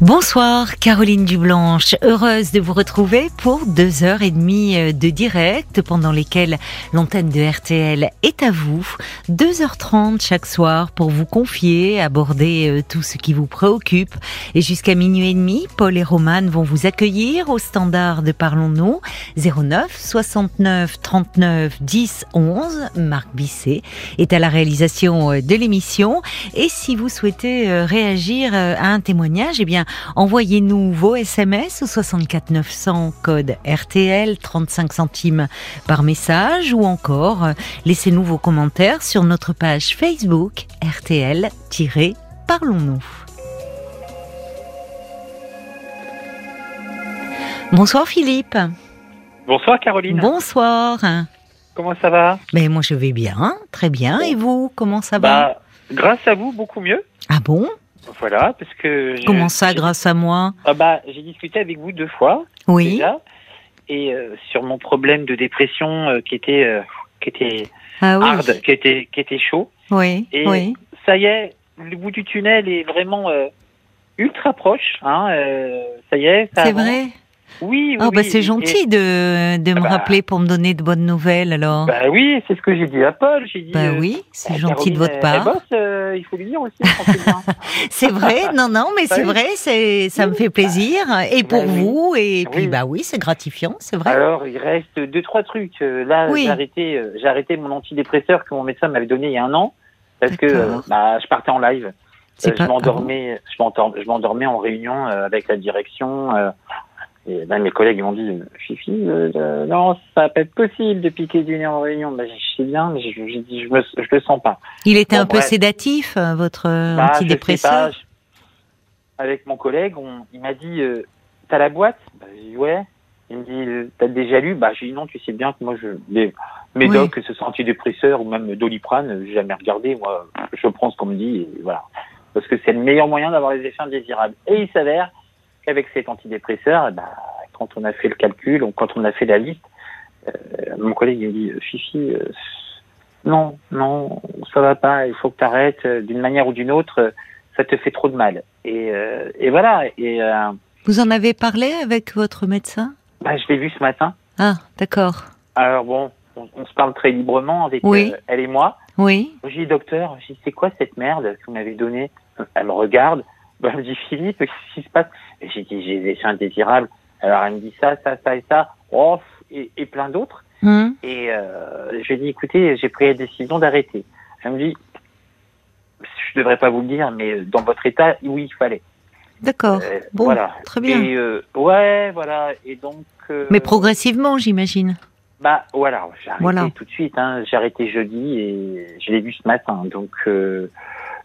Bonsoir Caroline Dublanche, heureuse de vous retrouver pour deux heures et demie euh, de direct pendant lesquelles l'antenne de RTL est à vous. 2h30 chaque soir pour vous confier, aborder euh, tout ce qui vous préoccupe. Et jusqu'à minuit et demi, Paul et Romane vont vous accueillir au standard de Parlons-nous 09 69 39 10 11. Marc Bisset est à la réalisation euh, de l'émission. Et si vous souhaitez réagir à un témoignage, eh bien Envoyez-nous vos SMS au 64 900 code RTL 35 centimes par message ou encore euh, laissez-nous vos commentaires sur notre page Facebook RTL-Parlons-nous. Bonsoir Philippe. Bonsoir Caroline. Bonsoir. Comment ça va? Mais moi je vais bien, très bien. Et vous, comment ça va? Bah, Grâce à vous, beaucoup mieux. Ah bon? Voilà, parce que. Comment ça, grâce à moi ah bah, J'ai discuté avec vous deux fois. Oui. Déjà, et euh, sur mon problème de dépression euh, qui était, euh, qui était ah, oui. hard, qui était, qui était chaud. Oui. Et oui. ça y est, le bout du tunnel est vraiment ultra proche. Hein, ça y est. C'est vrai oui, oui. Oh, bah c'est gentil de, de me bah, rappeler pour me donner de bonnes nouvelles alors. Bah oui, c'est ce que j'ai dit à Paul. J'ai dit. Bah oui, c'est bah, gentil de votre part. Bosse, euh, il faut lui dire aussi. c'est vrai, non, non, mais c'est oui. vrai, c'est, ça me fait plaisir. Et pour Bah oui. vous, et puis Oui. bah oui, c'est gratifiant, c'est vrai. Alors, il reste deux, trois trucs. Euh, Là, Oui. j'ai arrêté, euh, j'ai arrêté mon antidépresseur que mon médecin m'avait donné il y a un an parce que euh, bah, je partais en live. C'est Euh, je m'endormais, je m'endor- je m'endormais en réunion euh, avec la direction. euh, et là, mes collègues m'ont dit, Fifi, euh, euh, non, ça va pas être possible de piquer du nez en réunion. Bah, je sais bien, mais dit, je me, je le sens pas. Il était Bon, un peu sédatif, euh, votre Bah, je antidépresseur. je- Avec mon collègue, on, il m'a dit, euh, t'as la boîte? Bah, J'ai dit, ouais. Il me dit, t'as déjà lu? Bah, j'ai dit, non, tu sais bien que moi, je, les médocs, Oui. que ce soit antidépresseur ou même doliprane, j'ai jamais regardé. Moi, je prends ce qu'on me dit et voilà. Parce que c'est le meilleur moyen d'avoir les effets indésirables. Et il s'avère qu'avec cet antidépresseur, bah, quand on a fait le calcul, ou quand on a fait la liste, euh, mon collègue il me dit, Fifi, euh, non, non, ça va pas, il faut que tu arrêtes d'une manière ou d'une autre, euh, ça te fait trop de mal. Et, euh, et voilà, et euh, Vous en avez parlé avec votre médecin? Bah, je l'ai vu ce matin. Ah, d'accord. Alors bon, on, on se parle très librement avec Oui. euh, elle et moi. Oui. J'ai dit, docteur, j'ai c'est quoi cette merde que vous m'avez donnée? Elle me regarde, bah, elle me dit, Philippe, qu'est-ce qui se passe? J'ai dit, j'ai des effets indésirables. Alors elle me dit ça, ça, ça et ça, oh, et, et plein d'autres. Hum, Et euh, je lui ai dit, écoutez, j'ai pris la décision d'arrêter. Elle me dit, je devrais pas vous le dire, mais dans votre état, oui, il fallait. D'accord. Euh, Bon, voilà. très bien. Et, euh, ouais, voilà. Et donc. euh, Mais progressivement, j'imagine. Bah voilà, j'ai arrêté Voilà. tout de suite. Hein. J'ai arrêté jeudi et je l'ai vu ce matin. Donc euh,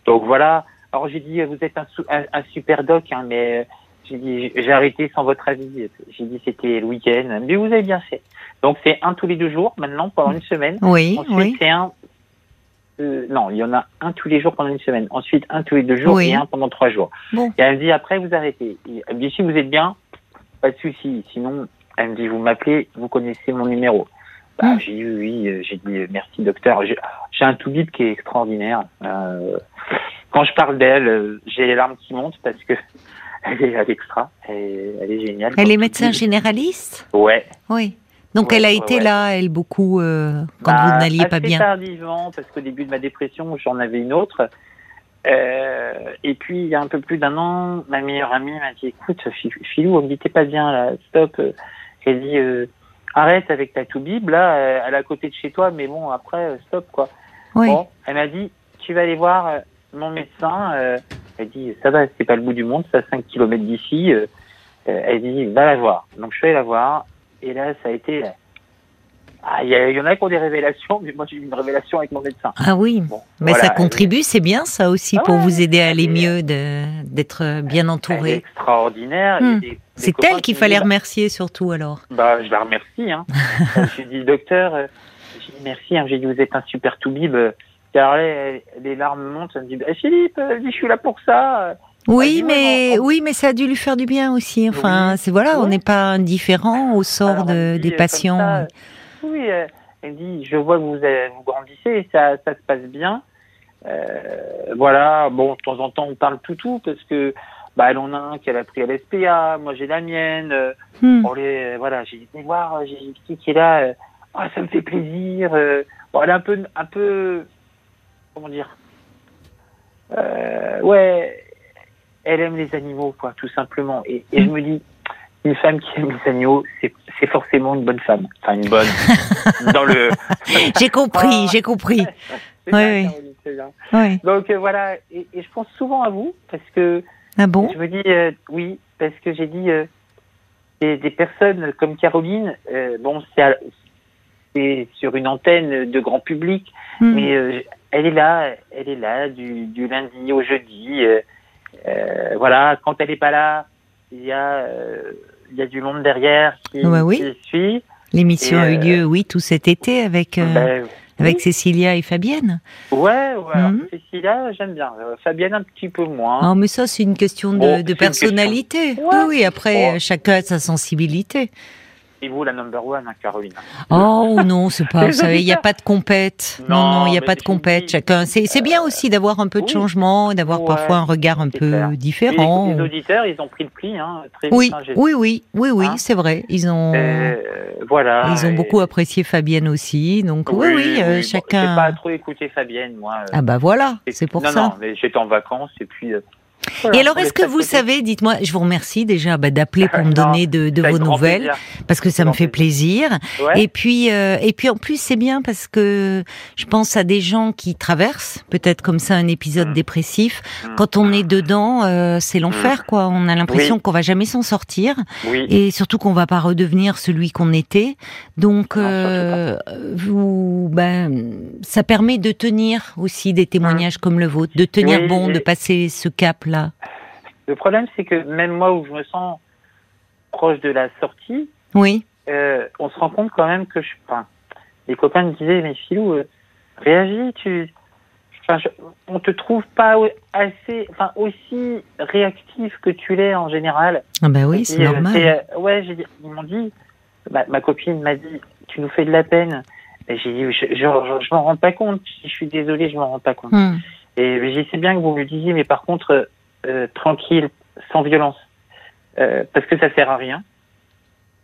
donc voilà. Alors j'ai dit vous êtes un, sou- un, un super doc, hein, mais euh, j'ai dit j'ai arrêté sans votre avis. J'ai dit c'était le week-end. Mais vous avez bien fait. Donc c'est un tous les deux jours maintenant pendant une semaine. Oui, Ensuite oui. c'est un. euh, non, il y en a un tous les jours pendant une semaine. Ensuite un tous les deux jours Oui. et un pendant trois jours. Bon. Et elle me dit après vous arrêtez. Elle me dit si vous êtes bien, pas de souci. Sinon elle me dit vous m'appelez, vous connaissez mon numéro. Bah, Mm. J'ai dit oui, euh, j'ai dit merci docteur. J'ai un tout bip qui est extraordinaire. Euh, quand je parle d'elle, euh, j'ai les larmes qui montent parce que elle est à l'extra, elle, est- elle est géniale. Elle est médecin généraliste Ouais. Oui. Donc Ouais, elle a ouais, été ouais. là, elle, beaucoup, euh, quand Bah, vous n'alliez pas bien. tardivement, parce qu'au début de ma dépression, j'en avais une autre. Euh, et puis, il y a un peu plus d'un an, ma meilleure amie m'a dit, écoute, Fi- Filou, on me dit, t'es pas bien, là, stop. Elle dit, euh, arrête avec ta tout-bible, là, euh, elle est à côté de chez toi, mais bon, après, euh, stop, quoi. Oui. Bon, elle m'a dit, tu vas aller voir euh, mon médecin. euh, elle dit, ça va, c'est pas le bout du monde, c'est à 5 km d'ici. euh, euh, elle dit, va la voir. Donc, je suis allé la voir, et là, ça a été... Ah, Il y, en a qui ont des révélations, mais moi j'ai eu une révélation avec mon médecin. Ah oui. Bon, Mais voilà, ça contribue, c'est bien ça aussi Ah pour ouais, vous aider à aller mieux, d'être bien Elle est entouré. extraordinaire. Hmm. C'est elle qui qu'il fallait disent, remercier surtout alors. Bah, je la remercie. Hein. Euh, j'ai dit, docteur, euh, j'ai dit merci. Hein. J'ai dit, vous êtes un super toubib. Car là, elle- les larmes montent. Elle me dit, bah, Philippe, je suis là pour ça. Oui, Ah, mais oui, mais ça a dû lui faire du bien aussi. Enfin, Oui. c'est voilà, on n'est pas indifférent au sort Alors, de, dit, des euh, patients. ça, oui, euh, Elle dit, je vois que vous, vous grandissez, ça, ça se passe bien. Euh, voilà, bon, de temps en temps, on parle tout tout parce que bah, elle en a un qu'elle a pris à l'SPA, moi j'ai la mienne. Hmm. on les, voilà, j'ai dit, voir, euh, j'ai une petite qui est là, Ah, ça me fait plaisir. Bon, elle est un peu, un peu, comment dire, euh, ouais, elle aime les animaux, quoi, tout simplement. Et, et je me dis, une femme qui aime les animaux, c'est c'est forcément une bonne femme. Enfin, une bonne. dans le. J'ai compris, Ah. j'ai compris. Bien, oui. Caroline, c'est bien. Oui. Donc euh, voilà, et, et je pense souvent à vous parce que Ah bon? je me dis euh, oui, parce que j'ai dit euh, des, des personnes comme Caroline, euh, bon, c'est sur une antenne de grand public, Hmm. mais euh, elle est là, elle est là du, du lundi au jeudi. euh, euh, voilà, quand elle n'est pas là, il y a euh, il y a du monde derrière qui, Ouais, oui. qui suit. L'émission a eu lieu, oui, tout cet été avec, Ben, avec oui. Cécilia et Fabienne. Ouais, ouais. Mhm. Cécilia, j'aime bien. Fabienne, un petit peu moins. Ah, mais ça, c'est une question de, Bon, personnalité. question. Oui, Ouais. oui, après, Oh. chacun a sa sensibilité. Et vous, la number one, hein, Caroline. Oh non, c'est pas, vous savez, il n'y a pas de compète. Non, Non, il n'y a pas de compète. Chacun, c'est, c'est bien aussi d'avoir un peu de oui. changement, d'avoir Ouais, parfois un regard un c'est peu clair. différent. Les, les auditeurs, ils ont pris le pli, hein, très vite. Oui, hein, oui, oui, oui, oui, Hein c'est vrai. Ils ont, Euh, voilà. ils ont et- beaucoup apprécié Fabienne aussi. Donc oui, oui, euh, bon, chacun. J'ai pas trop écouté Fabienne, moi. euh, Ah bah voilà, et- c'est pour non, ça. Non, mais j'étais en vacances et puis. euh, Et alors, est-ce que vous savez, dites-moi, je vous remercie déjà bah, d'appeler pour me donner de, de vos nouvelles, plaisir. parce que ça me fait plaisir. Ouais. Et puis, euh, et puis en plus, c'est bien parce que je pense à des gens qui traversent peut-être comme ça un épisode Mm. dépressif. Mm. Quand on est dedans, euh, c'est l'enfer, quoi. On a l'impression Oui. qu'on va jamais s'en sortir, Oui. et surtout qu'on va pas redevenir celui qu'on était. Donc, euh, vous, ben, ça permet de tenir aussi des témoignages comme le vôtre, de tenir Oui, bon, de passer ce Le problème, c'est que même moi, où je me sens proche de la sortie, Oui. euh, on se rend compte quand même que je. Enfin, les copains me disaient, mais Philou, euh, réagis, tu. Enfin, je- on te trouve pas assez, enfin aussi réactif que tu l'es en général. Ah ben oui, c'est euh, normal. euh, ouais, j'ai ils m'ont dit, ma, ma copine m'a dit, tu nous fais de la peine. Et j'ai dit, je, je, je, je m'en rends pas compte. Je suis désolé, je m'en rends pas compte. Hmm. Et j'ai sais bien que vous me le disiez, mais par contre, euh, tranquille, sans violence, Euh, parce que ça sert à rien.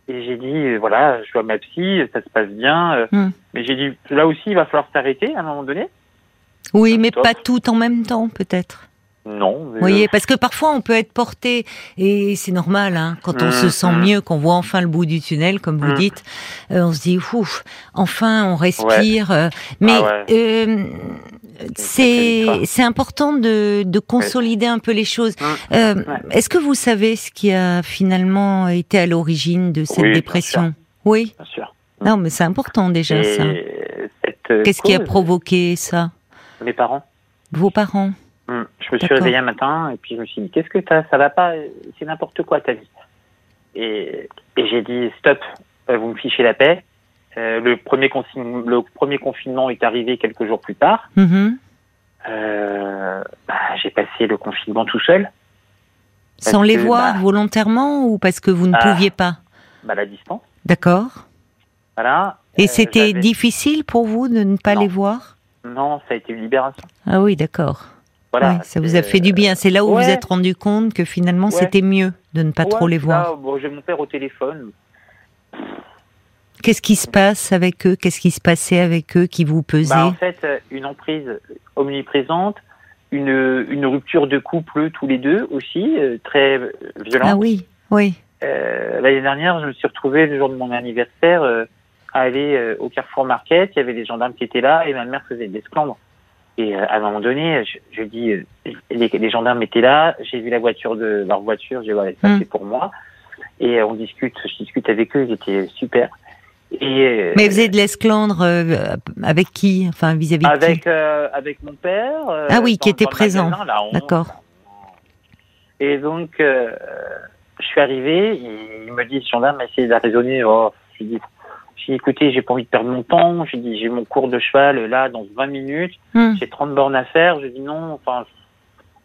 Et j'ai dit, euh, voilà, je vois ma psy, ça se passe bien. Hmm. Mais j'ai dit, là aussi, il va falloir s'arrêter à un moment donné. Oui, mais Top. pas tout en même temps, peut-être. Non. Vous voyez, parce que parfois on peut être porté, et c'est normal, hein, quand on Mm, se sent mm. mieux, qu'on voit enfin le bout du tunnel, comme vous dites, euh, on se dit, ouf, enfin on respire. euh, mais Ah ouais. euh, c'est c'est important de, de consolider un peu les choses. Mm. Euh. Est-ce que vous savez ce qui a finalement été à l'origine de cette Oui, bien dépression Oui. Bien sûr. Non, mais c'est important déjà Et ça. Qu'est-ce qui a provoqué ça? Mes parents. Vos parents Hum, Je me suis réveillé un matin et puis je me suis dit qu'est-ce que t'as? Ça va pas C'est n'importe quoi ta vie. Et, et j'ai dit stop, vous me fichez la paix. Euh, le premier consigne- le premier confinement est arrivé quelques jours plus tard. Mhm. Euh, bah, j'ai passé le confinement tout seul, Sans les que, voir bah, volontairement ou parce que vous ne Ah. pouviez pas? Bah, la distance. D'accord. Voilà. Et Euh, c'était difficile pour vous de ne pas Non. les voir? Non, ça a été une libération. Ah oui, d'accord. Voilà. Ça vous a fait du bien. C'est là où vous ouais. vous êtes rendu compte que finalement Ouais. c'était mieux de ne pas trop les voir. là, bon, j'ai mon père au téléphone. Qu'est-ce qui se passe avec eux? Qu'est-ce qui se passait avec eux qui vous pesait? Bah, en fait, euh, une emprise omniprésente, une, une rupture de couple tous les deux aussi, euh, très euh, violente. Ah oui, oui. Euh, L'année dernière, je me suis retrouvé le jour de mon anniversaire euh, à aller euh, au Carrefour Market. Il y avait des gendarmes qui étaient là et ma mère faisait des esclandres. Et à un moment donné, je, je dis, les, les gendarmes étaient là. J'ai vu la voiture de leur voiture. J'ai dit, ouais, ça Mm. c'est pour moi. Et on discute, je discute avec eux. Ils étaient super. Et Mais vous avez de l'esclandre euh, avec qui Enfin, vis-à-vis de avec qui euh, avec mon père. euh, Ah oui, qui était présent. D'accord. Et donc, je suis arrivé, il, il me dit, ce gendarme m'a essayé de raisonner. Oh, je lui dis, écoutez, j'ai pas envie de perdre mon temps. J'ai dit, j'ai mon cours de cheval là dans 20 minutes. Hmm. J'ai 30 bornes à faire. Je dis non, enfin,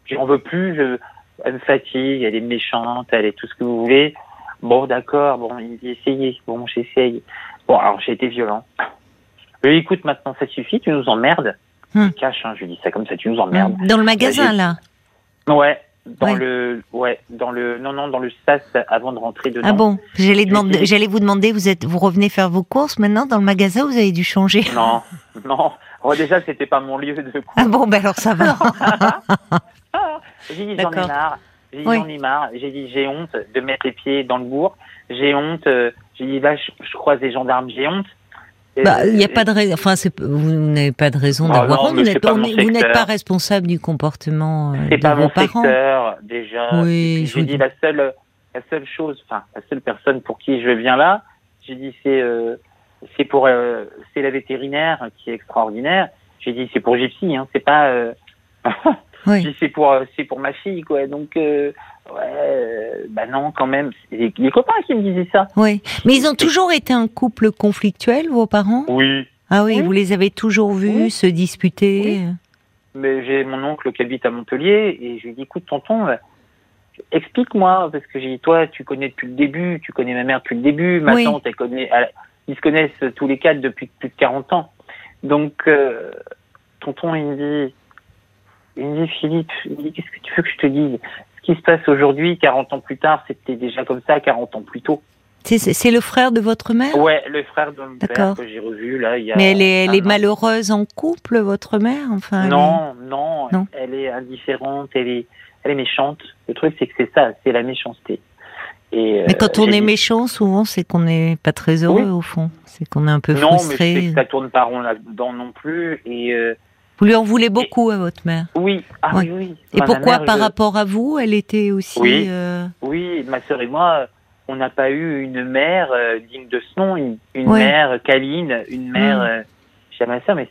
j'en veux plus. Je, elle me fatigue, elle est méchante, elle est tout ce que vous voulez. Bon, d'accord. Bon, il me dit, essayez. Bon, j'essaye. Bon, alors j'ai été violent. Je lui écoute, maintenant ça suffit, tu nous emmerdes. Hmm. Je cache, hein, je lui dis ça comme ça, tu nous emmerdes. Dans le magasin, là Ouais, dans Ouais. le, ouais, dans le, non, non, dans le sas avant de rentrer dedans. Ah bon J'allais demander, j'allais vous demander, vous êtes, vous revenez faire vos courses maintenant dans le magasin, vous avez dû changer. Non, non. Oh, déjà, c'était pas mon lieu de cours. Ah bon, ben alors ça va. Ah, J'ai dit j'en ai marre. J'ai dit Oui. j'en ai marre. J'ai dit j'ai honte de mettre les pieds dans le bourg. J'ai honte. euh, J'ai dit là je, je croise des gendarmes. J'ai honte. Et- Bah, il n'y a pas de raison. Enfin, vous n'avez pas de raison Ah d'avoir honte. Vous n'êtes pas responsable du comportement euh, de pas vos mon parents. secteur déjà. Oui, J'ai dit dis. la seule, la seule chose, enfin la seule personne pour qui je viens là, j'ai dit c'est, euh, c'est pour, euh, c'est la vétérinaire qui est extraordinaire. J'ai dit c'est pour Gypsy, hein. C'est pas. euh, Oui. J'ai dit, c'est pour, euh, c'est pour ma fille quoi. Donc euh, ouais, bah non quand même. C'est les, copains qui me disaient ça. Oui. Mais ils ont toujours été un couple conflictuel, vos parents? Oui. Ah oui, Oui. vous les avez toujours vus Oui. se disputer? Mais j'ai mon oncle qui habite à Montpellier et je lui dis écoute tonton, euh, explique-moi parce que j'ai dit toi tu connais depuis le début, tu connais ma mère depuis le début, ma tante elle connaît, elle- ils se connaissent tous les quatre depuis plus de 40 ans. Donc euh, tonton il me dit, il me dit Philippe, qu'est-ce que tu veux que je te dise? Ce qui se passe aujourd'hui, 40 ans plus tard, c'était déjà comme ça 40 ans plus tôt. C'est- le frère de votre mère? Ouais, le frère de mon père que j'ai revu là il y a. Mais elle est, elle malheureuse en couple, votre mère? Enfin, elle est- Non, non, Non. elle est indifférente, elle est, elle est méchante. Le truc, c'est que c'est ça, c'est la méchanceté. Et, Mais quand euh, on est dit- méchant, souvent, c'est qu'on n'est pas très heureux, Oui. au fond. C'est qu'on est un peu non, mais je sais frustré. que ça tourne pas rond là-dedans non plus. Et euh, Vous lui en voulez beaucoup à votre mère? oui, ah Ouais. oui, oui. Et ma pourquoi, mère, par je- rapport à vous, elle était aussi... Oui. euh, Oui, ma sœur et moi, on n'a pas eu une mère euh, digne de ce nom, une, une Ouais. mère câline, une mère. Mm. euh, chez ma sœur, mais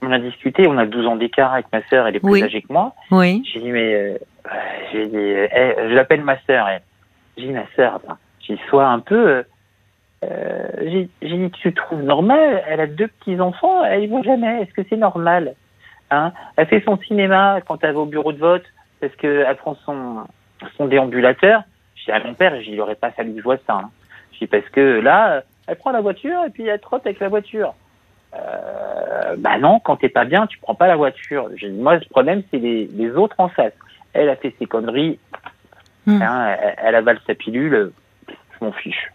on a discuté, on a 12 ans d'écart avec ma sœur, elle est plus Oui. âgée que moi. Oui, J'ai dit, mais euh, euh, j'ai dit, euh, eh, je l'appelle ma sœur. elle. J'ai dit, ma sœur, attends, j'ai dit, sois un peu. Euh, j'ai j'ai dit, tu trouves normal? Elle a deux petits enfants, elle y va jamais. Est-ce que c'est normal? Hein? Elle fait son cinéma quand elle va au bureau de vote parce qu'elle prend son, son déambulateur. J'ai dit à mon père, il aurait pas fallu que je vois ça. Hein. J'ai dit, parce que là, elle prend la voiture et puis elle trotte avec la voiture. Euh, bah non, quand t'es pas bien, tu prends pas la voiture. J'ai dit, moi, le problème, c'est les, les autres en face. Elle a fait ses conneries, Hmm. hein, elle, elle avale sa pilule, je m'en fiche.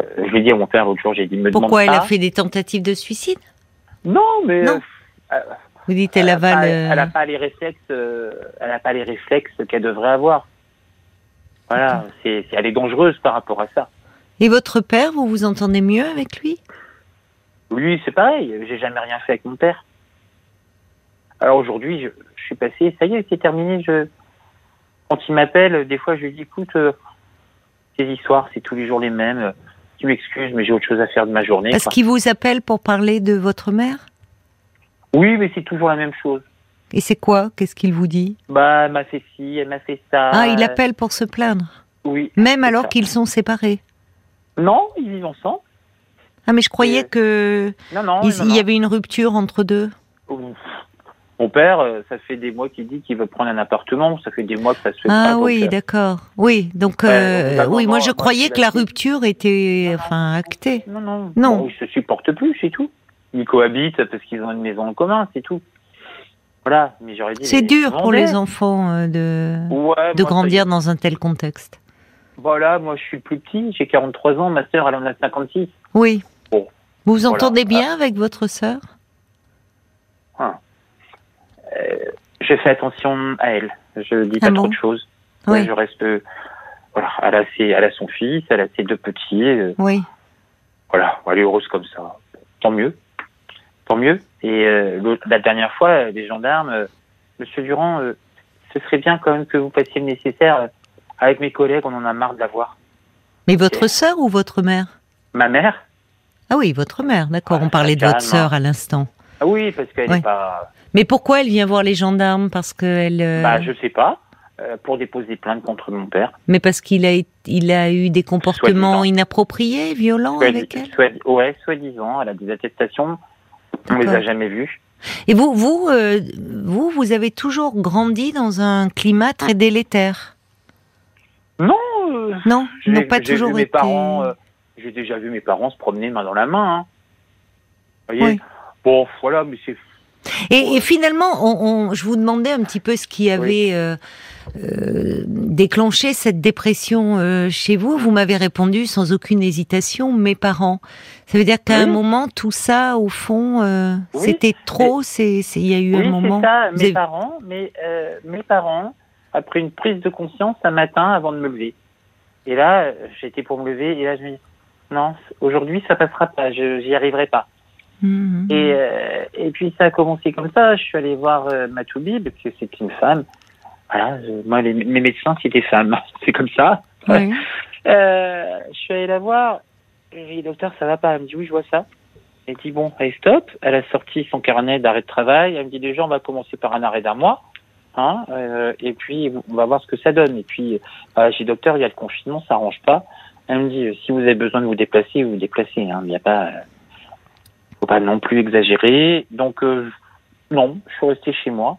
Euh, je l'ai dit à mon père l'autre jour, j'ai dit, me pourquoi elle a pas. fait des tentatives de suicide? Non, mais Non. euh, Vous dites elle a pas- avale... elle euh, a pas les réflexes, euh, elle a pas les réflexes qu'elle devrait avoir. Voilà, c'est, c'est- elle est dangereuse par rapport à ça. Et votre père, vous vous entendez mieux avec lui? Lui, c'est pareil, j'ai jamais rien fait avec mon père. Alors aujourd'hui, je, je suis passé, ça y est, c'est terminé. Je, quand il m'appelle, des fois, je lui dis, écoute, euh, ces histoires, c'est tous les jours les mêmes. Tu m'excuses, mais j'ai autre chose à faire de ma journée. Parce quoi. qu'il vous appelle pour parler de votre mère? Oui, mais c'est toujours la même chose. Et c'est quoi? Qu'est-ce qu'il vous dit? Bah, elle m'a fait ci, elle m'a fait ça. Ah, il appelle pour se plaindre Oui. Même alors qu'ils sont séparés Non, ils vivent ensemble. Ah, mais je croyais Euh, que Non, non. il, non, il non. y avait une rupture entre deux. Ouf. Mon père, euh, ça fait des mois qu'il dit qu'il veut prendre un appartement. Ça fait des mois que ça se fait pas. Ah donc, oui, euh, d'accord. Oui, donc euh, bah, oui, moi je croyais que la rupture était Non, enfin actée. Non, non. Non. Bon, ils se supportent plus, c'est tout. Ils cohabitent parce qu'ils ont une maison en commun, c'est tout. Voilà, mais j'aurais dit. C'est dur pour les enfants de Ouais, de moi, grandir dans un tel contexte. Voilà, moi je suis le plus petit, j'ai 43 ans, ma sœur elle en a 56. Oui. Bon. Vous vous Voilà. entendez bien avec votre sœur? Je fais attention à elle. Je dis Ah pas bon trop de choses. Ouais, je reste. euh, Voilà, elle a, ses, elle a son fils, elle a ses deux petits. euh, Oui. voilà, elle est heureuse comme ça. Tant mieux. Tant mieux. Et euh, la dernière fois, euh, les gendarmes, euh, Monsieur Durand, euh, ce serait bien quand même que vous fassiez le nécessaire. euh, Avec mes collègues, on en a marre de la voir. Mais votre sœur ou votre mère? Ma mère? Ah oui, votre mère, d'accord. Ah, On parlait de votre sœur à l'instant. Ah oui, parce qu'elle n'est pas. Mais pourquoi elle vient voir les gendarmes? Parce que elle. euh, Bah, je sais pas. euh, pour déposer plainte contre mon père. Mais parce qu'il a, été- il a eu des comportements inappropriés, violents Soit- avec elle? soit- ouais, soi-disant, elle a des attestations. On les a jamais vues. Et vous, vous, euh, vous, vous avez toujours grandi dans un climat très délétère? Non, euh, Non, ils n'ont pas toujours vu mes été. parents. euh, J'ai déjà vu mes parents se promener main dans la main. hein. Vous voyez? Bon, voilà, mais c'est et, et, finalement, on, on, je vous demandais un petit peu ce qui avait oui. euh, euh, déclenché cette dépression euh, chez vous. Vous m'avez répondu sans aucune hésitation, mes parents. Ça veut dire qu'à oui. un moment, tout ça, au fond, oui. c'était trop. C'est, il y a eu un moment. Ça, mes avez... parents, euh, mes parents, après une prise de conscience un matin avant de me lever. Et là, j'étais pour me lever, et là, je me dis, non, aujourd'hui, ça passera pas, j'y arriverai pas. Mmh. Et, euh, et puis ça a commencé comme ça. Je suis allé voir euh, Matoubib, parce que c'est une femme. Voilà, je, moi, les, mes médecins, c'est des femmes. c'est comme ça. Euh, je suis allé la voir. Et dit, docteur, ça va pas. Elle me dit, oui, je vois ça. Elle dit, bon, allez, stop. Elle a sorti son carnet d'arrêt de travail. Elle me dit, déjà, on va commencer par un arrêt d'un mois. Hein, euh, et puis, on va voir ce que ça donne. Et puis, euh, j'ai dit, docteur, il y a le confinement, ça arrange pas. Elle me dit, si vous avez besoin de vous déplacer, vous vous déplacez. Hein. Il n'y a pas faut pas non plus exagérer. Donc euh, non, je suis resté chez moi.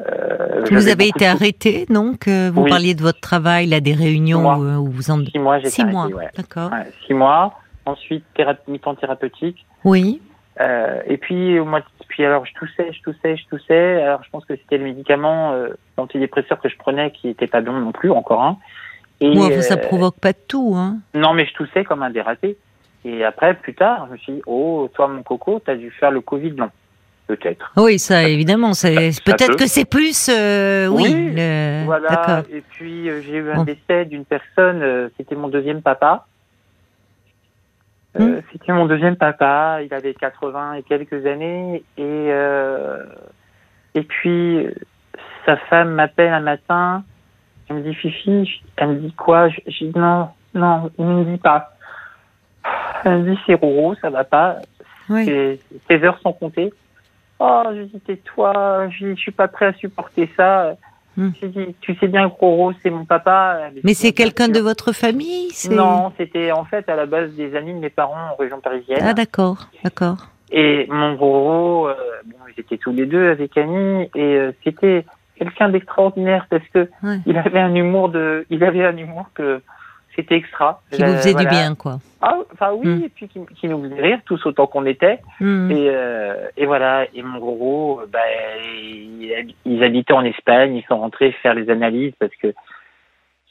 Euh, vous avez été arrêté, donc vous oui. parliez de votre travail, là, des réunions où vous en six mois, j'ai six arrêté, mois, ouais. d'accord. Ouais, six mois. Ensuite, thérapie, mi-temps thérapeutique. Oui. Euh, et puis au mois de... puis alors je toussais, je toussais, je toussais. Alors je pense que c'était le médicament euh, antidépresseur que je prenais qui était pas bon non plus, encore un. Et ouais, ça provoque pas de tout, hein. Non, mais je toussais comme un dératé. Et après, plus tard, je me suis dit, oh, toi, mon coco, t'as dû faire le Covid long. Peut-être. Oui, ça, évidemment. Peut-être que c'est plus, euh, oui. oui le... Voilà. Et puis, euh, j'ai eu un bon. décès d'une personne, euh, c'était mon deuxième papa. Hum. C'était mon deuxième papa, il avait 80 et quelques années. Et, et puis, sa femme m'appelle un matin, elle me dit, Fifi, elle me dit quoi? Je dis, non, non, il ne me dit pas. Elle me dit c'est Roro, ça va pas. Oui. Tes heures sont comptées. Oh, je dis tais-toi, je, je suis pas prêt à supporter ça. Hmm. Je dis tu sais bien que Roro c'est mon papa. Mais c'est quelqu'un de votre famille Non, c'était en fait à la base des amis de mes parents en région parisienne. Ah d'accord, d'accord. Et mon Roro, euh, bon, ils étaient tous les deux avec Annie et euh, c'était quelqu'un d'extraordinaire parce que ouais. il avait un humour de, il avait un humour que c'était extra. Qui vous faisait voilà. du bien, quoi. Ah, enfin oui, mm. et puis qui, qui, nous faisait rire tous autant qu'on était. Mm. Et, euh, et voilà. Et mon gros, bah, ils, ils, habitaient en Espagne, ils sont rentrés faire les analyses parce que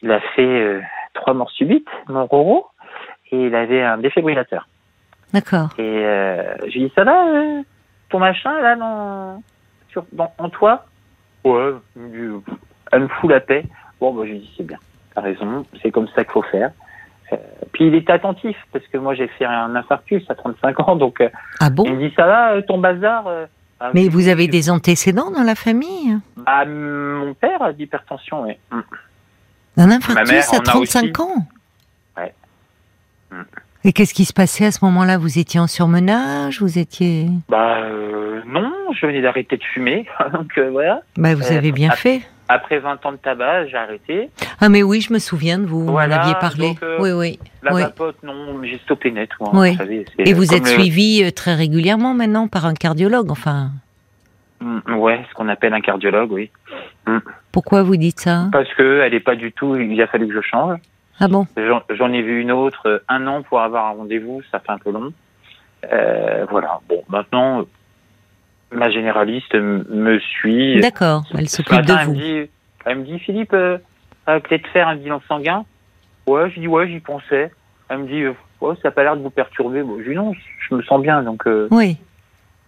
il a fait euh, trois morts subites, mon gros, et il avait un défibrillateur. D'accord. Et euh, je lui dis ça va, euh, ton machin là dans, sur, dans, en toi? Ouais. Elle me fout la paix. Bon, bah, je lui dis c'est bien t'as raison, c'est comme ça qu'il faut faire. Euh, puis il est attentif, parce que moi j'ai fait un infarctus à 35 ans, donc euh, ah bon il me dit ça va, ton bazar ah, Mais vous avez des antécédents dans la famille? Bah, Mon père a d'hypertension, oui. Mm. Un infarctus à 35 ans? Ouais. Mm. Et qu'est-ce qui se passait à ce moment-là? Vous étiez en surmenage? Vous étiez Bah euh, non, je venais d'arrêter de fumer, donc voilà. Bah vous avez bien fait. Après 20 ans de tabac, j'ai arrêté. Ah mais oui, je me souviens de vous, voilà, vous m'aviez parlé. Donc, euh, oui, oui. La oui. vapote, non, j'ai stoppé net. Moi, oui. Vous savez, Et vous êtes le... suivi euh, très régulièrement maintenant par un cardiologue, enfin mmh, Ouais, ce qu'on appelle un cardiologue, oui. Mmh. Pourquoi vous dites ça? Parce que elle n'est pas du tout, il a fallu que je change. Ah bon? J'en ai vu une autre, euh, un an pour avoir un rendez-vous, ça fait un peu long. Euh, voilà, bon, maintenant ma généraliste me suit. D'accord, elle s'occupe de vous. Elle me dit, elle me dit Philippe, euh, peut-être faire un bilan sanguin? Ouais, je dis ouais, j'y pensais. Elle me dit, ouais, ça n'a pas l'air de vous perturber. Bon, je dis non, je me sens bien, donc. Euh, oui.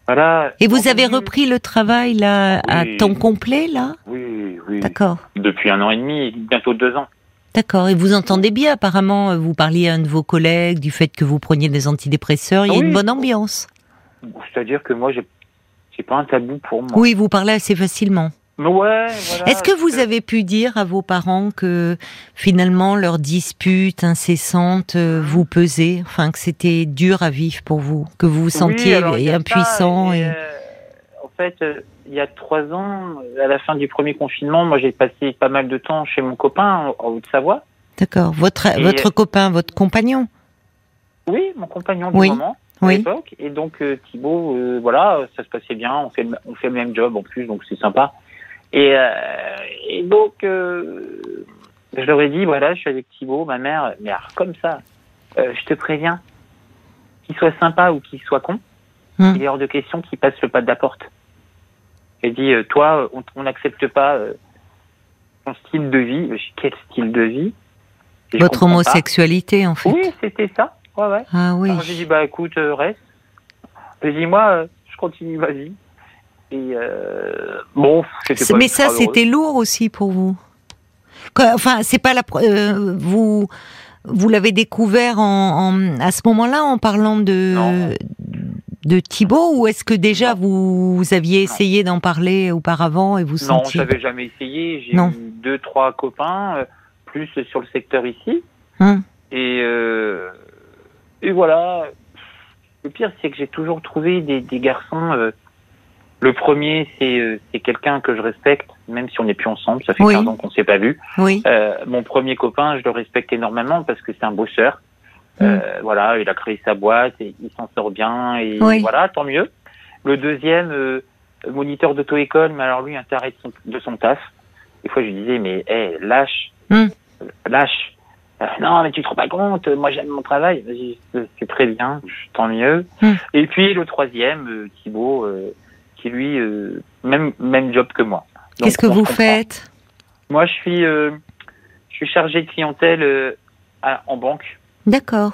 Voilà. Et vous avez repris le travail là oui. à temps complet là? Oui, oui. D'accord. Depuis un an et demi, bientôt deux ans. D'accord. Et vous entendez bien, apparemment, vous parliez à un de vos collègues du fait que vous preniez des antidépresseurs. Il y a oui. une bonne ambiance. C'est-à-dire que moi, j'ai c'est pas un tabou pour moi. Oui, vous parlez assez facilement. Ouais, voilà. Est-ce que vous avez pu dire à vos parents que finalement leur dispute incessante euh, vous pesait, enfin que c'était dur à vivre pour vous, que vous vous sentiez oui, impuissant ça, et... et... Euh, en fait, euh, il y a trois ans, à la fin du premier confinement, moi j'ai passé pas mal de temps chez mon copain en, en Haute-Savoie. D'accord. Votre votre copain, votre compagnon? Oui, mon compagnon du oui. moment à oui. l'époque. Et donc euh, Thibaut, euh, voilà, ça se passait bien. On fait le, on fait le même job en plus, donc c'est sympa. Et, euh, et donc je leur ai dit, voilà, je suis avec Thibaut, ma mère, mais alors, comme ça, je te préviens, qu'il soit sympa ou qu'il soit con, Hmm. il est hors de question qu'il passe le pas de la porte. Il dit, toi, on n'accepte pas ton style de vie. Quel style de vie? Et Votre pas. homosexualité, en fait. Oui, c'était ça. Ouais, ouais. Ah oui. Alors j'ai dit, bah écoute, euh, reste. J'ai dit, moi, euh, je continue ma vie. Et euh, bon, c'était pas Mais ça, c'était lourd aussi pour vous. Enfin, c'est pas la. euh, vous vous l'avez découvert en, en- à ce moment-là en parlant de Non. de Thibaut ou est-ce que déjà Non. vous, vous aviez essayé d'en parler auparavant et vous Non, sentiez j'avais jamais essayé. J'ai Non. eu deux, trois copains, euh, plus sur le secteur ici. Hum. Et, et voilà. Le pire, c'est que j'ai toujours trouvé des, des garçons. euh, le premier, c'est euh, c'est quelqu'un que je respecte, même si on n'est plus ensemble. Ça fait Oui. 15 ans qu'on s'est pas vu. Oui. Euh, mon premier copain, je le respecte énormément parce que c'est un bosseur. Euh, voilà, il a créé sa boîte et il s'en sort bien et Oui. voilà, tant mieux. Le deuxième, moniteur d'auto-école, mais alors lui, un taré de son, de son taf. Des fois, je lui disais, mais hé, lâche. Euh, lâche. Euh, non, mais tu te rends pas compte, moi j'aime mon travail. C'est- très bien, tant mieux. Hmm. Et puis le troisième, euh, Thibaut, euh, qui lui, même même job que moi. Qu'est-ce que vous comprend. faites? Moi, je suis, je suis chargé de clientèle à- en banque. D'accord.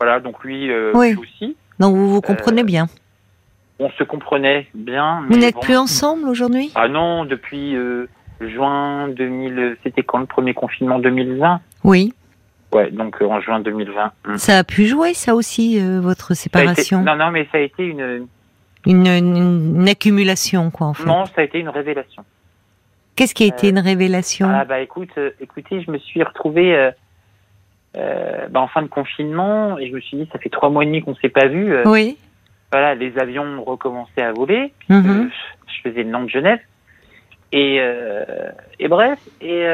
Voilà, donc lui, Oui. lui aussi. Donc vous vous comprenez bien. On se comprenait bien. Vous n'êtes bon. plus ensemble aujourd'hui? Ah non, depuis euh, juin 2000. C'était quand le premier confinement 2020 Oui. Ouais, donc euh, en juin 2020. Hmm. Ça a pu jouer ça aussi euh, votre été- séparation? Non, non, mais ça a été une. Une, accumulation quoi en fait. Non, ça a été une révélation. Qu'est-ce qui a été Euh, une révélation? Ah bah écoute, écoutez, je me suis retrouvé bah, en fin de confinement et je me suis dit, ça fait trois mois et demi qu'on s'est pas vu. Oui. Voilà, les avions recommençaient à voler. Euh, je faisais le nom de Genève. Et, et bref, et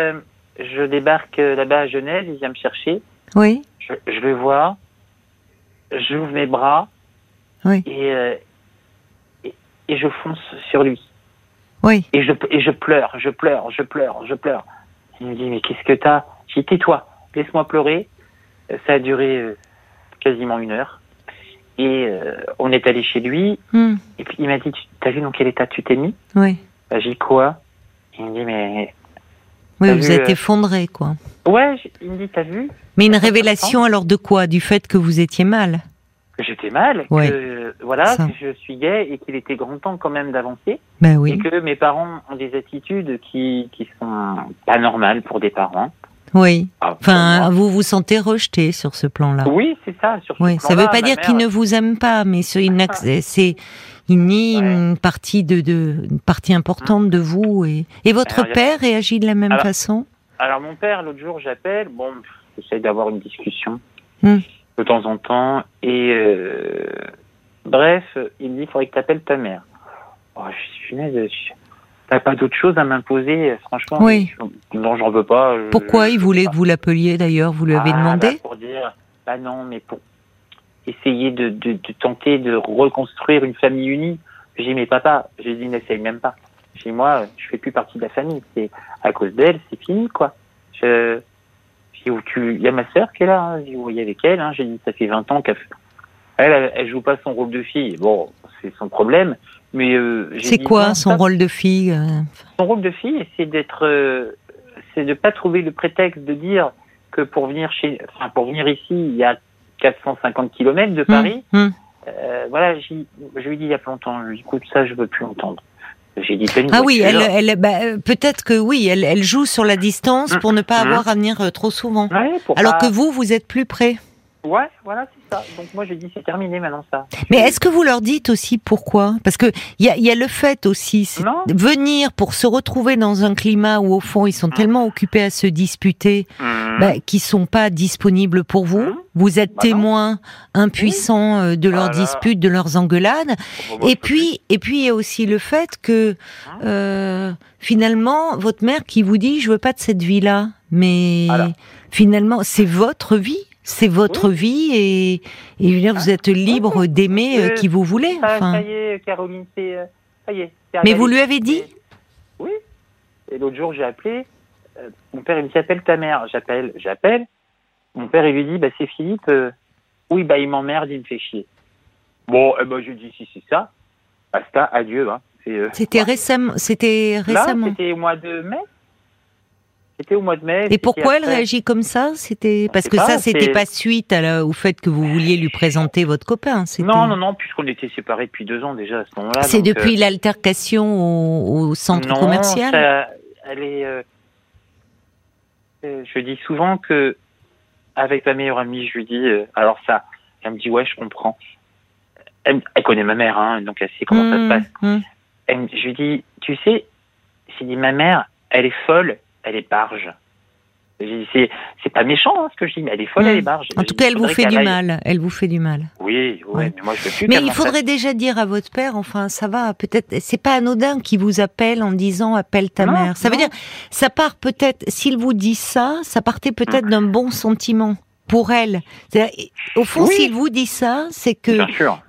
je débarque euh, là-bas à Genève, il vient me chercher. Oui. Je, je le vois, j'ouvre mes bras Oui. et, euh, et, et je fonce sur lui. Oui. Et je, et je pleure, je pleure, je pleure, je pleure. Il me dit, mais qu'est-ce que t'as? J'ai dit, tais-toi, laisse-moi pleurer. Euh, Ça a duré euh, quasiment une heure. Et euh, on est allé chez lui, Hmm. et puis il m'a dit, t'as vu dans quel état tu t'es mis? Oui. bah, J'ai dit quoi? Il me dit, mais... Oui, vous vu, êtes euh, effondré quoi. Ouais, il me dit, t'as vu Mais une révélation alors de quoi? Du fait que vous étiez mal? Que j'étais mal, Ouais. que voilà, que je suis gay et qu'il était grand temps quand même d'avancer, Ben et oui. que mes parents ont des attitudes qui, qui sont pas normales pour des parents. Oui. Ah, Enfin, vous vous sentez rejeté sur ce plan-là. Oui, c'est ça. Sur ce Oui, ça plan-là, veut pas dire mère- qu'il ne vous aime pas, mais c'est nie Ouais. une partie de, de une partie importante de vous et, et votre Alors, y a- père réagit de la même Alors- façon? Alors mon père, l'autre jour, j'appelle, bon, j'essaie d'avoir une discussion Hmm. de temps en temps, et euh, bref, il me dit, il faudrait que tu appelles ta mère. Oh, je suis punaise, je- t'as pas d'autre chose à m'imposer, franchement? Oui. je- non, j'en veux pas. je- Pourquoi il voulait que vous l'appeliez d'ailleurs Vous lui avez Ah, demandé? bah, Pour dire, bah non, mais pour essayer de, de, de tenter de reconstruire une famille unie. J'ai dit, mais papa, j'ai dit, n'essaye même pas. Chez moi, je fais plus partie de la famille. C'est à cause d'elle, c'est fini, quoi. Je, j'ai dit, où tu, il y a ma sœur qui est là, hein. J'ai dit, vous voyez avec elle, hein. J'ai dit, ça fait 20 ans qu'elle, elle, elle, elle joue pas son rôle de fille. Bon, c'est son problème. Mais, euh, C'est quoi non, son ça, rôle de fille euh, son rôle de fille, c'est d'être, euh, c'est de pas trouver le prétexte de dire que pour venir chez, enfin pour venir ici, il y a 450 km de Paris. hum, hum. Euh, voilà, je lui dit il y a pas longtemps, je lui dit, écoute ça, je veux plus entendre. J'ai dit Ah oui, elle, elle, bah, euh, peut-être que oui, elle, elle joue sur la distance pour ne pas avoir à venir euh, trop souvent. Ouais, Alors pas- que vous, vous êtes plus près. Ouais, voilà, c'est ça. Donc moi j'ai dit c'est terminé maintenant ça. Mais est-ce que vous leur dites aussi pourquoi? Parce que il y a, y a le fait aussi, venir pour se retrouver dans un climat où au fond ils sont tellement occupés à se disputer, Hum. bah, qu'ils sont pas disponibles pour vous. Hum. Vous êtes Bah témoin impuissant euh, de leurs Voilà. disputes, de leurs engueulades. Et puis, et puis il y a aussi le fait que Hein euh, finalement votre mère qui vous dit je veux pas de cette vie-là, mais Voilà. finalement c'est votre vie. C'est votre vie et, vous êtes libre d'aimer euh, qui vous voulez. Ça, Enfin. ça y est, Caroline, c'est euh, ça y est. c'est Mais vous lui avez dit Oui. Et l'autre jour, j'ai appelé. euh, mon père, il me dit appelle ta mère. J'appelle, j'appelle. Mon père, il lui dit bah c'est Philippe. euh, oui, bah il m'emmerde, il me fait chier. Bon, eh ben, je dis si c'est ça, basta, adieu. Hein. C'était récemment. C'était récemment. c'était au mois de mai. C'était au mois de mai. Et pourquoi elle réagit comme ça? C'était parce que pas, ça, c'était pas suite à la- au fait que vous vouliez lui présenter votre copain. Non, non, non, puisqu'on était séparés depuis deux ans déjà à ce moment-là. C'est depuis l'altercation au, au euh, centre non, commercial? ça- elle est. euh, euh, je dis souvent que avec ma meilleure amie, je lui dis. euh, alors ça, elle me dit ouais, je comprends. Elle, elle connaît ma mère, hein, donc elle sait comment ça se Mmh, passe. mmh. Elle je lui dis, tu sais, j'ai dit ma mère, elle est folle, elle est barge. C'est, c'est pas méchant hein, ce que je dis, mais elle est folle, Mm. elle est barge. En tout cas, elle vous fait du aille- mal. Elle vous fait du mal. Oui, ouais, Ouais. mais moi je veux plus. Mais il faudrait déjà dire à votre père, enfin, ça va, peut-être, c'est pas anodin qui vous appelle en disant appelle ta Non, mère. Ça veut dire, ça part peut-être, s'il vous dit ça, ça partait peut-être Mm. d'un bon sentiment pour elle. Au fond, Oui. s'il vous dit ça, c'est que Bien sûr.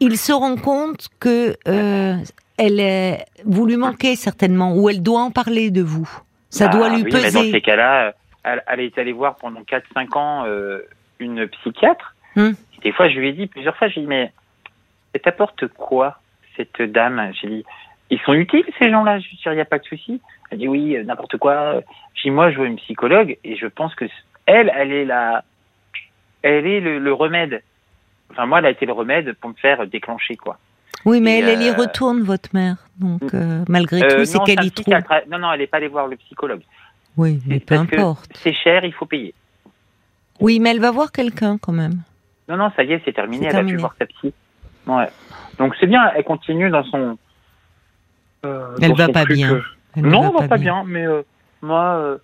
il se rend compte que euh, elle est, vous lui manquez certainement, ou elle doit en parler de vous. Ça Bah doit lui oui, Mais dans peser. ces cas-là, elle, est allée voir pendant 4-5 ans euh, une psychiatre. Hmm. Des fois, je lui ai dit plusieurs fois, j'ai dit, mais elle t'apporte quoi, cette dame? J'ai dit, ils sont utiles, ces gens-là Je lui ai il n'y a pas de souci. Elle dit, oui, euh, n'importe quoi. J'ai dit, moi, je veux une psychologue et je pense que elle, elle est la, elle est le, le remède. Enfin, moi, elle a été le remède pour me faire déclencher, quoi. Oui, mais Et, elle, elle y euh, retourne, votre mère. Donc, euh, malgré Euh, tout, c'est non, qu'elle y trouve. Non, non, elle n'est pas allée voir le psychologue. Oui, mais peu importe. C'est cher, il faut payer. Oui, mais elle va voir quelqu'un quand même. Non, non, ça y est, c'est terminé. Elle a pu voir sa psy. Ouais. Donc c'est bien, elle continue dans son. euh, Elle dans va son pas bien. euh. Elle ne Non, elle va pas bien, mais euh, moi. euh,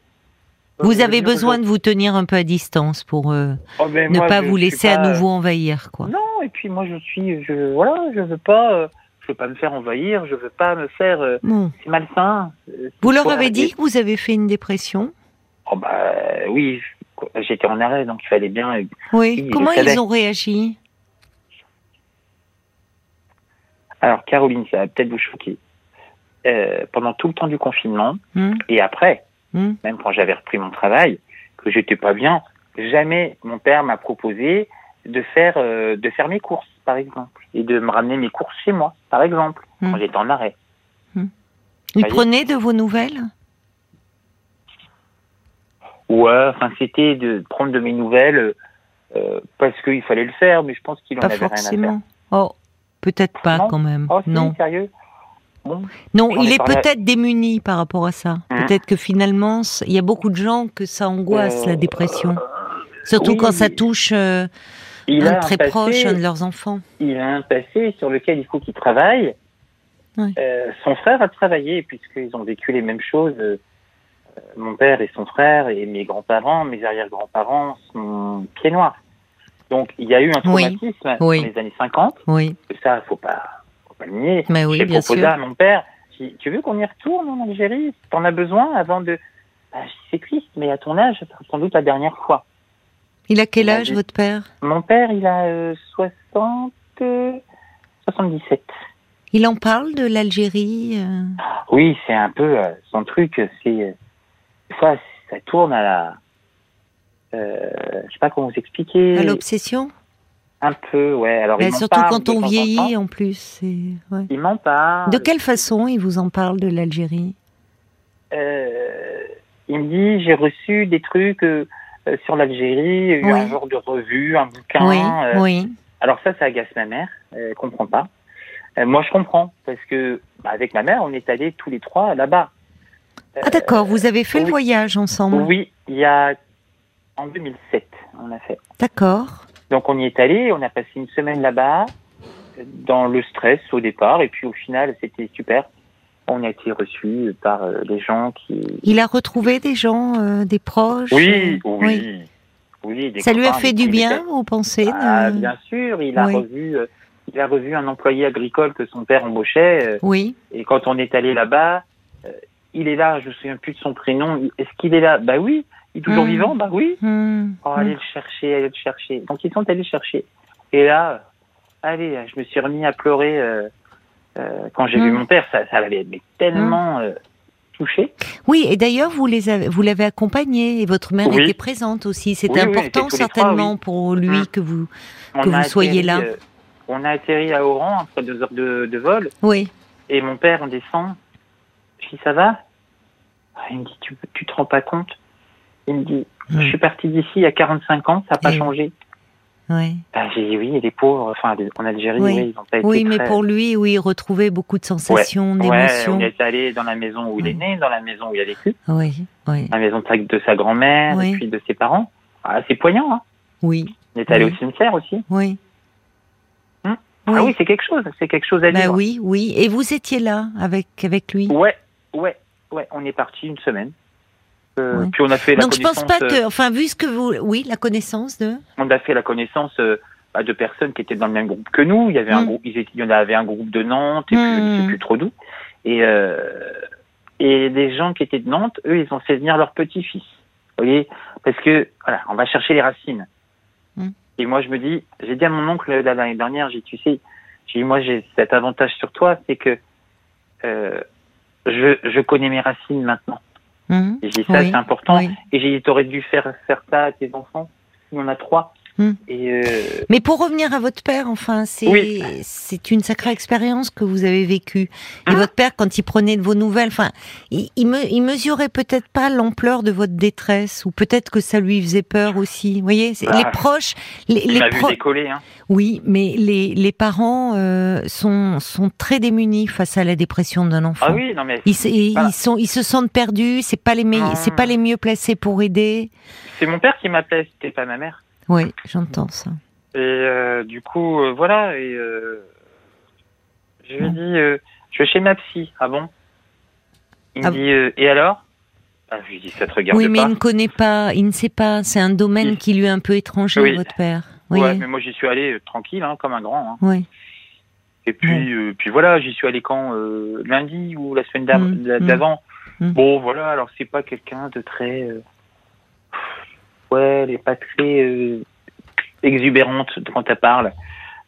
Vous avez besoin de vous tenir un peu à distance pour euh, Oh, ne moi, pas vous laisser à nouveau envahir, quoi. Non, et puis moi je suis, je voilà, je veux pas, euh, je veux pas me faire envahir, je veux pas me faire, euh, c'est malsain. euh, Vous leur avez dit que vous avez fait une dépression? Oh bah oui, j'étais en arrêt, donc il fallait bien. Oui. Comment ils ont réagi? Alors Caroline, ça va peut-être vous choquer. Pendant tout le temps du confinement Hmm et après, Hmm même quand j'avais repris mon travail, que j'étais pas bien, jamais mon père m'a proposé de faire euh, de faire mes courses, par exemple, et de me ramener mes courses chez moi, par exemple, Hmm. quand j'étais en arrêt. Y est. prenaient de vos nouvelles? Ouais, enfin c'était de prendre de mes nouvelles euh, parce qu'il fallait le faire, mais je pense qu'il en Pas avait rien à faire. forcément. Oh, peut-être pas Non. quand même. Oh, non. sérieux? Non, il est à- peut-être démuni par rapport à ça. Mhm. Peut-être que finalement, il y a beaucoup de gens que ça angoisse Euh, la dépression. Surtout oui, quand ça touche euh, il un a très passé- proche, un de leurs enfants. il a un passé sur lequel il faut qu'il travaille. Oui. Euh, son frère a travaillé puisqu'ils ont vécu les mêmes choses. euh, mon père et son frère et mes grands-parents, mes arrière-grands-parents sont pieds noirs. Donc il y a eu un traumatisme Oui. dans les années 50. Oui, Que ça, faut pas, pas le nier. mais oui, J'ai bien proposé sûr. à mon père, tu veux qu'on y retourne en Algérie? T'en as besoin avant de... Bah, c'est triste, mais à ton âge, ça sans doute la dernière fois. Il a quel a âge, dit- votre père? Mon père, il a euh, 60... euh, 77. Il en parle de l'Algérie euh, Oui, c'est un peu euh, son truc. C'est euh, fois ça tourne à la. Euh, je sais pas comment vous expliquer. à l'obsession? Un peu, ouais. Alors m'en Surtout quand on en vieillit, en plus. ouais. Il m'en parle. De quelle façon il vous en parle de l'Algérie? Euh, il me dit j'ai reçu des trucs euh, euh, sur l'Algérie, Oui. un genre de revue, un bouquin. Oui, euh, oui. Alors ça, ça agace ma mère. Elle comprend pas. Moi, je comprends parce que bah, avec ma mère, on est allés tous les trois là-bas. Ah d'accord, vous avez fait le voyage ensemble? Oui, il y a en 2007, on a fait. D'accord. Donc on y est allé, on a passé une semaine là-bas, dans le stress au départ, et puis au final c'était super. On a été reçus par euh, les gens qui. Il a retrouvé des gens, euh, des proches Oui, euh, oui, oui. des Ça lui a fait du bien, vous pensez Ah, bien sûr, il a Oui. revu, euh, il a revu un employé agricole que son père embauchait, Oui. et quand on est allé là-bas, il est là. Je me souviens plus de son prénom. Est-ce qu'il est là? Bah oui. Il est toujours Hmm. vivant? Bah oui. Hmm, Oh, hmm. allez le chercher, allez le chercher. Donc ils sont allés le chercher. Et là, allez, je me suis remis à pleurer euh, euh, quand j'ai vu mon père. Ça, ça l'avait mais tellement euh, touché. Oui, et d'ailleurs, vous les avez, vous l'avez accompagné et votre mère Oui. était présente aussi. Oui, on était important trois, certainement pour lui que vous. On Que vous soyez là. euh, on a atterri à Oran après deux heures de, de vol, Oui. et mon père descend. Je dis, ça va? Ah, Il me dit, tu, tu te rends pas compte? Il me dit, je suis parti d'ici il y a 45 ans, ça n'a pas Et- changé. Oui. Ah, j'ai dit, oui, les pauvres, enfin, en Algérie, Oui. oui, ils ont pas été Oui, mais très- pour lui, oui, il retrouvait beaucoup de sensations, Ouais, d'émotions. on est allé dans la maison où il est né, dans la maison où il a vécu, Oui, oui, la maison de sa, grand-mère, et puis de ses parents. Ah, c'est poignant, hein. oui, On est allé au cimetière aussi. oui. Hmm. Ah oui, c'est quelque chose, c'est quelque chose à Bah vivre. oui, oui. Et vous étiez là avec avec lui? Ouais, ouais, ouais, on est parti une semaine. Euh. Puis on a fait la Donc je pense connaissance. pas euh, que, enfin, vu ce que vous, oui, la connaissance de. on a fait la connaissance euh, bah, de personnes qui étaient dans le même groupe que nous. Il y avait un Mm. groupe, il y en avait un groupe de Nantes et puis je ne Mm. sais plus trop d'où. Et euh, et des gens qui étaient de Nantes, eux, ils ont fait venir leur petit-fils. Vous voyez, parce que voilà, on va chercher les racines. Mm. Et moi, je me dis, j'ai dit à mon oncle l'année dernière, j'ai dit, tu sais, j'ai dit, moi, j'ai cet avantage sur toi, c'est que euh, je, je connais mes racines maintenant. Mhm. Et j'ai dit, ça, Oui, c'est important. oui. Et j'ai dit, t'aurais dû faire, faire ça à tes enfants. Il y en a trois. Hmm. Et euh, Mais pour revenir à votre père, enfin, c'est Oui. c'est une sacrée expérience que vous avez vécue. Et Ah. votre père, quand il prenait de vos nouvelles, enfin, il, il, me, il mesurait peut-être pas l'ampleur de votre détresse, ou peut-être que ça lui faisait peur aussi. Vous voyez, c'est- Bah, les proches, les, il les m'a vu pro- décoller. Hein. oui, mais les, les parents euh, sont sont très démunis face à la dépression d'un enfant. Ah oui, non mais Ils, se- ils Voilà. sont, ils se sentent perdus. C'est pas les me- Non. c'est pas les mieux placés pour aider. c'est mon père qui m'appelait, c'était pas ma mère. Oui, j'entends ça. Et euh, du coup, euh, voilà. Et euh, je lui ai dit, je vais chez ma psy. Ah bon? Il me Ah dit, et alors? Ah, Je lui ai dit, ça te regarde Oui, mais pas. il ne connaît pas, il ne sait pas. C'est un domaine Il- qui lui est un peu étranger, Oui. votre père. Oui, Ouais, mais moi j'y suis allé tranquille, hein, comme un grand. Hein. oui. Et puis, puis voilà, j'y suis allé quand lundi ou la semaine Mm, mm. d'avant. Mm. Bon, voilà, alors c'est pas quelqu'un de très, ouais, elle est pas très euh, exubérante quand elle parle.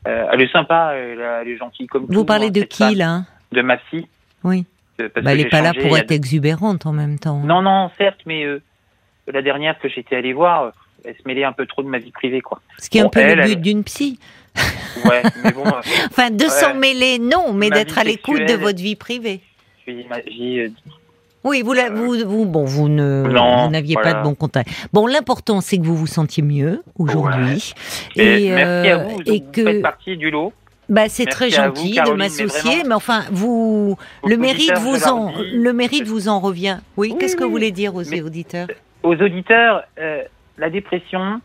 Euh, elle est sympa, elle, elle est gentille comme tout. Vous parlez hein, de cette qui là De ma psy. Oui. euh, parce Bah, que elle n'est pas là pour a être exubérante en même temps. Non, non, certes, mais euh, la dernière que j'étais allé voir, elle se mêlait un peu trop de ma vie privée, quoi. Ce qui est un peu elle, le but elle- d'une psy. Ouais, mais bon, Enfin, de s'en Ouais. mêler, non, mais Ma d'être à l'écoute de votre vie privée. j'ai Oui, vous, la- vous, vous, bon, vous ne, Non, vous n'aviez voilà. pas de bon contact. Bon, l'important, c'est que vous vous sentiez mieux aujourd'hui. et Et, merci à euh, vous, et vous que, faites partie du lot. bah, c'est très vous, gentil de mais m'associer, mais enfin, vous, Aux le mérite vous en, le mérite vous en revient. Oui, Oui, qu'est-ce que vous voulez dire aux mais- auditeurs? aux auditeurs, euh, la dépression,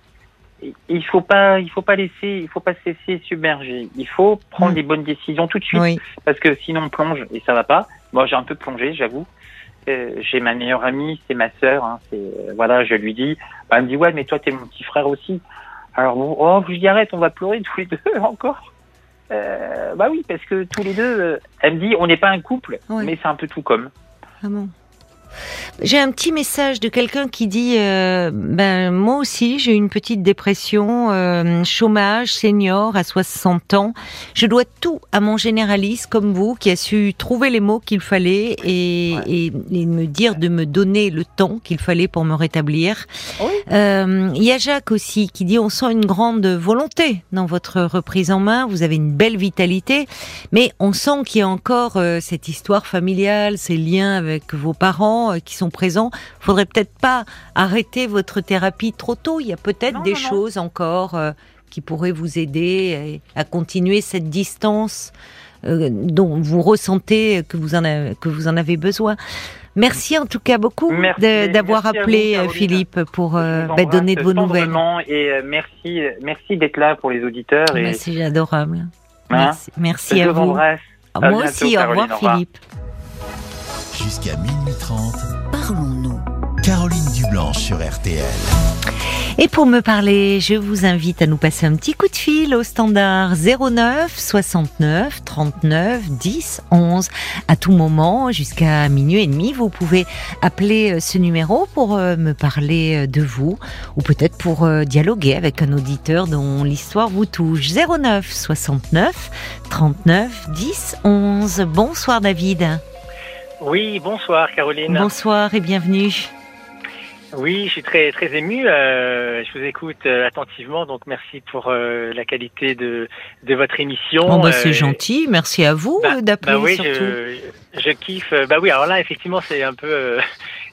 il- faut pas, il faut pas laisser, il faut pas se laisser submerger. Il faut prendre Mm. les bonnes décisions tout de suite, Oui, parce que sinon on plonge et ça va pas. Moi, j'ai un peu plongé, j'avoue. Euh, j'ai ma meilleure amie, c'est ma sœur. Hein, euh, voilà, je lui dis, bah, elle me dit ouais, mais toi t'es mon petit frère aussi. Alors bon, oh, je dis arrête, on va pleurer tous les deux encore. Euh, bah oui, parce que tous les deux, elle me dit, on n'est pas un couple, Ouais. mais c'est un peu tout comme. vraiment. J'ai un petit message de quelqu'un qui dit euh, ben moi aussi j'ai eu une petite dépression, euh, chômage, senior à 60 ans. Je dois tout à mon généraliste comme vous qui a su trouver les mots qu'il fallait et, Ouais. et, et me dire de me donner le temps qu'il fallait pour me rétablir. Oui. Euh, Il y a Jacques aussi qui dit on sent une grande volonté dans votre reprise en main. Vous avez une belle vitalité, mais on sent qu'il y a encore cette histoire familiale, ces liens avec vos parents euh, qui sont présents. Faudrait peut-être pas arrêter votre thérapie trop tôt. Il y a peut-être des non, non. choses encore euh, qui pourraient vous aider à, à continuer cette distance euh, dont vous ressentez que vous en avez, que vous en avez besoin. Merci en tout cas beaucoup d'avoir appelé vous, euh. Philippe pour euh, bah, donner de vos nouvelles. Et euh, merci, euh, merci d'être là pour les auditeurs. Et, Bah, C'est adorable. Hein Merci, merci je à vous. À Moi bientôt, aussi, Caroline, au revoir. Philippe. Jusqu'à minuit 30, Parlons-nous. Caroline Dublanche sur RTL. Et pour me parler, je vous invite à nous passer un petit coup de fil au standard 09 69 39 10 11. À tout moment, jusqu'à minuit et demi, vous pouvez appeler euh, ce numéro pour euh, me parler euh, de vous ou peut-être pour dialoguer avec un auditeur dont l'histoire vous touche. 09 69 39 10 11. Bonsoir David. Oui, bonsoir Caroline. Bonsoir et bienvenue. Oui, je suis très très ému. Euh, je vous écoute euh, attentivement, donc merci pour euh, la qualité de de votre émission. Oh bah, c'est gentil, merci à vous bah, d'appeler bah oui, surtout. Je, je kiffe. Bah oui, alors là effectivement c'est un peu.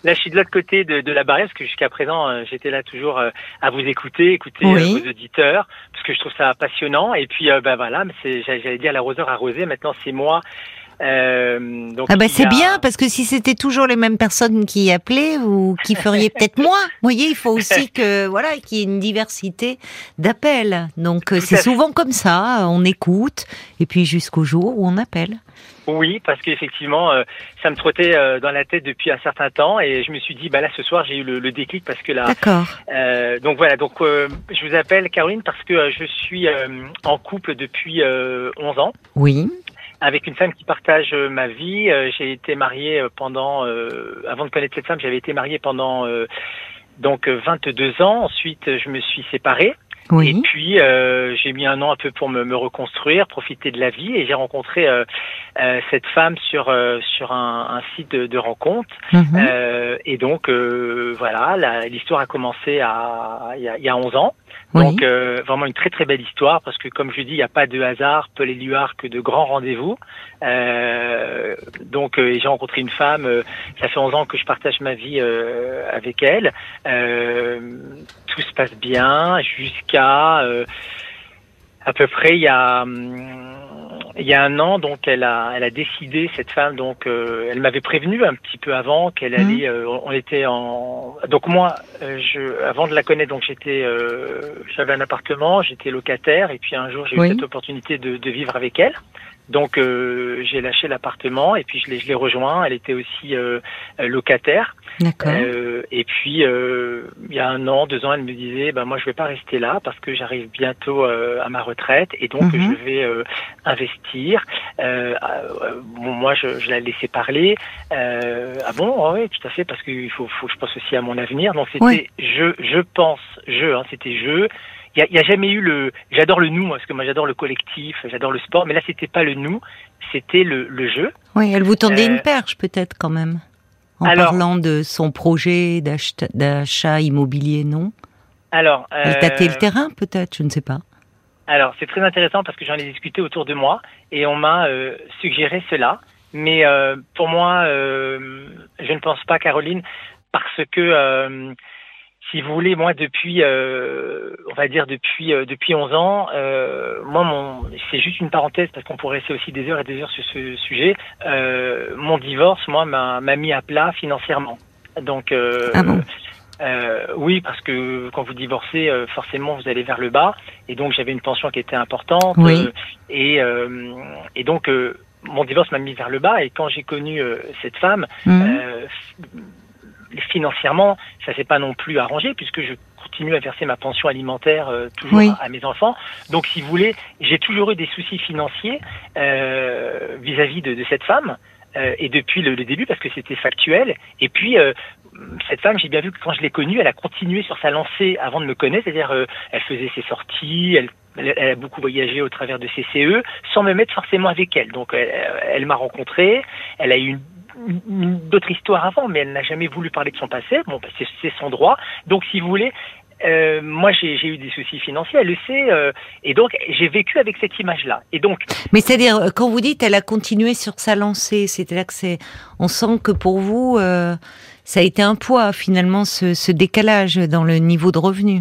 Là, je suis de l'autre côté de, de, la barrière parce que jusqu'à présent, j'étais là toujours à vous écouter, écouter oui. vos auditeurs, parce que je trouve ça passionnant. Et puis, bah voilà, j'allais dire l'arroseur arrosé. Maintenant, c'est moi euh, donc ah bah c'est a... bien parce que si c'était toujours les mêmes personnes qui appelaient ou qui feriez peut-être moins, vous voyez, il faut aussi que voilà qu'il y ait une diversité d'appels. Donc c'est souvent comme ça, on écoute et puis jusqu'au jour où on appelle. Oui, parce qu'effectivement, euh, ça me trottait euh, dans la tête depuis un certain temps et je me suis dit, bah là, ce soir, j'ai eu le, le, déclic parce que là. D'accord. Euh, donc voilà, donc je vous appelle Caroline parce que je suis en couple depuis 11 ans. Oui avec une femme qui partage euh, ma vie. Euh, j'ai été mariée euh, pendant, avant de connaître cette femme, j'avais été mariée pendant donc 22 ans. Ensuite, je me suis séparée. Oui. Et puis euh, j'ai mis un an un peu pour me, me reconstruire, profiter de la vie, et j'ai rencontré euh, euh, cette femme sur sur un, un, site de, de rencontre. Mhm. et donc voilà, l'histoire a commencé à il y a, il y a 11 ans. Donc euh, vraiment une très très belle histoire parce que comme je dis, il n'y a pas de hasard, peu les luards que de grands rendez-vous. Euh, donc euh, j'ai rencontré une femme, ça fait 11 ans que je partage ma vie avec elle. tout se passe bien jusqu'à à peu près il y a hum, il y a un an, donc elle a, elle a décidé cette femme, donc euh, elle m'avait prévenu un petit peu avant qu'elle allait, euh, on était en, donc moi, euh, je, avant de la connaître, donc j'étais, j'avais un appartement, j'étais locataire, et puis un jour j'ai Oui. eu cette opportunité de, de vivre avec elle. Donc euh, j'ai lâché l'appartement et puis je l'ai, je l'ai rejoint. Elle était aussi euh, locataire. Euh, et puis euh, il y a un an, deux ans, elle me disait, ben moi je vais pas rester là parce que j'arrive bientôt euh, à ma retraite et donc Mhm. je vais euh, investir. Euh, euh, bon, moi je, je la laissais parler. Euh, ah bon, Ah oui, tout à fait, parce qu'il faut, faut, je pense aussi à mon avenir. Donc c'était Oui. je, je pense, je, hein, c'était je. Il y a, a jamais eu le. J'adore le nous, moi, parce que moi j'adore le collectif, j'adore le sport, mais là c'était pas le nous, c'était le, le jeu. Oui, elle vous tendait Euh, une perche peut-être quand même. En alors- parlant de son projet d'achat immobilier, non? Alors, Elle euh, tâtait le terrain peut-être, je ne sais pas. Alors, c'est très intéressant parce que j'en ai discuté autour de moi et on m'a euh, suggéré cela. Mais euh, pour moi, euh, je ne pense pas, Caroline, parce que, euh, si vous voulez, moi, depuis, euh, on va dire depuis euh, depuis 11 ans, euh, moi, mon, c'est juste une parenthèse parce qu'on pourrait rester aussi des heures et des heures sur ce sujet. Euh, mon divorce, moi, m'a m'a mis à plat financièrement. Donc, euh, Ah bon? euh, oui, parce que quand vous divorcez, euh, forcément, vous allez vers le bas. Et donc, j'avais une pension qui était importante. Oui. et, euh, et donc, euh, mon divorce m'a mis vers le bas. Et quand j'ai connu euh, cette femme, Mhm. Financièrement, ça s'est pas non plus arrangé puisque je continue à verser ma pension alimentaire euh, toujours Oui. à, à mes enfants. Donc, si vous voulez, j'ai toujours eu des soucis financiers euh, vis-à-vis de, de cette femme. euh, et depuis le, le début, parce que c'était factuel. Et puis, euh, cette femme, j'ai bien vu que quand je l'ai connue, elle a continué sur sa lancée avant de me connaître, c'est-à-dire euh, elle faisait ses sorties, elle, elle, elle a beaucoup voyagé au travers de ses CE, sans me mettre forcément avec elle. Donc elle, elle m'a rencontré, elle a eu une d'autres histoires avant, mais elle n'a jamais voulu parler de son passé. Bon, bah, c'est c'est son droit. Donc, si vous voulez, euh, moi, j'ai j'ai eu des soucis financiers, elle le sait, euh, et donc j'ai vécu avec cette image-là. Et donc, Mais c'est-à-dire, euh, quand vous dites elle a continué sur sa lancée, c'est-à-dire que c'est, on sent que pour vous, euh, ça a été un poids finalement ce, ce décalage dans le niveau de revenu.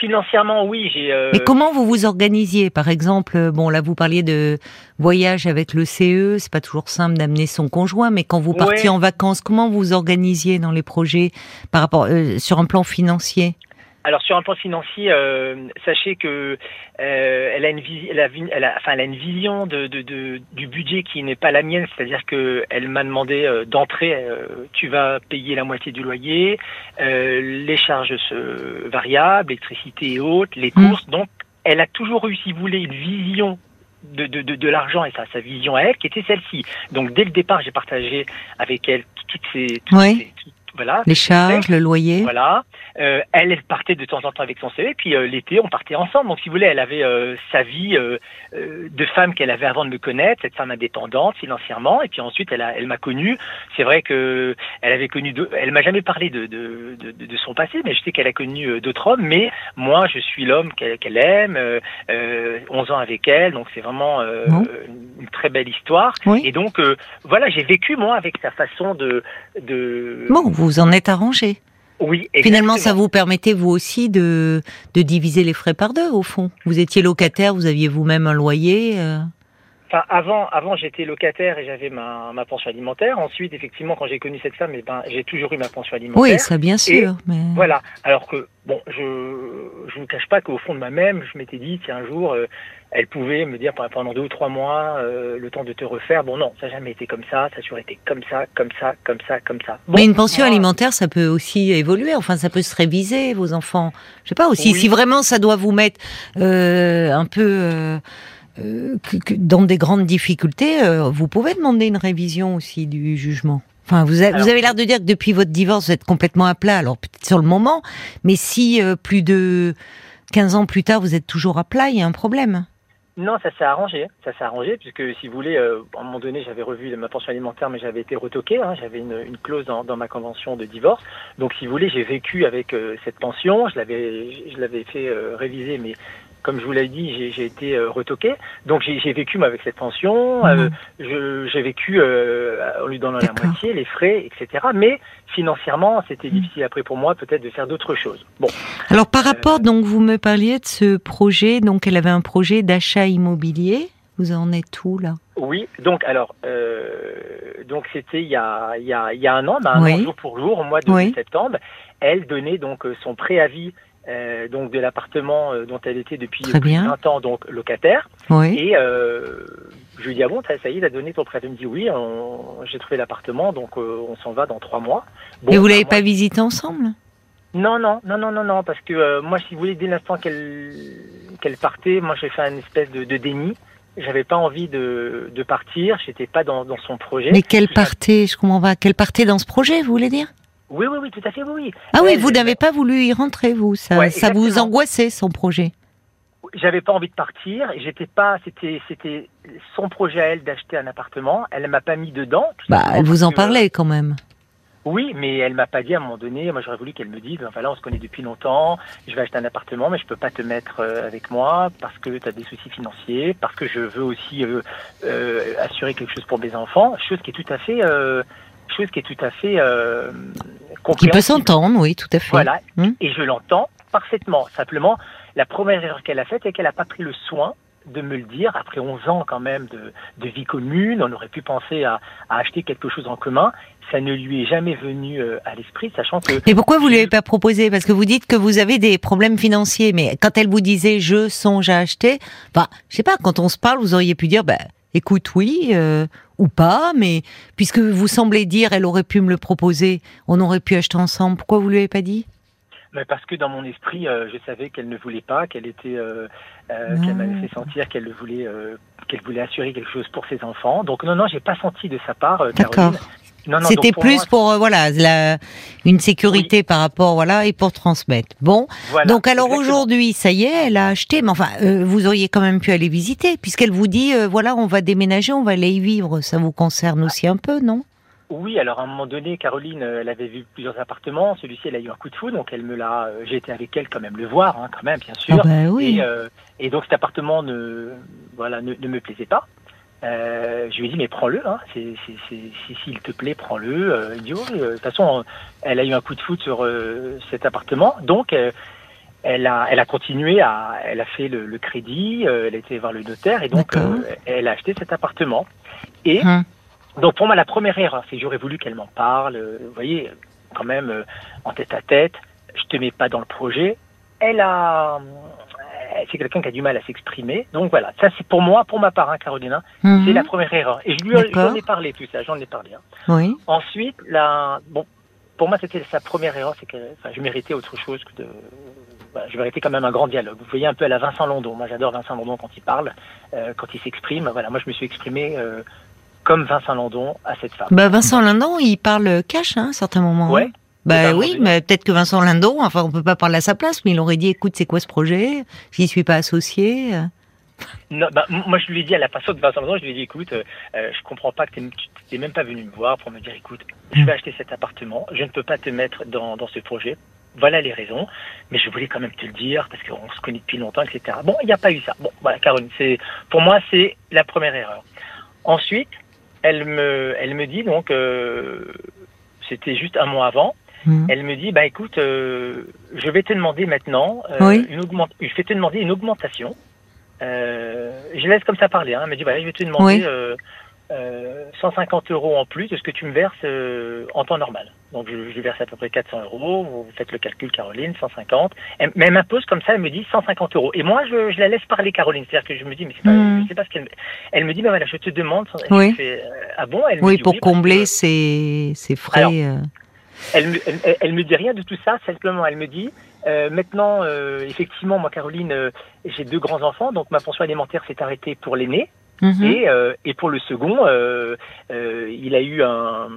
Financièrement, oui, j'ai. euh, Mais comment vous vous organisiez Par exemple, euh, bon là vous parliez de voyage avec le CE, c'est pas toujours simple d'amener son conjoint, mais quand vous partiez Ouais. en vacances, comment vous vous organisiez dans les projets par rapport euh, sur un plan financier? Alors sur un plan financier, euh, sachez que euh, elle a une elle a, elle a- enfin elle a une vision de, de, de- du budget qui n'est pas la mienne, c'est-à-dire que elle m'a demandé euh, d'entrée, euh, tu vas payer la moitié du loyer, euh, les charges variables, électricité et autres, les Mm. courses. Donc elle a toujours eu, si vous voulez, une vision de, de, de, de l'argent et ça, sa vision à elle qui était celle-ci. Donc dès le départ, j'ai partagé avec elle toutes ces, toutes Oui. ces- toutes- voilà, Les charges, le loyer voilà. Euh, elle, partait de temps en temps avec son CV, puis euh, l'été, on partait ensemble. Donc, si vous voulez, elle avait euh, sa vie euh, euh, de femme qu'elle avait avant de me connaître, cette femme indépendante financièrement, et puis ensuite, elle, a, elle m'a connu. C'est vrai que elle avait connu, deux, elle m'a jamais parlé de, de, de, de son passé, mais je sais qu'elle a connu euh, d'autres hommes. Mais moi, je suis l'homme qu'elle, qu'elle aime, euh, euh, 11 ans avec elle, donc c'est vraiment euh, Bon. une très belle histoire. Oui. Et donc, euh, voilà, j'ai vécu moi avec sa façon de, de... Bon, vous en êtes arrangé. Oui, Finalement, ça exactement. vous permettait vous aussi de, de diviser les frais par deux, au fond. Vous étiez locataire, vous aviez vous-même un loyer. euh. Enfin, avant, avant j'étais locataire et j'avais ma, ma pension alimentaire. Ensuite, effectivement, quand j'ai connu cette femme, eh ben, j'ai toujours eu ma pension alimentaire. Oui, ça bien sûr. mais... Voilà. Alors que, bon, je je vous cache pas qu'au fond de moi-même, je m'étais dit, tiens, un jour, euh, elle pouvait me dire pendant deux ou trois mois, euh, le temps de te refaire. Bon, non, ça n'a jamais été comme ça. Ça a toujours été comme ça, comme ça, comme ça, comme ça. Bon, Mais une pension moi, alimentaire, ça peut aussi évoluer. Enfin, ça peut se réviser, vos enfants. Je sais pas aussi. Oui. Si vraiment ça doit vous mettre euh, un peu euh, euh, que- que- dans des grandes difficultés, euh, vous pouvez demander une révision aussi du jugement. Enfin, vous, a- vous Alors- avez l'air de dire que depuis votre divorce, vous êtes complètement à plat. Alors peut-être sur le moment, mais si euh, plus de 15 ans plus tard, vous êtes toujours à plat, il y a un problème. Non, ça s'est arrangé. Ça s'est arrangé puisque, si vous voulez, euh, à un moment donné, j'avais revu ma pension alimentaire, mais j'avais été retoqué. Hein, j'avais une, une clause dans, dans ma convention de divorce. Donc, si vous voulez, j'ai vécu avec euh, cette pension. Je l'avais, je l'avais fait euh, réviser, mais comme je vous l'ai dit, j'ai, été euh, retoqué. Donc, j'ai, vécu avec cette pension. Euh, je, j'ai vécu euh, en lui donnant la moitié, les frais, etc. Mais financièrement, c'était Mhm. difficile après pour moi, peut-être, de faire d'autres choses. Bon. Alors par rapport, donc vous me parliez de ce projet. Donc elle avait un projet d'achat immobilier. Vous en êtes où là? Oui, donc alors, euh, donc c'était il y a, il y, a, il y a un an, ben, un Oui. an jour pour jour, au mois de Oui. septembre, elle donnait donc euh, son préavis euh, donc de l'appartement euh, dont elle était depuis Très bien. 20 ans donc locataire. Oui. Et euh, je lui dis ah bon, ça, y est, t'as donné ton préavis. Elle me dit oui, on- j'ai trouvé l'appartement, donc euh, on s'en va dans trois mois. Bon, Et vous l'avez pas visité ensemble? Non, non, non, non, non, non, parce que euh, moi, si vous voulez, dès l'instant qu'elle qu'elle partait, moi, j'ai fait une espèce de, de déni. J'avais pas envie de, de partir. J'étais pas dans, dans son projet. Mais quelle partait Je comprends pas. Quelle partait dans ce projet, vous voulez dire? Oui, oui, oui, tout à fait, oui, oui. Ah oui, vous n'avez pas voulu y rentrer, vous. Ça, Ouais, ça vous angoissait son projet? J'avais pas envie de partir. J'étais pas. C'était, c'était son projet à elle d'acheter un appartement. Elle m'a pas mis dedans. Bah, elle vous en parlait quand même. Oui, mais elle m'a pas dit à un moment donné. Moi, j'aurais voulu qu'elle me dise, enfin là, on se connaît depuis longtemps. Je vais acheter un appartement, mais je peux pas te mettre euh, avec moi parce que tu as des soucis financiers, parce que je veux aussi euh, euh, assurer quelque chose pour mes enfants. Chose qui est tout à fait, euh, chose qui est tout à fait euh, Qui peut s'entendre, oui, tout à fait. Voilà, Hmm. et je l'entends parfaitement. Simplement, la première erreur qu'elle a faite, c'est qu'elle n'a pas pris le soin de me le dire. Après 11 ans quand même de, de vie commune, on aurait pu penser à, à acheter quelque chose en commun. Ça ne lui est jamais venu euh, à l'esprit, sachant que Mais pourquoi vous ne l'avez pas proposé? Parce que vous dites que vous avez des problèmes financiers, mais quand elle vous disait je songe à acheter, bah, je sais pas, quand on se parle, vous auriez pu dire, bah, écoute, oui, euh, ou pas, mais puisque vous semblez dire, elle aurait pu me le proposer, on aurait pu acheter ensemble, pourquoi vous lui avez pas dit? Mais parce que dans mon esprit, euh, je savais qu'elle ne voulait pas, qu'elle était, euh, euh, qu'elle m'avait fait sentir qu'elle le voulait, euh, qu'elle voulait assurer quelque chose pour ses enfants. Donc non, non, j'ai pas senti de sa part, D'accord. Caroline. C'était plus moi, pour, euh, voilà, la, une sécurité par rapport, voilà, et pour transmettre. Bon, voilà, donc alors aujourd'hui, ça y est, elle a acheté, mais enfin, euh, vous auriez quand même pu aller visiter, puisqu'elle vous dit, euh, voilà, on va déménager, on va aller y vivre, ça vous concerne aussi un peu, non? Oui, alors à un moment donné, Caroline, elle avait vu plusieurs appartements. Celui-ci, elle a eu un coup de foudre, donc elle me l'a. J'ai été avec elle quand même le voir, hein, quand même, bien sûr. Ah bah oui. Et, et donc cet appartement ne, voilà, ne, ne me plaisait pas. Euh, je lui ai dit mais prends-le, hein. si s'il te plaît prends-le. Euh, il dit oui, euh, de toute façon elle a eu un coup de foot sur euh, cet appartement, donc euh, elle a, elle a continué à, elle a fait le, le crédit, euh, elle a été voir le notaire et donc euh, elle a acheté cet appartement. Et Hum. donc pour moi la première erreur, c'est que j'aurais voulu qu'elle m'en parle. Vous voyez, quand même euh, en tête à tête, je te mets pas dans le projet. Elle a, c'est quelqu'un qui a du mal à s'exprimer. Donc voilà, ça c'est pour moi, pour ma part, hein, Carolina, Mhm. c'est la première erreur. Et je lui j'en ai parlé tout ça, j'en ai parlé. hein. Oui. Ensuite, la, bon, pour moi c'était sa première erreur, c'est que enfin, je méritais autre chose que de, voilà, je méritais quand même un grand dialogue. Vous voyez un peu à la Vincent London. Moi j'adore Vincent London quand il parle, euh, quand il s'exprime. Voilà, moi je me suis exprimé euh, comme Vincent London à cette femme. Bah Vincent Lindon, il parle cash hein, à certains moments. Ouais. hein. Bah oui, mais peut-être que Vincent Lindon, enfin on peut pas parler à sa place, mais il aurait dit écoute, c'est quoi ce projet? J'y suis pas associé. Non, bah, moi, je lui ai dit à la façon de Vincent Lindon, je lui ai dit, écoute, euh, euh, je comprends pas que tu t'es même pas venu me voir pour me dire, écoute, je vais acheter cet appartement, je ne peux pas te mettre dans, dans ce projet. Voilà les raisons, mais je voulais quand même te le dire parce qu'on se connaît depuis longtemps, etc. Bon, il n'y a pas eu ça. Bon, voilà, Caroline, c'est pour moi c'est la première erreur. Ensuite, elle me, elle me dit donc, euh, c'était juste un mois avant, Hmm. elle me dit bah écoute euh, je vais te demander maintenant euh, Oui. une augment- je vais te demander une augmentation euh, je laisse comme ça parler hein. elle me dit voilà je vais te demander Oui. euh, euh, 150 euros en plus de ce que tu me verses euh, en temps normal donc je, je verse à peu près 400 euros vous faites le calcul Caroline 150 Elle- mais elle m'impose comme ça elle me dit 150 euros et moi je, je la laisse parler Caroline c'est à dire que je me dis mais c'est pas sais pas ce qu'elle me- elle me dit bah voilà je te demande Oui. Euh, ah bon? Elle me Oui, dit pour que- combler ses, ses frais. Alors, euh. Elle me, elle, elle me dit rien de tout ça, simplement elle me dit euh, maintenant, euh, effectivement, moi Caroline, euh, j'ai deux grands enfants, donc ma pension alimentaire s'est arrêtée pour l'aîné Mhm. et, euh, et pour le second, euh, euh, il a eu un,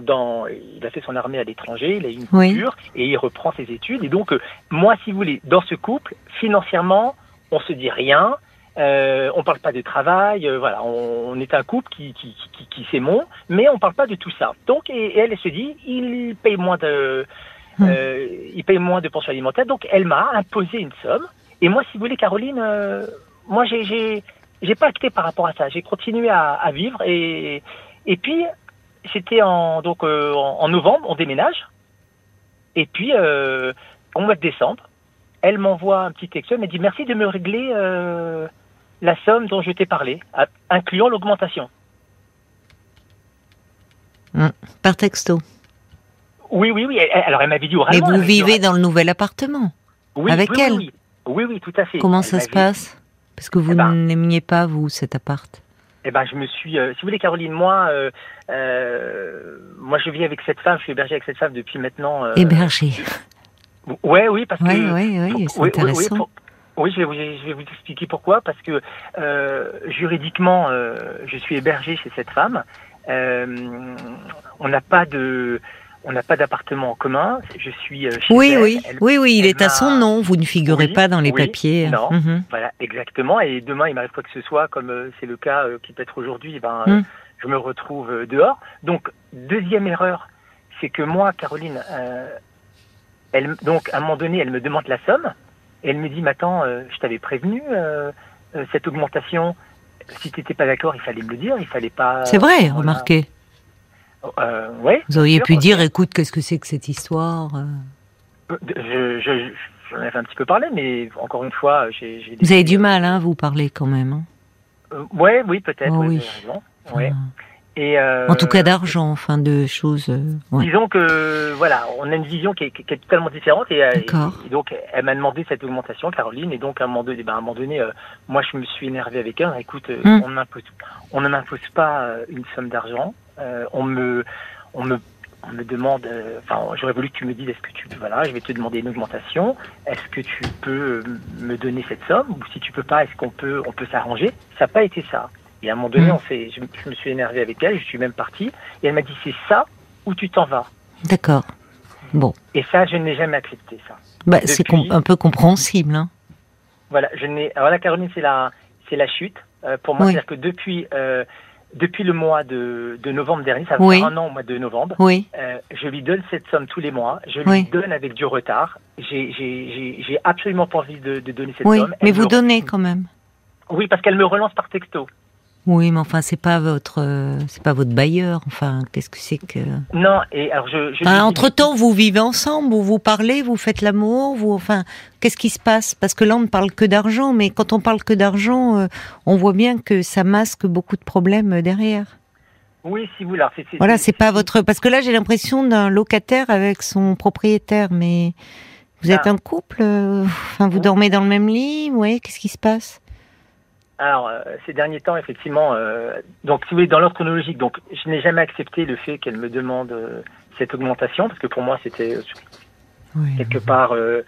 dans, il a fait son armée à l'étranger, il a eu une Oui. coupure et il reprend ses études. Et donc, euh, moi, si vous voulez, dans ce couple, financièrement, on se dit rien. Euh, on parle pas de travail, euh, voilà, on, on est un couple qui, qui, qui, qui s'aimons, mais on parle pas de tout ça. Donc, et, et elle, elle se dit, il paye moins de, Hmm. euh, il paye moins de pension alimentaire, donc elle m'a imposé une somme. Et moi, si vous voulez, Caroline, euh, moi, j'ai, j'ai, j'ai pas acté par rapport à ça. J'ai continué à, à vivre et, et puis c'était en donc euh, en, en novembre, on déménage. Et puis euh, au mois de décembre, elle m'envoie un petit texto, elle me dit merci de me régler euh, la somme dont je t'ai parlé, incluant l'augmentation. Par texto. Oui, oui, oui. alors elle m'avait dit Mais oralement. vous m'avait dit vivez dans le nouvel appartement. Oui, avec oui, elle Oui, oui, oui, tout à fait. Comment Elle ça se passe? Parce que vous Eh ben- n'aimiez pas, vous, cet appart. Eh ben, je me suis. euh, si vous voulez, Caroline, moi, euh, euh, moi, je vis avec cette femme. Je suis hébergé avec cette femme depuis maintenant. euh, Hébergé. Ouais, oui, parce que. oui, c'est Oui, oui, oui, oui, je vais, vous, je vais vous expliquer pourquoi. Parce que euh, juridiquement, euh, je suis hébergé chez cette femme. Euh, on n'a pas de, on n'a pas d'appartement en commun. Je suis euh, chez Oui, elle. oui, Elle- oui, oui, il est à son nom. Vous ne figurez Oui, pas dans les oui, papiers. non. Mhm. Voilà, exactement. Et demain, il m'arrive quoi que ce soit, comme euh, c'est le cas euh, qui peut être aujourd'hui, ben, Mm. je me retrouve dehors. Donc, deuxième erreur, c'est que moi, Caroline, euh, elle, donc à un moment donné, elle me demande la somme. Et elle me dit, mais attends, euh, je t'avais prévenu euh, euh, cette augmentation. Si tu n'étais pas d'accord, il fallait me le dire. Il fallait pas. C'est vrai, voilà. remarquez. Ouais. Vous auriez pu dire, écoute, qu'est-ce que c'est que cette histoire Je, je, je- j'en avais un petit peu parlé, mais encore une fois, j'ai. j'ai Vous avez du mal, hein, vous parler quand même. hein. Euh, ouais, oui, peut-être. Oh oui. Ouais. Et euh, En tout cas, d'argent, enfin, de choses. euh, ouais. Disons que voilà, on a une vision qui est, qui est totalement différente et, euh, et donc elle m'a demandé cette augmentation, Caroline, et donc à un moment donné, ben, à un moment donné euh, moi je me suis énervé avec elle. Écoute, euh, Hmm. on n'impose, on ne m'impose pas une somme d'argent. Euh, on me, on me, on me demande. euh, Enfin, j'aurais voulu que tu me dises est-ce que tu, voilà, je vais te demander une augmentation. Est-ce que tu peux me donner cette somme ou si tu peux pas, est-ce qu'on peut, on peut s'arranger? Ça n'a pas été ça. Et à un moment donné, Hmm. on s'est, je, je me suis énervé avec elle. Je suis même parti et elle m'a dit c'est ça ou tu t'en vas. D'accord. Bon. Et ça, je n'ai jamais accepté ça. Bah, c'est Depuis- un peu compréhensible. Hein. Voilà, je n'ai. Alors là, Caroline, c'est la, c'est la chute. Euh, pour moi, Oui. c'est-à-dire que depuis, euh, depuis le mois de, de novembre dernier, ça fait Oui. un an au mois de novembre, Oui. euh, je lui donne cette somme tous les mois. Je lui donne avec du retard. J'ai, j'ai, j'ai, j'ai absolument pas envie de, de donner cette Oui. somme. Mais Elle vous me- donnez quand même. Oui, parce qu'elle me relance par texto. Oui, mais enfin, c'est pas votre, euh, c'est pas votre bailleur. Enfin, qu'est-ce que c'est que. Non, et alors je. je dis- entre temps, vous vivez ensemble, vous vous parlez, vous faites l'amour, vous, enfin, qu'est-ce qui se passe? Parce que là, on ne parle que d'argent, mais quand on parle que d'argent, euh, on voit bien que ça masque beaucoup de problèmes euh, derrière. Oui, si vous c'est- Voilà, c'est pas votre. Parce que là, j'ai l'impression d'un locataire avec son propriétaire, mais vous êtes Ah. un couple. euh, Enfin, vous Oui. dormez dans le même lit. Oui, qu'est-ce qui se passe? Alors, euh, ces derniers temps, effectivement, euh, donc si vous voulez, dans l'ordre chronologique, donc je n'ai jamais accepté le fait qu'elle me demande euh, cette augmentation, parce que pour moi, c'était Oui. quelque part, je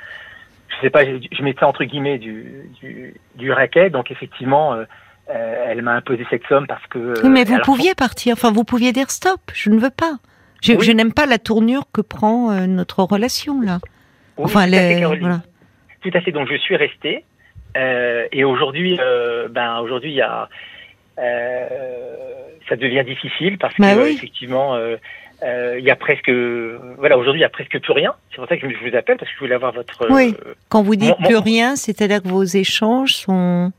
sais pas, je, je mettais entre guillemets du, du, du racket, donc effectivement, elle m'a imposé cette somme parce que... Oui, mais vous pouviez partir. Enfin, vous pouviez dire stop. Je ne veux pas. Je, Oui. je n'aime pas la tournure que prend notre relation là. Enfin, tout à fait, le- Caroline. voilà. Tout à fait. Donc je suis resté. Euh, et aujourd'hui, euh, ben aujourd'hui, il y a, euh, ça devient difficile parce que Bah euh, oui. effectivement, euh, il y a presque, voilà, aujourd'hui, il y a presque plus rien. C'est pour ça que je vous appelle parce que je voulais avoir votre. Oui. euh, Quand vous dites Mon- plus mon- rien, c'est-à-dire que vos échanges sont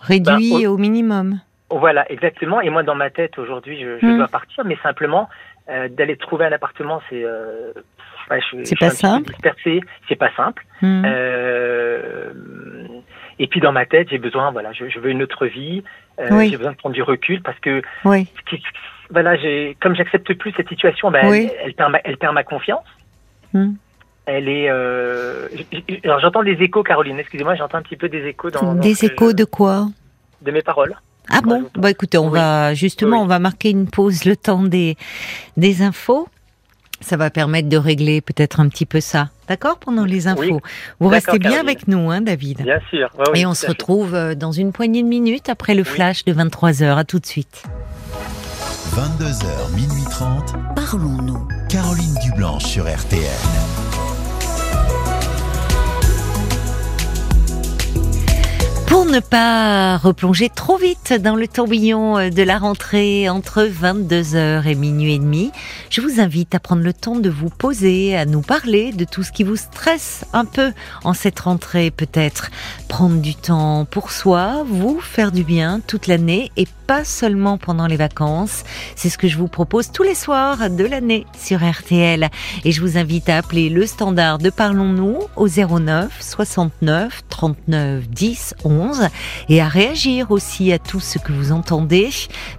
réduits Ben, au minimum. Voilà, exactement. Et moi, dans ma tête, aujourd'hui, je, je Hmm. dois partir, mais simplement euh, d'aller trouver un appartement, c'est. Suis pas peu simple. C'est pas simple. Hmm. Euh, et puis dans ma tête, j'ai besoin, voilà, je, je veux une autre vie. euh, Oui. J'ai besoin de prendre du recul parce que, Oui. voilà, j'ai, comme j'accepte plus cette situation, ben, Oui. elle, elle perd ma, elle perd ma confiance. Hmm. Elle est. Euh, alors j'entends des échos, Caroline. Excusez-moi, j'entends un petit peu des échos dans, Des échos je- de quoi? De mes paroles. Ah bon? Bah écoutez, on Oui. va justement, Oui. on va marquer une pause le temps des des infos. Ça va permettre de régler peut-être un petit peu ça. D'accord Pendant les infos? Oui. Vous restez bien Caroline. avec nous, hein, David Bien sûr. Ouais, oui, Et on se retrouve euh, dans une poignée de minutes après le Oui. flash de 23h. À tout de suite. 22h, minuit 30. Parlons-nous. Caroline Dublanche sur RTL. Pour ne pas replonger trop vite dans le tourbillon de la rentrée entre 22h et minuit et demi, je vous invite à prendre le temps de vous poser, à nous parler de tout ce qui vous stresse un peu en cette rentrée peut-être. Prendre du temps pour soi, vous faire du bien toute l'année et pas seulement pendant les vacances. C'est ce que je vous propose tous les soirs de l'année sur RTL. Et je vous invite à appeler le standard de Parlons-nous au 09 69 39 10 11 et à réagir aussi à tout ce que vous entendez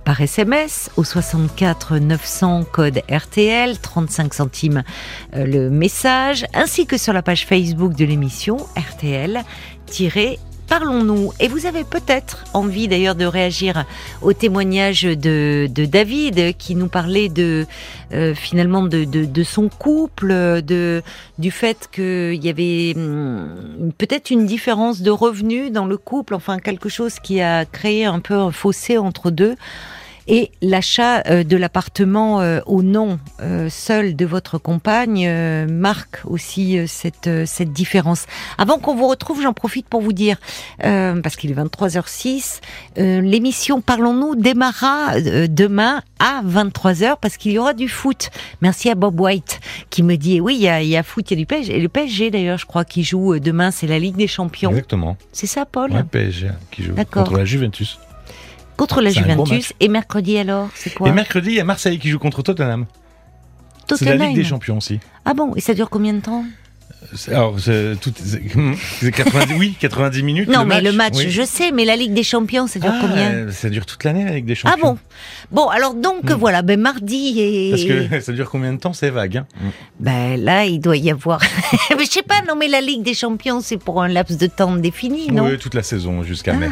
par SMS au 64 900 code RTL 35 centimes euh, le message ainsi que sur la page Facebook de l'émission RTL Parlons-nous. Et vous avez peut-être envie d'ailleurs de réagir au témoignage de, David qui nous parlait de euh, finalement de, son couple, de du fait qu'il y avait hum, peut-être une différence de revenus dans le couple, enfin quelque chose qui a créé un peu un fossé entre deux. Et l'achat euh, de l'appartement euh, au nom euh, seul de votre compagne marque aussi cette, cette différence. Avant qu'on vous retrouve, j'en profite pour vous dire, euh, parce qu'il est 23h06, euh, l'émission Parlons-nous démarrera demain à 23h parce qu'il y aura du foot. Merci à Bob White qui me dit, oui, il y a, il y a foot, il y a du PSG. Et le PSG d'ailleurs, je crois, qui joue demain, c'est la Ligue des Champions. Exactement. C'est ça, Paul? Ouais, PSG hein, qui joue contre la Juventus. Contre la Juventus. Et mercredi alors, c'est quoi Et mercredi, il y a Marseille qui joue contre Tottenham. C'est la. Ligue des Champions aussi. Ah bon, et ça dure combien de temps C'est- Alors, c'est tout- c'est- c'est 90, oui, 90 minutes. Non, le mais match, le match, oui. je sais, mais la Ligue des Champions, ça dure Ah, combien euh, Ça dure toute l'année la Ligue des Ah Champions. bon Bon, alors donc Hmm. voilà, ben mardi et Parce que ça dure combien de temps C'est vague. Hein ben là, il doit y avoir. mais je sais pas, non, mais la Ligue des Champions, c'est pour un laps de temps défini, non Oui, toute la saison jusqu'à mai.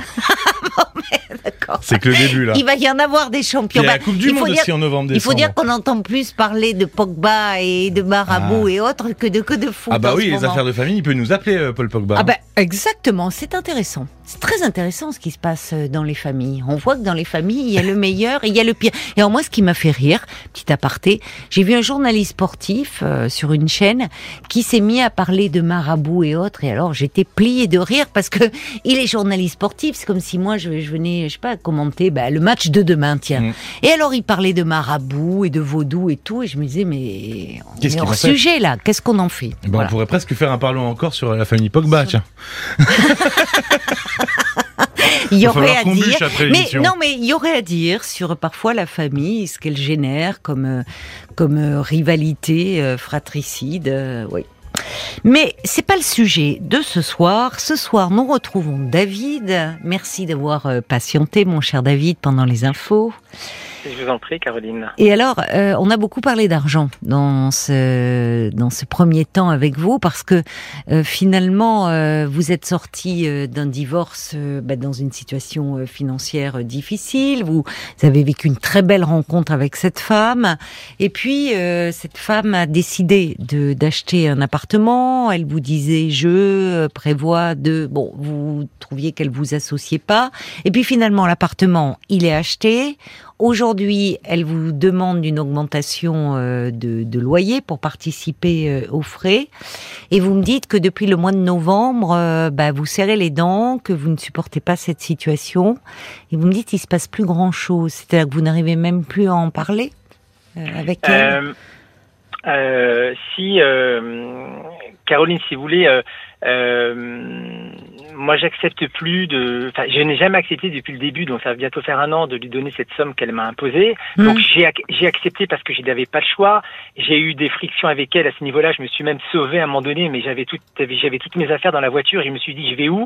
D'accord. C'est que le début là. Il va y en avoir des champions. il y a Bah, la Coupe du Monde dire- aussi en novembre Il faut décembre. dire qu'on entend plus parler de Pogba et de Marabou Ah. et autres que de que de foot. Ah bah en oui, les moment. affaires de famille, il peut nous appeler euh, Paul Pogba. Ah ben exactement, c'est intéressant. C'est très intéressant ce qui se passe euh, dans les familles. On voit que dans les familles, il y a le meilleur et il y a le pire. Et alors moi, ce qui m'a fait rire, petit aparté, j'ai vu un journaliste sportif euh, sur une chaîne qui s'est mis à parler de marabout et autres. Et alors j'étais pliée de rire parce que il est journaliste sportif. C'est comme si moi je, je venais, je sais pas, commenter bah, le match de demain, tiens. Mm. Et alors il parlait de marabout et de vaudou et tout. Et je me disais mais on Qu'est-ce est hors sujet là. Qu'est-ce qu'on en fait? Ben, Voilà. On pourrait presque faire un parlons encore sur la famille Pogba, tiens. Il y aurait à dire. Mais non, mais il y aurait à dire sur parfois la famille, ce qu'elle génère comme euh, comme euh, rivalité euh, fratricide, oui. Mais c'est pas le sujet de ce soir. Ce soir, nous retrouvons David. Merci d'avoir euh, patienté, mon cher David, pendant les infos. Je vous en prie, Caroline. Et alors, euh, on a beaucoup parlé d'argent dans ce dans ce premier temps avec vous parce que euh, finalement, euh, vous êtes sorti d'un divorce bah, dans une situation financière difficile. Vous avez vécu une très belle rencontre avec cette femme, et puis cette femme a décidé de d'acheter un appartement. Elle vous disait je prévois de bon, vous trouviez qu'elle vous associait pas, et puis finalement l'appartement il est acheté aujourd'hui, elle vous demande une augmentation euh, de, loyer pour participer euh, aux frais, et vous me dites que depuis le mois de novembre, euh, bah, vous serrez les dents, que vous ne supportez pas cette situation, et vous me dites qu'il se passe plus grand chose, c'est-à-dire que vous n'arrivez même plus à en parler avec elle. Si Caroline, si vous voulez, moi j'accepte plus de. Enfin, je n'ai jamais accepté depuis le début, donc ça va bientôt faire un an de lui donner cette somme qu'elle m'a imposée. Mhm. Donc j'ai ac- j'ai accepté parce que je n'avais pas le choix. J'ai eu des frictions avec elle à ce niveau-là. Je me suis même sauvé à un moment donné, mais j'avais tout, j'avais toutes mes affaires dans la voiture. Je me suis dit, je vais où?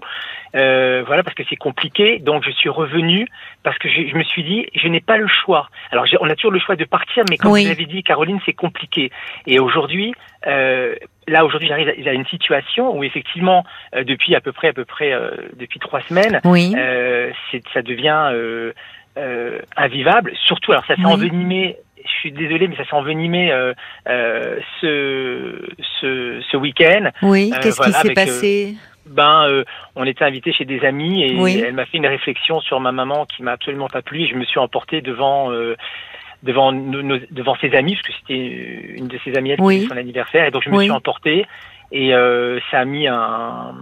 Euh, Voilà, parce que c'est compliqué. Donc je suis revenu parce que je, je me suis dit, je n'ai pas le choix. Alors j'ai- on a toujours le choix de partir, mais comme Oui. vous l'avez dit, Caroline, c'est compliqué. Et aujourd'hui, euh, là aujourd'hui, j'arrive à- à une situation où effectivement, euh, depuis à peu près, à peu près, euh, depuis trois semaines, Oui. euh, c'est, ça devient euh, euh, invivable. Surtout, alors ça s'est Oui. envenimé. Je suis désolé, mais ça s'est envenimé euh, euh, ce, ce, ce week-end. Oui, qu'est-ce voilà, qui s'est passé? Ben, euh, on était invité chez des amis et Oui. elle m'a fait une réflexion sur ma maman qui m'a absolument pas plu. Et je me suis emporté devant euh, devant nos, nos- devant ses amis parce que c'était une de ses amies elle, qui Oui. son anniversaire et donc je me Oui. suis emporté et euh, ça a mis un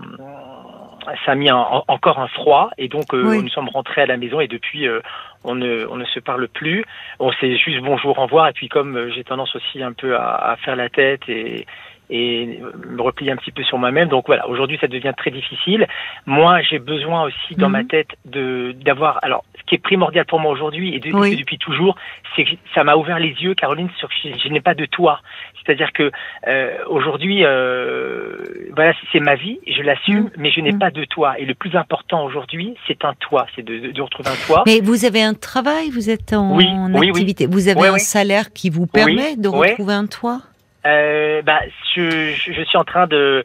ça a mis un- en- encore un froid et donc euh, Oui. nous sommes rentrés à la maison et depuis euh, on ne on ne se parle plus. On s'est juste bonjour au revoir et puis comme euh, j'ai tendance aussi un peu à, à faire la tête et et me replier un petit peu sur moi-même. Donc voilà, aujourd'hui ça devient très difficile. Moi, j'ai besoin aussi dans Mhm. ma tête de d'avoir. Alors, ce qui est primordial pour moi aujourd'hui et, de- Oui. et depuis toujours, c'est que ça m'a ouvert les yeux, Caroline, sur que je, je n'ai pas de toit. C'est-à-dire que euh, aujourd'hui, euh, voilà, c'est ma vie, je l'assume, Mhm. mais je n'ai Mhm. pas de toit. Et le plus important aujourd'hui, c'est un toit, c'est de, de- de retrouver un toit. Mais vous avez un travail, vous êtes en Oui, oui, oui. activité, vous avez Oui, un oui. salaire qui vous permet de oui. retrouver un toit Euh, bah, je, je, suis en train de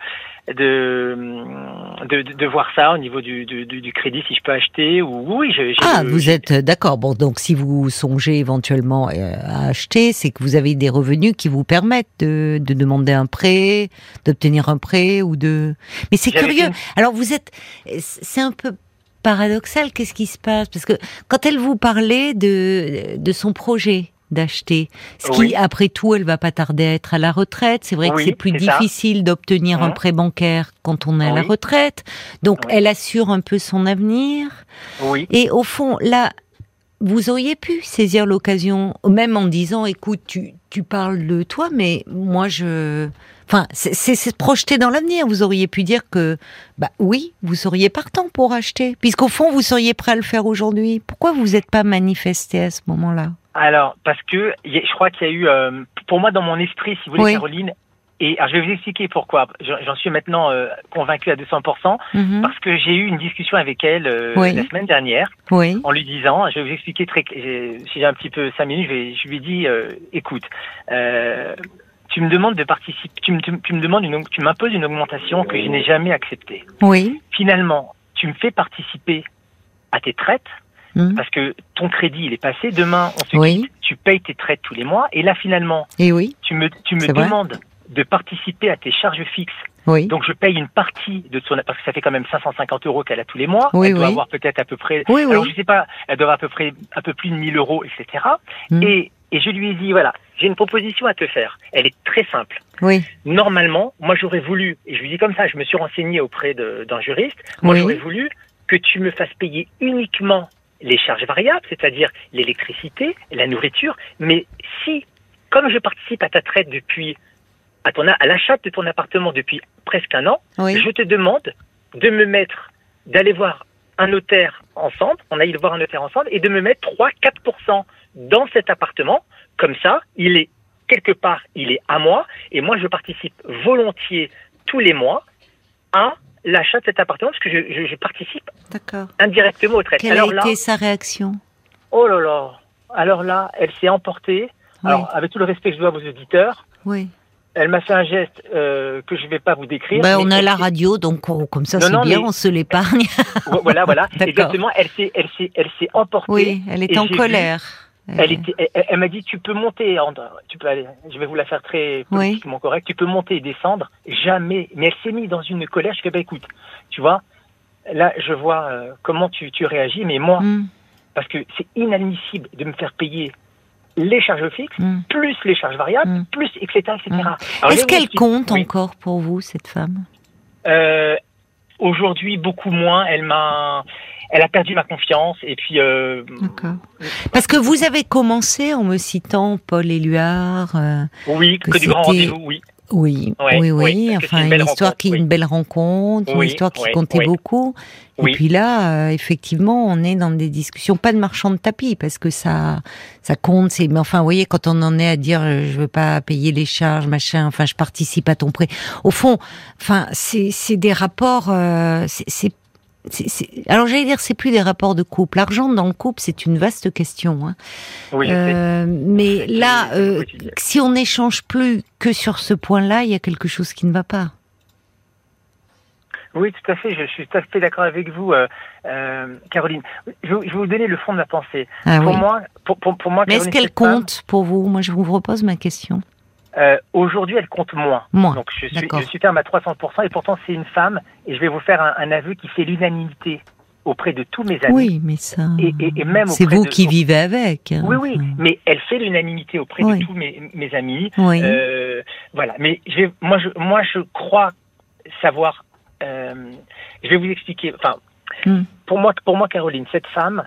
de, de, de, voir ça au niveau du, du, du du crédit, si je peux acheter ou oui. Je, Ah, le- vous êtes d'accord. Bon, donc si vous songez éventuellement euh, à acheter, c'est que vous avez des revenus qui vous permettent de, de demander un prêt, d'obtenir un prêt ou de. Mais c'est curieux. une- Alors vous êtes, c'est un peu paradoxal. Qu'est-ce qui se passe? Parce que quand elle vous parlait de de son projet d'acheter, ce qui Oui. après tout, elle va pas tarder à être à la retraite. C'est vrai que c'est plus difficile d'obtenir un Mhm. prêt bancaire quand on est à la retraite. Donc elle assure un peu son avenir. Oui. Et au fond, là, vous auriez pu saisir l'occasion, même en disant, écoute, tu, tu parles de toi, mais moi, je... Enfin, c'est c'est se projeter dans l'avenir. Vous auriez pu dire que, bah oui, vous seriez partant pour acheter, puisqu'au fond, vous seriez prêt à le faire aujourd'hui. Pourquoi vous n'êtes pas manifesté à ce moment-là? Alors, parce que je crois qu'il y a eu, euh, pour moi, dans mon esprit, si vous voulez, Oui. Caroline, et alors, je vais vous expliquer pourquoi. J'en suis maintenant euh, convaincu à 200%, Mhm. parce que j'ai eu une discussion avec elle euh, Oui. la semaine dernière, Oui, en lui disant, je vais vous expliquer très, si j'ai un petit peu cinq minutes, je, vais- je lui ai dit, euh, écoute, euh, tu me demandes de participer, tu me, tu me- tu me demandes une, tu m'imposes une augmentation que je n'ai jamais acceptée. oui. Finalement, tu me fais participer à tes traites Mhm. parce que ton crédit il est passé. Demain, on se Oui. quitte, tu payes tes traites tous les mois, et là finalement, Et oui, tu me, tu me vrai. demandes de participer à tes charges fixes. oui. Donc je paye une partie de son, parce que ça fait quand même 550 euros qu'elle a tous les mois. Oui, elle doit oui. avoir peut-être à peu près, Oui, alors je sais pas, elle doit avoir à peu près un peu plus de 1000 euros, etc. Mhm. Et, et je lui ai dit voilà, j'ai une proposition à te faire. Elle est très simple. Oui, Normalement, moi j'aurais voulu, et je lui dis comme ça, je me suis renseigné auprès d'un juriste, moi j'aurais voulu que tu me fasses payer uniquement les charges variables, c'est-à-dire l'électricité, la nourriture, mais si, comme je participe à ta traite depuis, à, ton, à l'achat de ton appartement depuis presque un an, oui. je te demande de me mettre, d'aller voir un notaire ensemble, on aille voir un notaire ensemble, et de me mettre 3-4% dans cet appartement, comme ça, il est quelque part, il est à moi, et moi je participe volontiers tous les mois à l'achat de cet appartement, parce que je, je- je participe D'accord. indirectement aux traites. Quelle Alors a là, été sa réaction? Oh là là, alors là, elle s'est emportée. Oui, Alors, avec tout le respect que je dois à vos auditeurs, oui. elle m'a fait un geste euh, que je ne vais pas vous décrire. Ben, mais on a la radio, donc on- comme ça c'est bien, mais- on se l'épargne. Voilà, voilà. D'accord. Exactement. Elle s'est, elle s'est, elle s'est emportée. Oui, elle est en vu- colère. Elle, était, elle, elle m'a dit tu peux monter, tu peux aller. Je vais vous la faire très Oui. politiquement correct. Tu peux monter et descendre. Jamais. Mais elle s'est mise dans une colère. Je fais bah écoute, tu vois. Là, je vois euh, comment tu, tu réagis, mais moi, Hmm. parce que c'est inadmissible de me faire payer les charges fixes, Mm. plus les charges variables, Mm. plus, etc., etc. Est-ce qu'elle compte Oui. encore pour vous, cette femme? Euh, Aujourd'hui, beaucoup moins. Elle m'a, elle a perdu ma confiance. Et puis, euh, D'accord. Parce que vous avez commencé en me citant Paul Éluard. euh, oui, que, que du grand rendez-vous, oui. oui, Ouais, oui, oui, Enfin, une histoire qui, oui. une belle rencontre, une histoire qui oui, comptait beaucoup. Et puis là, euh, effectivement, on est dans des discussions, pas de marchand de tapis, parce que ça, ça compte. C'est, mais enfin, vous voyez, quand on en est à dire, je veux pas payer les charges, machin. Enfin, je participe à ton prêt. Au fond, enfin, c'est, c'est des rapports. euh, c'est, alors j'allais dire c'est plus des rapports de couple. L'argent dans le couple c'est une vaste question. Hein. Oui. Euh, mais là, euh, si on n'échange plus que sur ce point-là, il y a quelque chose qui ne va pas. Oui, tout à fait. Je, suis tout à fait d'accord avec vous, euh, euh, Caroline. Je, vais- je vais vous donner le fond de ma pensée. Ah pour oui. moi, pour, pour, pour moi, Mais est-ce qu'elle compte pour vous? Moi, je vous repose ma question. Euh, Aujourd'hui, elle compte moins. Moi, Donc, je suis, je suis ferme à 300%, et pourtant, c'est une femme, et je vais vous faire un, un aveu qui fait l'unanimité auprès de tous mes amis. Oui, mais ça. Et- et- et même c'est vous de- qui vivez avec. hein. Oui, oui, mais elle fait l'unanimité auprès Oui. de tous mes, mes amis. Oui. Euh, voilà, mais je vais, moi, je, moi, je crois savoir. euh, je vais vous expliquer. Enfin, Hmm. pour moi, pour moi, Caroline, cette femme,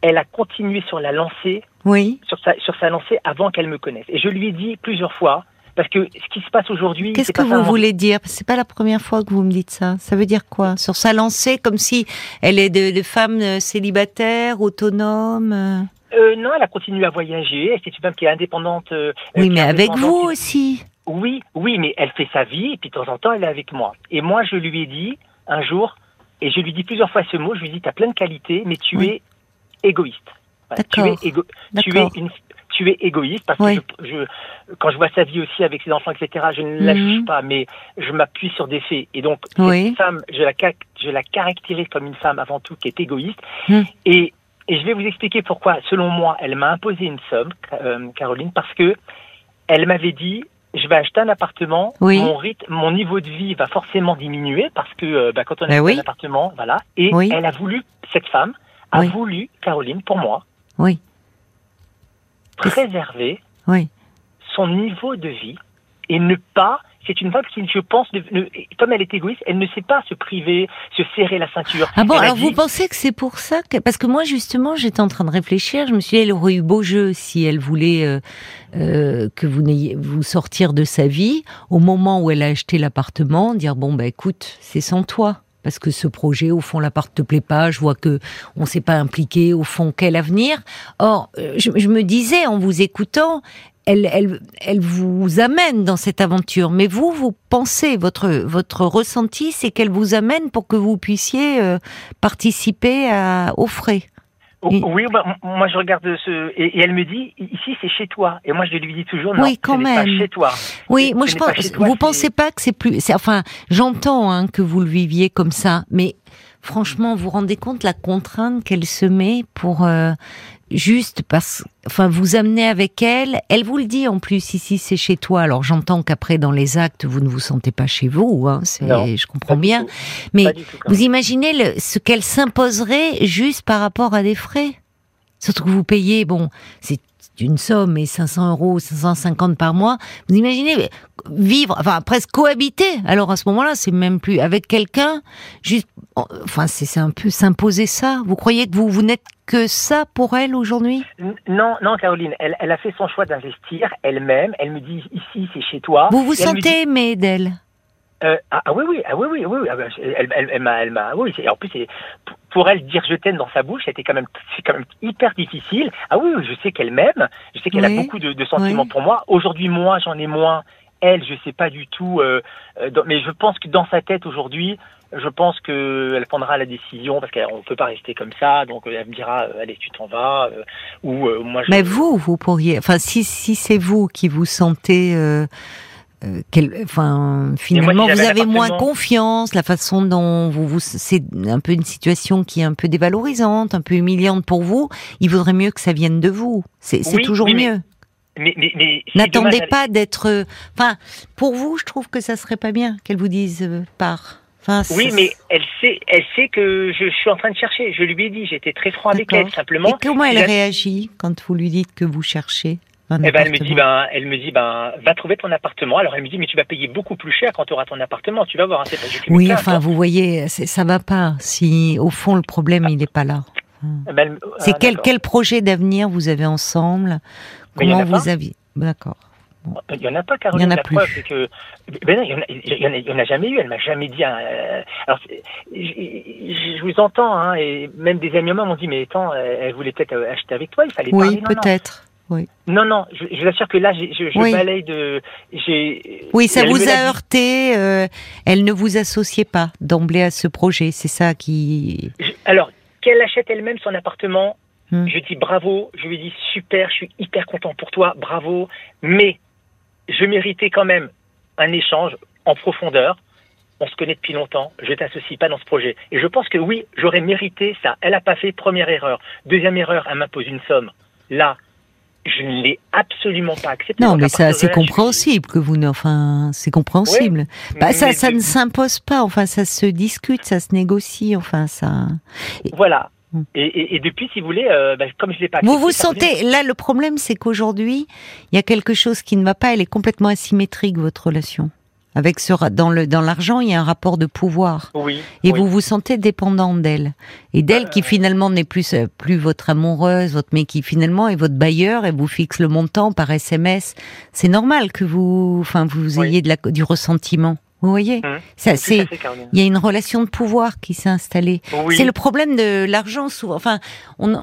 elle a continué sur la lancée, Oui. sur sa, sur sa lancée avant qu'elle me connaisse. Et je lui ai dit plusieurs fois, parce que ce qui se passe aujourd'hui, Qu'est-ce que vous voulez dire? C'est pas la première fois que vous me dites ça. Ça veut dire quoi? Sur sa lancée, comme si elle est de, de femme euh, célibataire, autonome. euh? Euh, non, elle a continué à voyager. C'est une femme qui est indépendante. euh, Oui, mais avec vous aussi. Oui, oui, mais elle fait sa vie et puis de temps en temps elle est avec moi. Et moi je lui ai dit un jour, et je lui dis plusieurs fois ce mot, je lui dis tu as plein de qualités, mais tu Oui. es égoïste. Voilà, tu, es égo- tu, es D'accord. une, tu es égoïste parce Oui. que je, je- quand je vois sa vie aussi avec ses enfants, etc., je ne la Mhm. juge pas, mais je m'appuie sur des faits. Et donc Oui. cette femme, je la, je la caractérise comme une femme avant tout qui est égoïste. Mhm. Et, et je vais vous expliquer pourquoi, selon moi, elle m'a imposé une somme, euh, Caroline, parce que elle m'avait dit je vais acheter un appartement, Oui. mon rythme, mon niveau de vie va forcément diminuer parce que euh, bah, quand on Ben a oui. un appartement, voilà. Et Oui. elle a voulu, cette femme a voulu, Caroline, pour moi, Oui. préserver Oui. son niveau de vie et ne pas. C'est une femme qui, je pense, ne- ne- comme elle est égoïste, elle ne sait pas se priver, se serrer la ceinture. Ah bon, Elle alors dit- vous pensez que c'est pour ça que parce que moi justement j'étais en train de réfléchir, je me suis dit elle aurait eu beau jeu si elle voulait euh, euh, que vous n'ayez vous sortir de sa vie au moment où elle a acheté l'appartement, dire bon bah écoute c'est sans toi parce que ce projet au fond l'appart te plaît pas, je vois que on s'est pas impliqué au fond quel avenir. Or euh, je, je me disais en vous écoutant elle, elle, elle vous amène dans cette aventure, mais vous, vous pensez, votre, votre ressenti, c'est qu'elle vous amène pour que vous puissiez euh, participer à, aux frais. Oh, Oui, bah, moi je regarde ce et, et elle me dit ici c'est chez toi et moi je lui dis toujours non, Oui, quand ce n'est pas même. chez toi. Oui, Ce- moi je pense. toi, vous pensez pas que c'est plus. c'est- Enfin, j'entends hein, que vous le viviez comme ça, mais franchement, vous vous rendez compte la contrainte qu'elle se met pour euh, juste parce. Enfin, vous amenez avec elle. Elle vous le dit en plus ici, c'est chez toi. Alors j'entends qu'après dans les actes, vous ne vous sentez pas chez vous. Hein, Non, je comprends bien. Mais tout, Vous imaginez le, ce qu'elle s'imposerait juste par rapport à des frais? Surtout que vous payez, bon, c'est une somme, mais 500 euros, 550 par mois. Vous imaginez vivre, enfin presque cohabiter. Alors à ce moment-là, c'est même plus avec quelqu'un. Juste, enfin c'est un peu s'imposer ça. Vous croyez que vous vous n'êtes que ça pour elle aujourd'hui? Non, non, Caroline, elle, elle a fait son choix d'investir elle-même. Elle me dit ici c'est chez toi. Vous vous Et me dit- sentez aimé d'elle? Euh, ah, ah oui, oui, ah oui, oui, oui, oui, ah bah, elle, elle, elle m'a, elle m'a, oui, en plus, c'est, pour- elle dire je t'aime dans sa bouche, c'était quand même, c'est quand même hyper difficile. Ah oui, je sais qu'elle m'aime, je sais qu'elle Oui, a beaucoup de, de sentiments oui. pour moi. Aujourd'hui, moi, j'en ai moins. Elle, je sais pas du tout, euh, euh, dans- mais je pense que dans sa tête aujourd'hui, je pense que elle prendra la décision parce qu'on peut pas rester comme ça, donc euh, elle me dira, euh, allez, tu t'en vas, euh, ou euh, moi je. Mais vous, vous pourriez. Enfin, si, si c'est vous qui vous sentez. Euh, quel- enfin, finalement, vous avez moins confiance, la façon dont vous, vous c'est un peu une situation qui est un peu dévalorisante, un peu humiliante pour vous. Il vaudrait mieux que ça vienne de vous. C'est Oui, toujours oui, mieux. Mais, mais, mais N'attendez pas d'être. Enfin, pour vous, je trouve que ça serait pas bien qu'elle vous dise euh, par. Enfin, Oui, mais elle sait, elle sait que je, je suis en train de chercher. Je lui ai dit, j'étais très franc avec elle, simplement. Et comment Elle- réagit quand vous lui dites que vous cherchez un Eh ben, elle me dit, ben, elle me dit, ben, va trouver ton appartement. Alors elle me dit, mais tu vas payer beaucoup plus cher quand tu auras ton appartement. Tu vas voir. hein, Oui, enfin, vous voyez, ça va pas. Si au fond le problème il n'est pas là. Eh ben, C'est ah, quel quel projet d'avenir vous avez ensemble? Comment vous avez D'accord. Il y en a pas, Caroline. Il y en a la plus. preuve, c'est que, ben non, il y en a, en en jamais eu. Elle m'a jamais dit. un, euh, alors, je, vous entends, hein, et même des amis m'ont dit, mais attends, euh, elle voulait peut-être acheter avec toi. Il fallait Oui, peut-être. Oui. Non, non, je, je vous assure que là, je, je Oui. balaye de. Oui, ça vous a heurté. euh, elle ne vous associait pas d'emblée à ce projet. C'est ça qui. Je- alors, qu'elle achète elle-même son appartement, Hmm. je dis bravo, je lui dis super, je suis hyper content pour toi, bravo, mais je méritais quand même un échange en profondeur. On se connaît depuis longtemps, je t'associe pas dans ce projet. Et je pense que oui, j'aurais mérité ça. Elle a pas fait première erreur. Deuxième erreur, elle m'impose une somme. Là, je ne l'ai absolument pas accepté. Non, mais ça, c'est suis- compréhensible que vous ne. Enfin, c'est compréhensible. Bah, ça, ça de- ne s'impose pas. Enfin, ça se discute, ça se négocie. Enfin, ça. Voilà. Hmm. Et, et- et depuis, si vous voulez, euh, bah, comme je l'ai pas Vous accepté, vous sentez. Là, le problème, c'est qu'aujourd'hui, il y a quelque chose qui ne va pas. Elle est complètement asymétrique votre relation. Avec ce dans le dans l'argent, il y a un rapport de pouvoir. Oui. Et oui. vous vous sentez dépendant d'elle. Et d'elle qui Euh. finalement n'est plus, euh, plus votre amoureuse, votre, mais qui finalement est votre bailleur et vous fixe le montant par SMS. C'est normal que vous, enfin, vous Oui. ayez de la, du ressentiment. Vous voyez? Hum. Ça, c'est, il y a une relation de pouvoir qui s'est installée. Oui. C'est le problème de l'argent souvent. Enfin, on,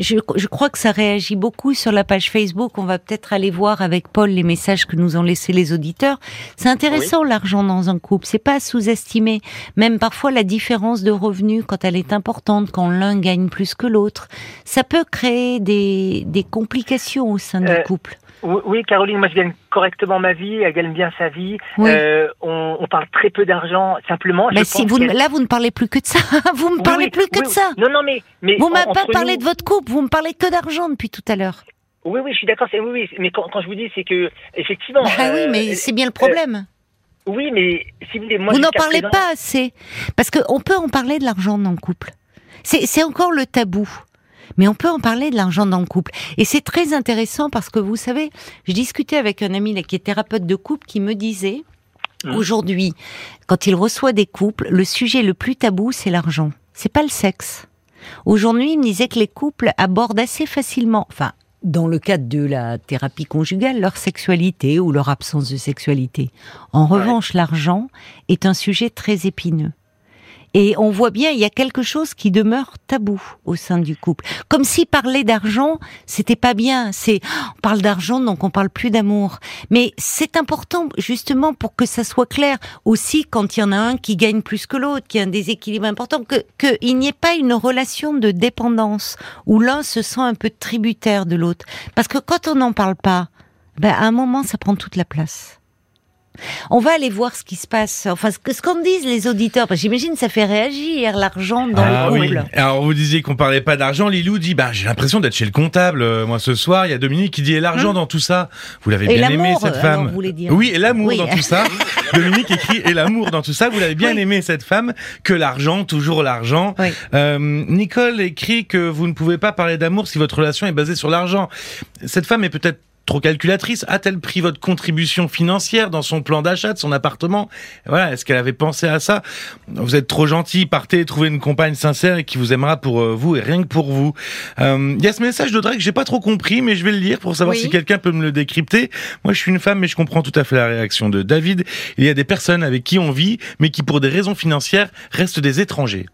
je, je crois que ça réagit beaucoup sur la page Facebook. On va peut-être aller voir avec Paul les messages que nous ont laissés les auditeurs. C'est intéressant l'argent dans un couple. C'est pas à sous-estimer. Même parfois la différence de revenus quand elle est importante, quand l'un gagne plus que l'autre, ça peut créer des, des complications au sein du Euh, couple. Oui, oui, Caroline, moi je gagne correctement ma vie, elle gagne bien sa vie. Oui. Euh, on, on parle très peu d'argent, simplement. je Mais si pense vous, ne- là, vous ne parlez plus que de ça. Vous me Oui, parlez oui, plus que oui, de oui. ça. Non, non, mais mais Vous m'avez pas parlé nous- de votre couple. Vous me parlez que d'argent depuis tout à l'heure. Oui, oui, je suis d'accord. Oui, oui, mais quand, quand je vous dis, c'est que effectivement. Ah oui, euh, mais c'est bien le problème. Oui, mais si vous voulez, moi. vous n'en parlez présent- pas assez. Parce qu'on peut en parler de l'argent dans le couple. C'est c'est encore le tabou. Mais on peut en parler de l'argent dans le couple. Et c'est très intéressant parce que vous savez, je discutais avec un ami là, qui est thérapeute de couple qui me disait, Mhm. aujourd'hui, quand il reçoit des couples, le sujet le plus tabou, c'est l'argent. C'est pas le sexe. Aujourd'hui, il me disait que les couples abordent assez facilement, enfin, dans le cadre de la thérapie conjugale, leur sexualité ou leur absence de sexualité. En Ouais. revanche, l'argent est un sujet très épineux. Et on voit bien, il y a quelque chose qui demeure tabou au sein du couple. Comme si parler d'argent, c'était pas bien. C'est, on parle d'argent, donc on parle plus d'amour. Mais c'est important, justement, pour que ça soit clair. Aussi, quand il y en a un qui gagne plus que l'autre, qu'il y a un déséquilibre important, que, qu'il n'y ait pas une relation de dépendance où l'un se sent un peu tributaire de l'autre. Parce que quand on n'en parle pas, ben, à un moment, ça prend toute la place. On va aller voir ce qui se passe, enfin ce que ce qu'en disent les auditeurs, parce que j'imagine ça fait réagir l'argent dans Ah le oui. couple. Alors vous disiez qu'on parlait pas d'argent. Lilou dit bah j'ai l'impression d'être chez le comptable. Euh, moi ce soir, il y a Dominique qui dit et l'argent dans tout ça? Vous l'avez Hein bien aimé cette alors, femme. vous voulez dire. Oui, et l'amour Oui. dans tout ça. Dominique écrit et l'amour dans tout ça. Vous l'avez bien Oui. aimé cette femme que l'argent, toujours l'argent. Oui. Euh, Nicole écrit que vous ne pouvez pas parler d'amour si votre relation est basée sur l'argent. Cette femme est peut-être trop calculatrice. A-t-elle pris votre contribution financière dans son plan d'achat de son appartement? Voilà, est-ce qu'elle avait pensé à ça? Vous êtes trop gentil, partez trouver une compagne sincère et qui vous aimera pour euh, vous et rien que pour vous. Euh, Il y a ce message d'Audrey que j'ai pas trop compris, mais je vais le lire pour savoir Oui. si quelqu'un peut me le décrypter. Moi, je suis une femme, mais je comprends tout à fait la réaction de David. Il y a des personnes avec qui on vit, mais qui pour des raisons financières restent des étrangers.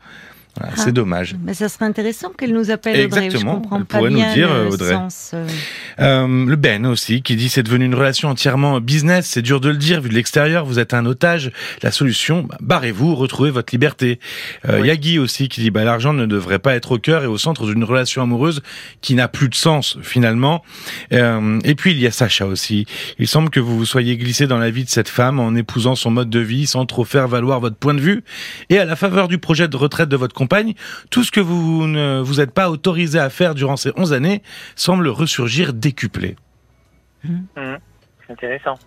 Voilà, Ah. C'est dommage. Mais ça serait intéressant qu'elle nous appelle Audrey. Exactement, Je comprends elle pas pourrait nous bien dire, le euh, Audrey. sens. euh. Euh, le Ben aussi qui dit c'est devenu une relation entièrement business, c'est dur de le dire vu de l'extérieur, vous êtes un otage. La solution, bah, barrez-vous, retrouvez votre liberté. Euh, Oui. Il y a Guy aussi qui dit bah l'argent ne devrait pas être au cœur et au centre d'une relation amoureuse qui n'a plus de sens finalement. Euh, et puis il y a Sacha aussi. Il semble que vous vous soyez glissé dans la vie de cette femme en épousant son mode de vie sans trop faire valoir votre point de vue et à la faveur du projet de retraite de votre compagne, tout ce que vous ne vous êtes pas autorisé à faire durant ces 11 années semble ressurgir décuplé. C'est intéressant.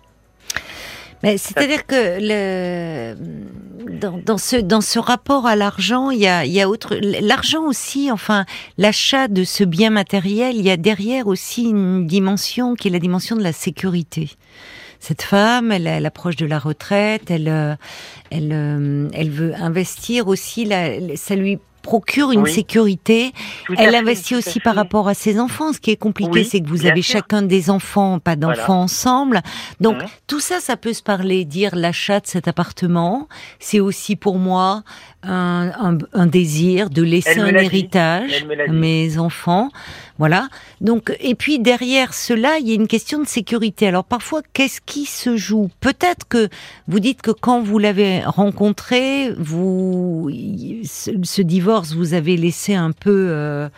Mais c'est-à-dire que le, dans, dans, ce dans ce rapport à l'argent, il y a il y a autre l'argent aussi. Enfin, l'achat de ce bien matériel, il y a derrière aussi une dimension qui est la dimension de la sécurité. Cette femme, elle, elle approche de la retraite, elle euh, elle euh, elle veut investir aussi. La, ça lui procure une Oui. sécurité. Elle fait, investit aussi par rapport à ses enfants. Ce qui est compliqué, Oui, c'est que vous avez sûr. chacun des enfants, pas d'enfants ensemble. Donc Mhm. tout ça, ça peut se parler. Dire l'achat de cet appartement, c'est aussi pour moi un, un- un désir de laisser un héritage à mes enfants. Voilà. Donc et puis derrière cela, il y a une question de sécurité. Alors parfois, qu'est-ce qui se joue? Peut-être que vous dites que quand vous l'avez rencontré, vous ce, ce divorce vous avez laissé un peu euh,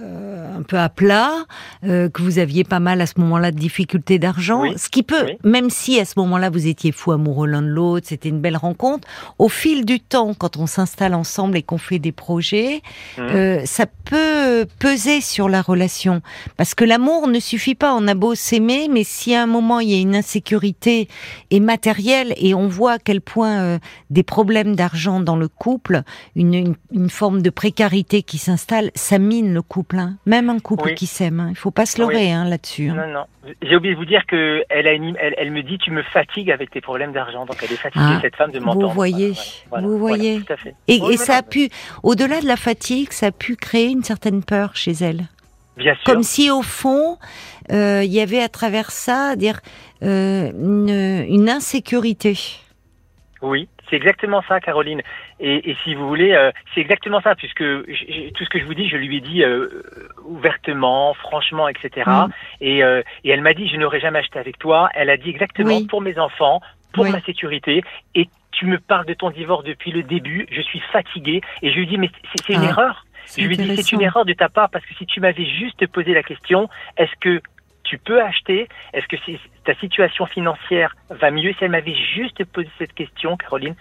euh, un peu à plat, euh, que vous aviez pas mal à ce moment-là de difficultés d'argent, Oui. ce qui peut, Oui. même si à ce moment-là vous étiez fous amoureux l'un de l'autre, c'était une belle rencontre, au fil du temps, quand on s'installe ensemble et qu'on fait des projets, Mhm. euh, ça peut peser sur la relation. Parce que l'amour ne suffit pas, on a beau s'aimer, mais si à un moment il y a une insécurité et matérielle, et on voit à quel point euh, des problèmes d'argent dans le couple, une, une, une forme de précarité qui s'installe, ça mine le couple. Hein. Même un couple Oui. qui s'aime, hein. il faut pas se leurrer hein, là-dessus. hein. Non, non. J'ai oublié de vous dire que elle, a une- elle, elle me dit tu me fatigues avec tes problèmes d'argent. Donc elle est fatiguée Ah, cette femme de m'entendre. vous voyez, Voilà, vous voilà, voyez. tout à fait. Et, ça a pu, au-delà de la fatigue, ça a pu créer une certaine peur chez elle. Bien sûr. Comme si au fond, euh, il y avait à travers ça, dire euh, une, une insécurité. Oui, c'est exactement ça, Caroline. Et, et si vous voulez, euh, c'est exactement ça, puisque tout ce que je vous dis, je lui ai dit euh, ouvertement, franchement, etc. Mm. Et, euh, et elle m'a dit, je n'aurais jamais acheté avec toi. Elle a dit exactement Oui. pour mes enfants, pour Oui. ma sécurité. Et tu me parles de ton divorce depuis le début. Je suis fatiguée. Et je lui dis, mais c'est une Ah, erreur. Je lui dis, c'est une erreur de ta part parce que si tu m'avais juste posé la question, est-ce que tu peux acheter? Est-ce que si ta situation financière va mieux Si elle m'avait juste posé cette question, Caroline,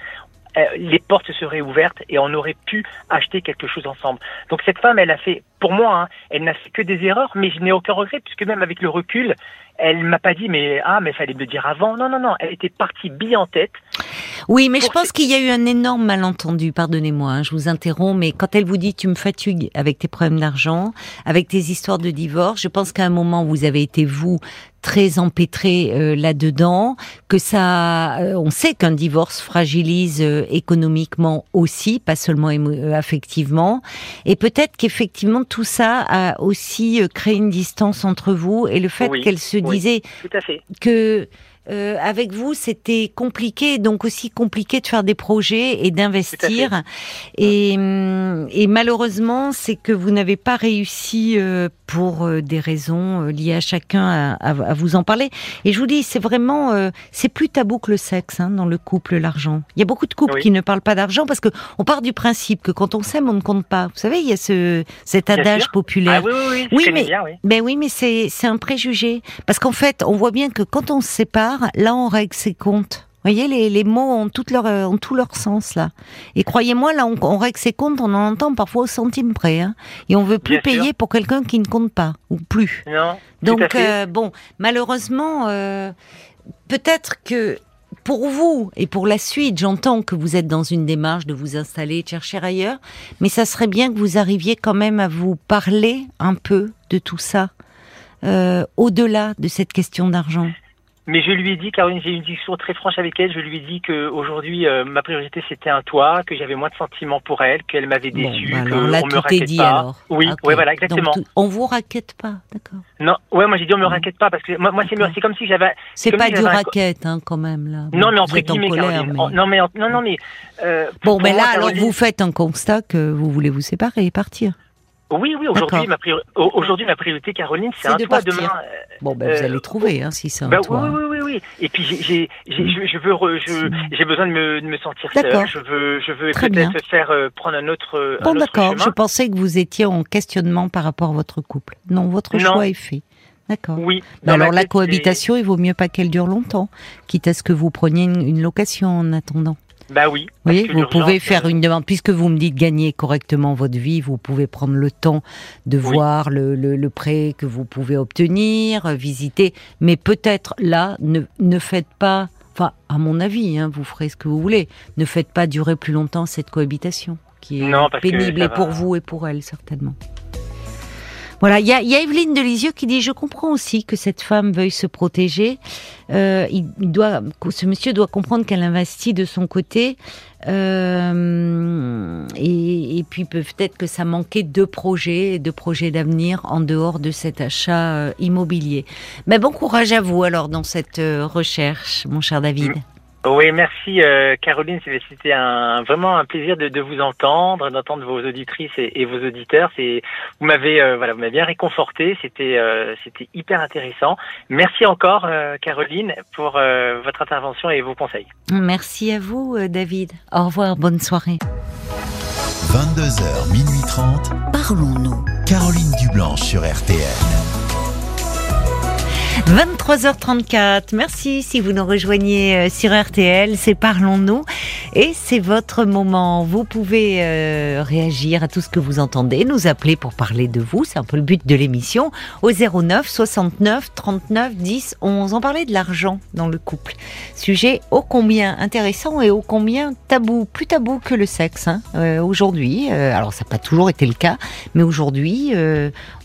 euh, les portes se seraient ouvertes et on aurait pu acheter quelque chose ensemble. Donc cette femme, elle a fait, pour moi, hein, elle n'a fait que des erreurs, mais je n'ai aucun regret puisque même avec le recul, elle m'a pas dit mais ah mais fallait me le dire avant. Non non non, elle était partie bille en tête. Oui, mais je pense ce- qu'il y a eu un énorme malentendu. Pardonnez-moi, hein, je vous interromps, mais quand elle vous dit tu me fatigues avec tes problèmes d'argent, avec tes histoires de divorce, je pense qu'à un moment vous avez été vous très empêtré euh, là-dedans, que ça, euh, on sait qu'un divorce fragilise euh, économiquement aussi, pas seulement affectivement, et peut-être qu'effectivement tout ça a aussi créé une distance entre vous et le fait Oui, qu'elle se oui. disait Tout à fait. que euh, avec vous, c'était compliqué, donc aussi compliqué de faire des projets et d'investir. Et, hum, et malheureusement, c'est que vous n'avez pas réussi euh, pour euh, des raisons euh, liées à chacun à, à- à vous en parler. Et je vous dis, c'est vraiment, euh, c'est plus tabou que le sexe hein, dans le couple, l'argent. Il y a beaucoup de couples Oui. qui ne parlent pas d'argent parce que on part du principe que quand on s'aime, on ne compte pas. Vous savez, il y a ce cet Bien adage sûr. populaire. Ah oui oui oui, mais- bien. Ben oui, mais c'est c'est un préjugé parce qu'en fait, on voit bien que quand on se sépare, là, on règle ses comptes. Vous voyez, les, les mots ont, toute leur, euh, ont tout leur sens là. Et croyez-moi, là, on, on règle ses comptes, on en entend parfois au centime près, hein. Et on veut plus Bien sûr. payer pour quelqu'un qui ne compte pas ou plus. Non. Donc euh, bon, malheureusement, euh, peut-être que pour vous et pour la suite, j'entends que vous êtes dans une démarche de vous installer, de chercher ailleurs, mais ça serait bien que vous arriviez quand même à vous parler un peu de tout ça, euh, au-delà de cette question d'argent. Mais je lui ai dit, Caroline, j'ai eu une discussion très franche avec elle. Je lui ai dit que aujourd'hui, euh, ma priorité c'était un toit, que j'avais moins de sentiments pour elle, qu'elle m'avait Bon, déçu, bah que alors là, on me raquette dit pas. alors. Oui, ouais, voilà, exactement. on vous raquette pas, d'accord. Non, ouais, moi j'ai dit on me raquette pas parce que moi, moi c'est comme si j'avais. C'est pas si du un- raquette, hein, quand même là. Non, mais entre êtes en guillemets, colère, Caroline. mais- En- Non, mais en- non, non, mais. euh, Bon, ben moi, là, alors vous faites un constat que vous voulez vous séparer et partir. Oui, oui. Aujourd'hui, ma priori- au- aujourd'hui ma priorité, Caroline, c'est un de toit partir. demain. euh, Bon, ben vous Euh, allez trouver, hein, si c'est un Bah, toit. oui, oui, oui, oui. Et puis j'ai, je, je veux, re- je, j'ai besoin de me, de me sentir D'accord. seule. Je veux, je veux peut-être faire euh, prendre un autre, euh, Bon, d'accord. Je pensais que vous étiez en questionnement par rapport à votre couple. Non, votre Non. choix est fait. D'accord. Oui. Mais alors la cohabitation, il vaut mieux pas qu'elle dure longtemps, quitte à ce que vous preniez une, une location en attendant. Bah oui. Que vous pouvez faire une demande, puisque vous me dites gagner correctement votre vie, vous pouvez prendre le temps de Oui. voir le, le, le prêt que vous pouvez obtenir, euh, visiter, mais peut-être là, ne, ne faites pas Enfin, à mon avis, hein, vous ferez ce que vous voulez. Ne faites pas durer plus longtemps cette cohabitation, qui est Non, pénible et pour vous et pour elle, certainement. Voilà, il y a, y a Evelyne de Lisieux qui dit Je comprends aussi que cette femme veuille se protéger. Euh, il il doit, ce monsieur doit comprendre qu'elle investit de son côté. Euh, et, et puis peut-être que ça manquait de projets, de projets d'avenir en dehors de cet achat euh, immobilier. Mais bon courage à vous alors dans cette euh, recherche, mon cher David. Oui, merci euh, Caroline. C'était- un, vraiment un plaisir de, de vous entendre, d'entendre vos auditrices et, et vos auditeurs. C'est, vous m'avez, euh, voilà, vous m'avez bien réconforté. C'était, euh, c'était hyper intéressant. Merci encore, euh, Caroline, pour euh, votre intervention et vos conseils. Merci à vous, euh, David. Au revoir, bonne soirée. 22h, minuit 30. Parlons-nous. Caroline Dublanche sur RTL. 23h34, merci si vous nous rejoignez euh, sur RTL, c'est Parlons-nous. Et c'est votre moment. Vous pouvez euh, réagir à tout ce que vous entendez, nous appeler pour parler de vous, c'est un peu le but de l'émission, au 09 69 39 10 11. On parlait de l'argent dans le couple, sujet ô combien intéressant et ô combien tabou, plus tabou que le sexe hein, euh, aujourd'hui. Euh, alors ça n'a pas toujours été le cas, mais aujourd'hui...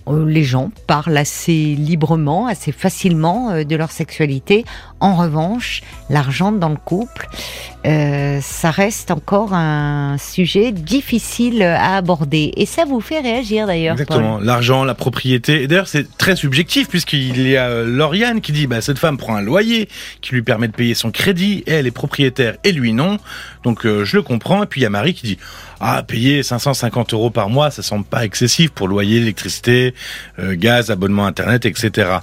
euh, les gens parlent assez librement, assez facilement euh, de leur sexualité. En revanche, l'argent dans le couple, euh, ça reste encore un sujet difficile à aborder. Et ça vous fait réagir d'ailleurs. Exactement. L'argent, la propriété. Et d'ailleurs, c'est très subjectif puisqu'il y a Lauriane qui dit, bah, cette femme prend un loyer qui lui permet de payer son crédit et elle est propriétaire et lui non. Donc, je le comprends. Et puis, il y a Marie qui dit, ah, payer 550 euros par mois, ça semble pas excessif pour loyer, électricité, euh, gaz, abonnement internet, etc.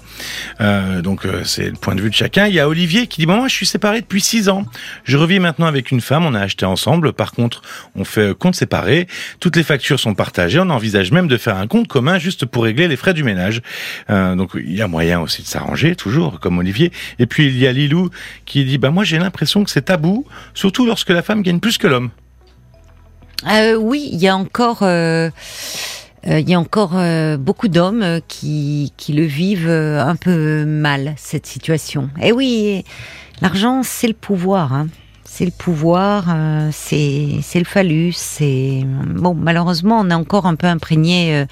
Euh, donc, euh, c'est le point de vue de chacun. Il y a Olivier qui dit, bon, moi, je suis séparé depuis 6 ans. Je revis maintenant avec une femme, on a acheté ensemble. Par contre, on fait compte séparé. Toutes les factures sont partagées. On envisage même de faire un compte commun juste pour régler les frais du ménage. Donc il y a moyen aussi de s'arranger, toujours, comme Olivier. Et puis il y a Lilou qui dit, bah moi j'ai l'impression que c'est tabou, surtout lorsque la femme gagne plus que l'homme. Euh, oui, il y a encore, euh, euh, y a encore euh, beaucoup d'hommes qui, qui le vivent un peu mal cette situation. Et oui, l'argent c'est le pouvoir. Hein. C'est le pouvoir, euh, c'est le phallus, c'est bon. Malheureusement, on est encore un peu imprégné euh,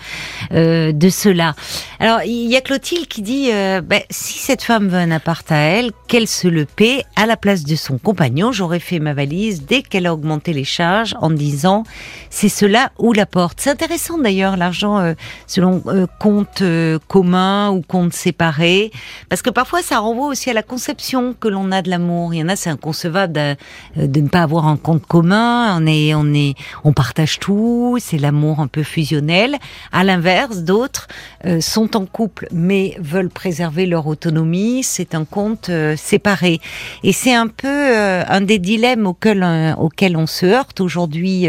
euh, de cela. Alors, il y a Clotilde qui dit euh, ben, si cette femme veut un appart à elle, qu'elle se le paie à la place de son compagnon. J'aurais fait ma valise dès qu'elle a augmenté les charges en disant c'est cela ou la porte. C'est intéressant d'ailleurs l'argent euh, selon euh, compte commun ou compte séparé, parce que parfois ça renvoie aussi à la conception que l'on a de l'amour. Il y en a c'est inconcevable de, de ne pas avoir un compte commun. On est on est on partage tout, c'est l'amour un peu fusionnel. À l'inverse, d'autres euh, sont en couple mais veulent préserver leur autonomie. C'est un compte euh, séparé. Et c'est un peu euh, un des dilemmes auxquels, euh, auxquels on se heurte aujourd'hui.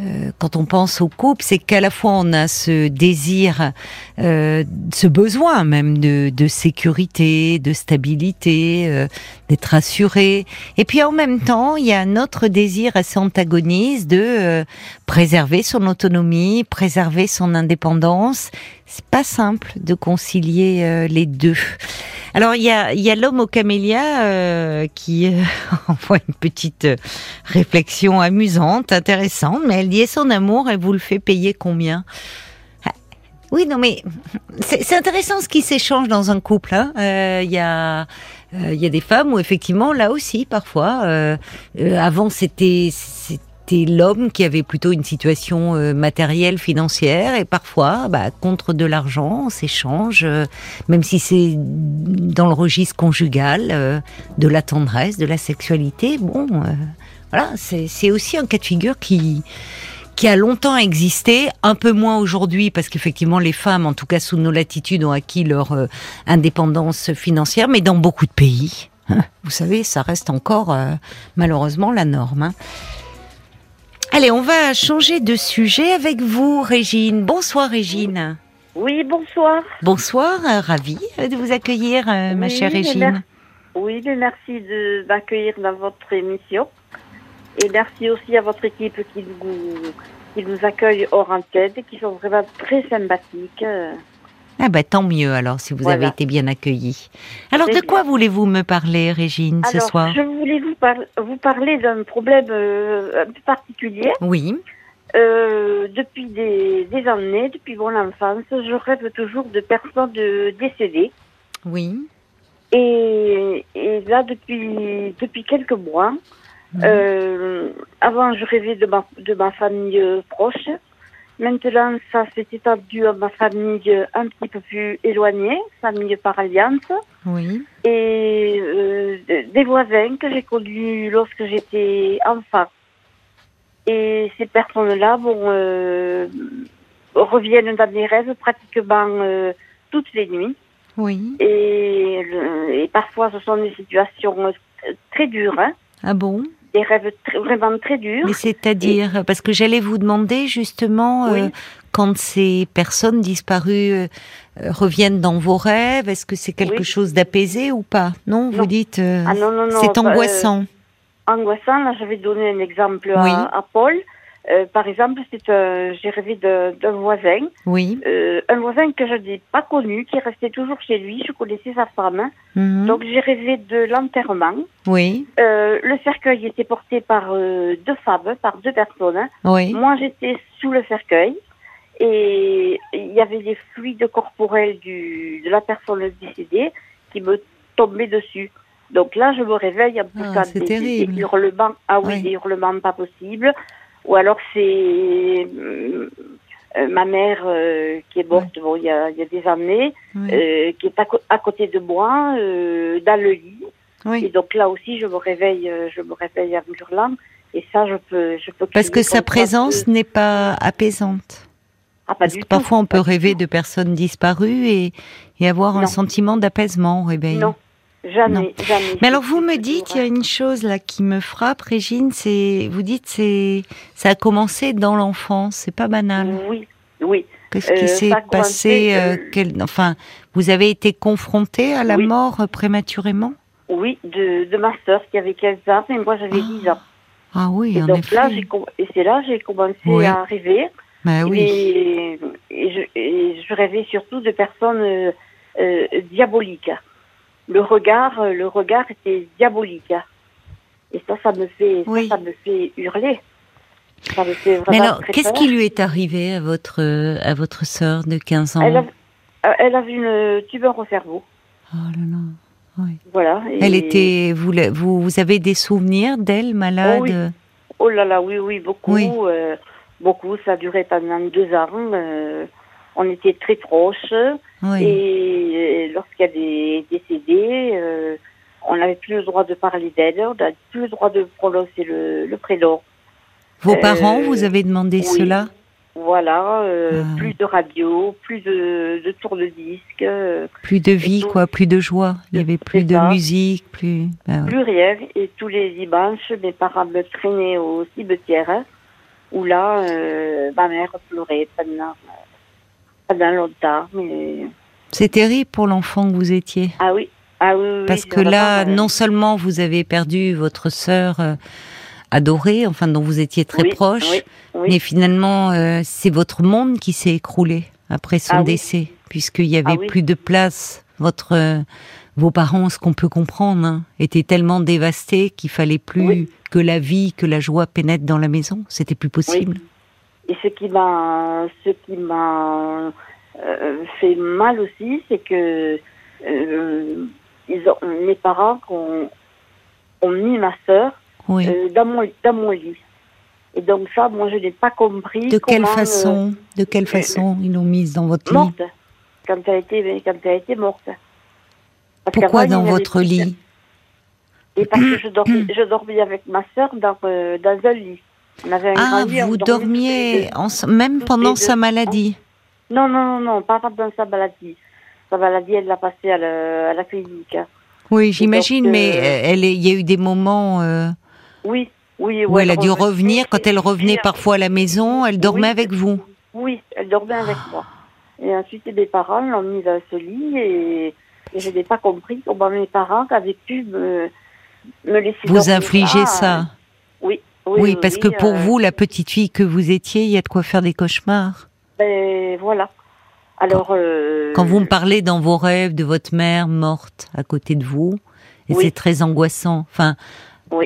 Euh, quand on pense au couple, c'est qu'à la fois on a ce désir, euh, ce besoin même de, de sécurité, de stabilité, euh, d'être assuré, et puis en même temps il y a notre désir assez antagoniste de euh, préserver son autonomie, préserver son indépendance. C'est pas simple de concilier euh, les deux. Alors il y a, il y a l'homme au camélia euh, qui euh, envoie une petite euh, réflexion amusante, intéressante, mais elle dit et son amour, elle vous le fait payer combien? Ah, Oui, non mais c'est intéressant ce qui s'échange dans un couple. hein. Euh, Il y a euh, il y a des femmes où effectivement là aussi parfois euh, euh, avant c'était c'était l'homme qui avait plutôt une situation euh, matérielle, financière, et parfois, bah, contre de l'argent, on s'échange, euh, même si c'est dans le registre conjugal, euh, de la tendresse, de la sexualité. Bon, voilà, c'est aussi un cas de figure qui qui a longtemps existé, un peu moins aujourd'hui, parce qu'effectivement les femmes, en tout cas sous nos latitudes, ont acquis leur indépendance financière, mais dans beaucoup de pays, hein, vous savez, ça reste encore malheureusement la norme. hein. Allez, on va changer de sujet avec vous, Régine. Bonsoir, Régine. Oui, bonsoir. Bonsoir, euh, ravie de vous accueillir, euh, ma chère Régine. Oui, mais merci de m'accueillir dans votre émission. Et merci aussi à votre équipe qui nous, qui nous accueille hors antenne, qui sont vraiment très sympathiques. Ah bah tant mieux alors si vous Voilà. avez été bien accueillis. Alors de quoi voulez-vous me parler, Régine, ce soir? je voulais vous, par- vous parler d'un problème euh, un peu particulier. Oui, Euh, depuis des, des années, depuis mon enfance, je rêve toujours de personnes décédées. oui. Et, et là, depuis, depuis quelques mois, Mhm. euh, avant, je rêvais de ma, de ma famille proche. Maintenant, ça s'est étendu à ma famille euh, un petit peu plus éloignée, famille par alliance, Oui, et euh, de- des voisins que j'ai connus lorsque j'étais enfant. Et ces personnes-là bon, euh, reviennent dans mes rêves pratiquement euh, toutes les nuits. oui. Et, parfois, ce sont des situations très dures, hein, Ah bon? Des rêves très- vraiment très durs. Mais c'est-à-dire, parce que j'allais vous demander justement, Oui. euh, quand ces personnes disparues euh, euh, reviennent dans vos rêves, est-ce que c'est quelque Oui. chose d'apaisé ou pas? Non, vous dites, euh, Ah c'est bah, angoissant. euh, angoissant, là, je vais donner un exemple Oui. à, à Paul. Euh, par exemple, c'est un- j'ai rêvé d'un voisin, Oui. euh, un voisin que je n'ai pas connu, qui restait toujours chez lui. Je connaissais sa femme. Mhm. Donc, j'ai rêvé de l'enterrement. oui, Euh, le cercueil était porté par euh, deux femmes, par deux personnes. oui. Moi, j'étais sous le cercueil et il y avait des fluides corporels du, de la personne décédée qui me tombaient dessus. Donc là, je me réveille en Ah, poussant c'est des, des hurlements. Ah oui, Ouais. des hurlements pas possibles. Ou alors c'est euh, ma mère euh, qui est morte bon, il y, a, il y a des années, Oui. euh, qui est à, à côté de moi, euh, dans le lit. Et oui. donc là aussi, je me réveille, euh, je me réveille en hurlant. Et ça, je peux, je peux. Parce que sa présence n'est pas apaisante. Ah, pas Parce que tout. parfois on peut rêver de personnes disparues et, et avoir un sentiment d'apaisement au réveil. Non, jamais, Non. jamais. Mais alors vous me dites, il y a une chose là qui me frappe, Régine, c'est vous dites c'est ça a commencé dans l'enfance, c'est pas banal. Oui, oui. Qu'est-ce Euh, qui s'est ça a passé euh, euh, quel- Enfin, vous avez été confronté à la Oui. mort euh, prématurément? Oui, de, de ma sœur qui avait 15 ans et moi j'avais 10 ans. Ah oui, Et en donc effet. là, et c'est là j'ai commencé Oui. à rêver. Bah oui. Et, et je, et je rêvais surtout de personnes euh, euh, diaboliques. Le regard, euh, le regard était diabolique. Et ça, ça me fait, ça, Oui. ça, me fait hurler. Ça me fait vraiment Mais alors, qu'est-ce qui lui est arrivé à votre à votre sœur de 15 ans Elle a, euh, elle avait une tumeur au cerveau. Oh là là. Oui. Voilà. et- Elle était vous, la- vous vous avez des souvenirs d'elle malade Oh oui. Oh là là, oui, oui, beaucoup. Oui. euh, beaucoup, ça a duré pendant deux ans. euh, on était très proches. Oui. Et lorsqu'elle est décédée, euh, on n'avait plus le droit de parler d'elle, on n'avait plus le droit de prononcer le, le prénom. Vos euh, parents vous avez demandé oui. cela? Voilà, euh, Ah. plus de radio, plus de, de tourne-disque, euh, Plus de vie, tout. quoi, plus de joie. Il y avait plus de ça. musique, plus. ouais. plus rien. Et tous les dimanches, mes parents me traînaient au cimetière, hein, où là, euh, ma mère pleurait pendant longtemps. Mais... C'est terrible pour l'enfant que vous étiez. Ah oui, ah oui, oui, Parce que là, non seulement vous avez perdu votre sœur euh, adorée, enfin dont vous étiez très oui, proche, mais finalement, euh, c'est votre monde qui s'est écroulé après son Ah décès, puisqu'il y avait Ah oui. plus de place. Votre, euh, vos parents, ce qu'on peut comprendre, hein, étaient tellement dévastés qu'il fallait plus que la vie, que la joie pénètre dans la maison. C'était plus possible. Et ce qui m'a, ce qui m'a euh, fait mal aussi, c'est que euh, ils ont, mes parents ont, ont mis ma sœur Oui. euh, dans mon dans mon lit. Et donc ça, moi, je n'ai pas compris. de quelle comment, euh, façon, de quelle façon ils l'ont mise dans votre lit morte quand elle était quand elle était morte. Parce Pourquoi dans votre lit Et parce que je dormais, je dormais avec ma sœur dans, dans un lit. On avait un Ah, vous dormiez ense- même pendant sa maladie. Non, non, non, non, pas dans sa maladie. Sa maladie, elle l'a passée à la, à la clinique. Oui, j'imagine, mais euh, elle, est- il y a eu des moments euh, Oui, oui. où elle a dû revenir. Quand elle revenait parfois à la maison, elle dormait Oui. avec vous. Oui, elle dormait avec moi. Et ensuite, mes parents l'ont mise dans ce lit et, et je n'ai pas compris comment mes parents avaient pu me, me laisser Vous infligez là. ça. Oui, Oui, oui, parce oui, que pour euh, vous, la petite fille que vous étiez, il y a de quoi faire des cauchemars. Ben voilà. Alors. euh, Quand vous me parlez dans vos rêves de votre mère morte à côté de vous, et Oui. c'est très angoissant. Enfin,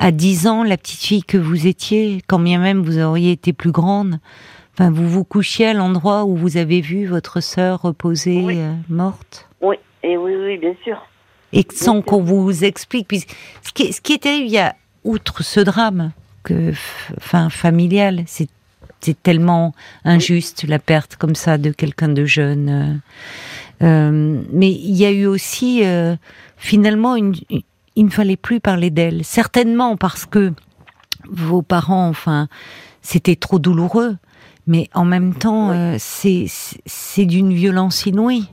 à 10 ans, la petite fille que vous étiez, quand bien même vous auriez été plus grande, enfin, vous vous couchiez à l'endroit où vous avez vu votre sœur reposer euh, morte. Oui, et oui, oui, bien sûr. Et sans qu'on vous explique. Puis, ce, qui est, ce qui est terrible, il y a, outre ce drame, que, enfin, familial, c'est c'est tellement injuste la perte comme ça de quelqu'un de jeune. euh, euh, mais il y a eu aussi euh, finalement une, une- il ne fallait plus parler d'elle. Certainement parce que vos parents, enfin, c'était trop douloureux. Mais en même temps, Oui. euh, c'est d'une violence inouïe.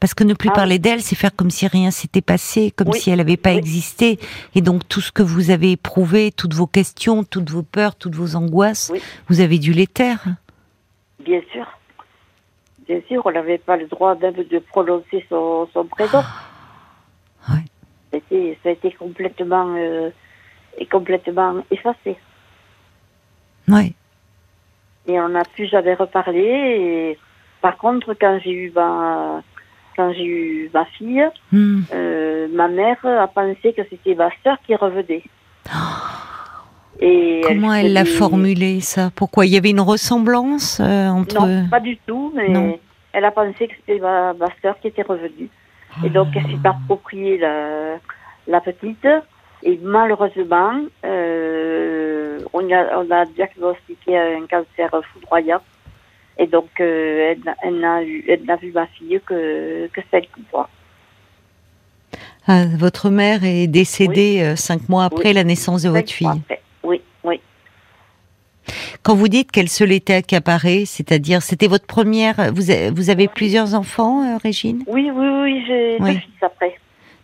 Parce que ne plus Ah parler d'elle, c'est faire comme si rien s'était passé, comme Oui. si elle n'avait pas Oui. existé. Et donc tout ce que vous avez éprouvé, toutes vos questions, toutes vos peurs, toutes vos angoisses, Oui. vous avez dû les taire. Bien sûr. Bien sûr, on n'avait pas le droit même de prononcer son, son prénom. Ah, Ouais. Ça a été, ça a été complètement, euh, complètement effacé. Ouais. Et on n'a plus jamais reparlé. Et par contre, quand j'ai eu ma, quand j'ai eu ma fille, Hmm. euh, ma mère a pensé que c'était ma sœur qui revenait. Et Comment elle l'a formulé ça? Pourquoi? Il y avait une ressemblance euh, entre Non, pas du tout, mais Non. elle a pensé que c'était ma, ma sœur qui était revenue. Et donc, elle s'est appropriée la, la petite. Et malheureusement, euh, on, a, on a diagnostiqué un cancer foudroyant. Et donc, euh, elle, n'a- elle vu ma fille que, que cinq mois. Ah, votre mère est décédée euh, cinq mois après Oui. la naissance de votre fille. après. Oui, oui. Quand vous dites qu'elle se l'était accaparée, c'est-à-dire c'était votre première. Vous, vous avez plusieurs enfants, euh, Régine? Oui, oui, oui, j'ai deux fils après.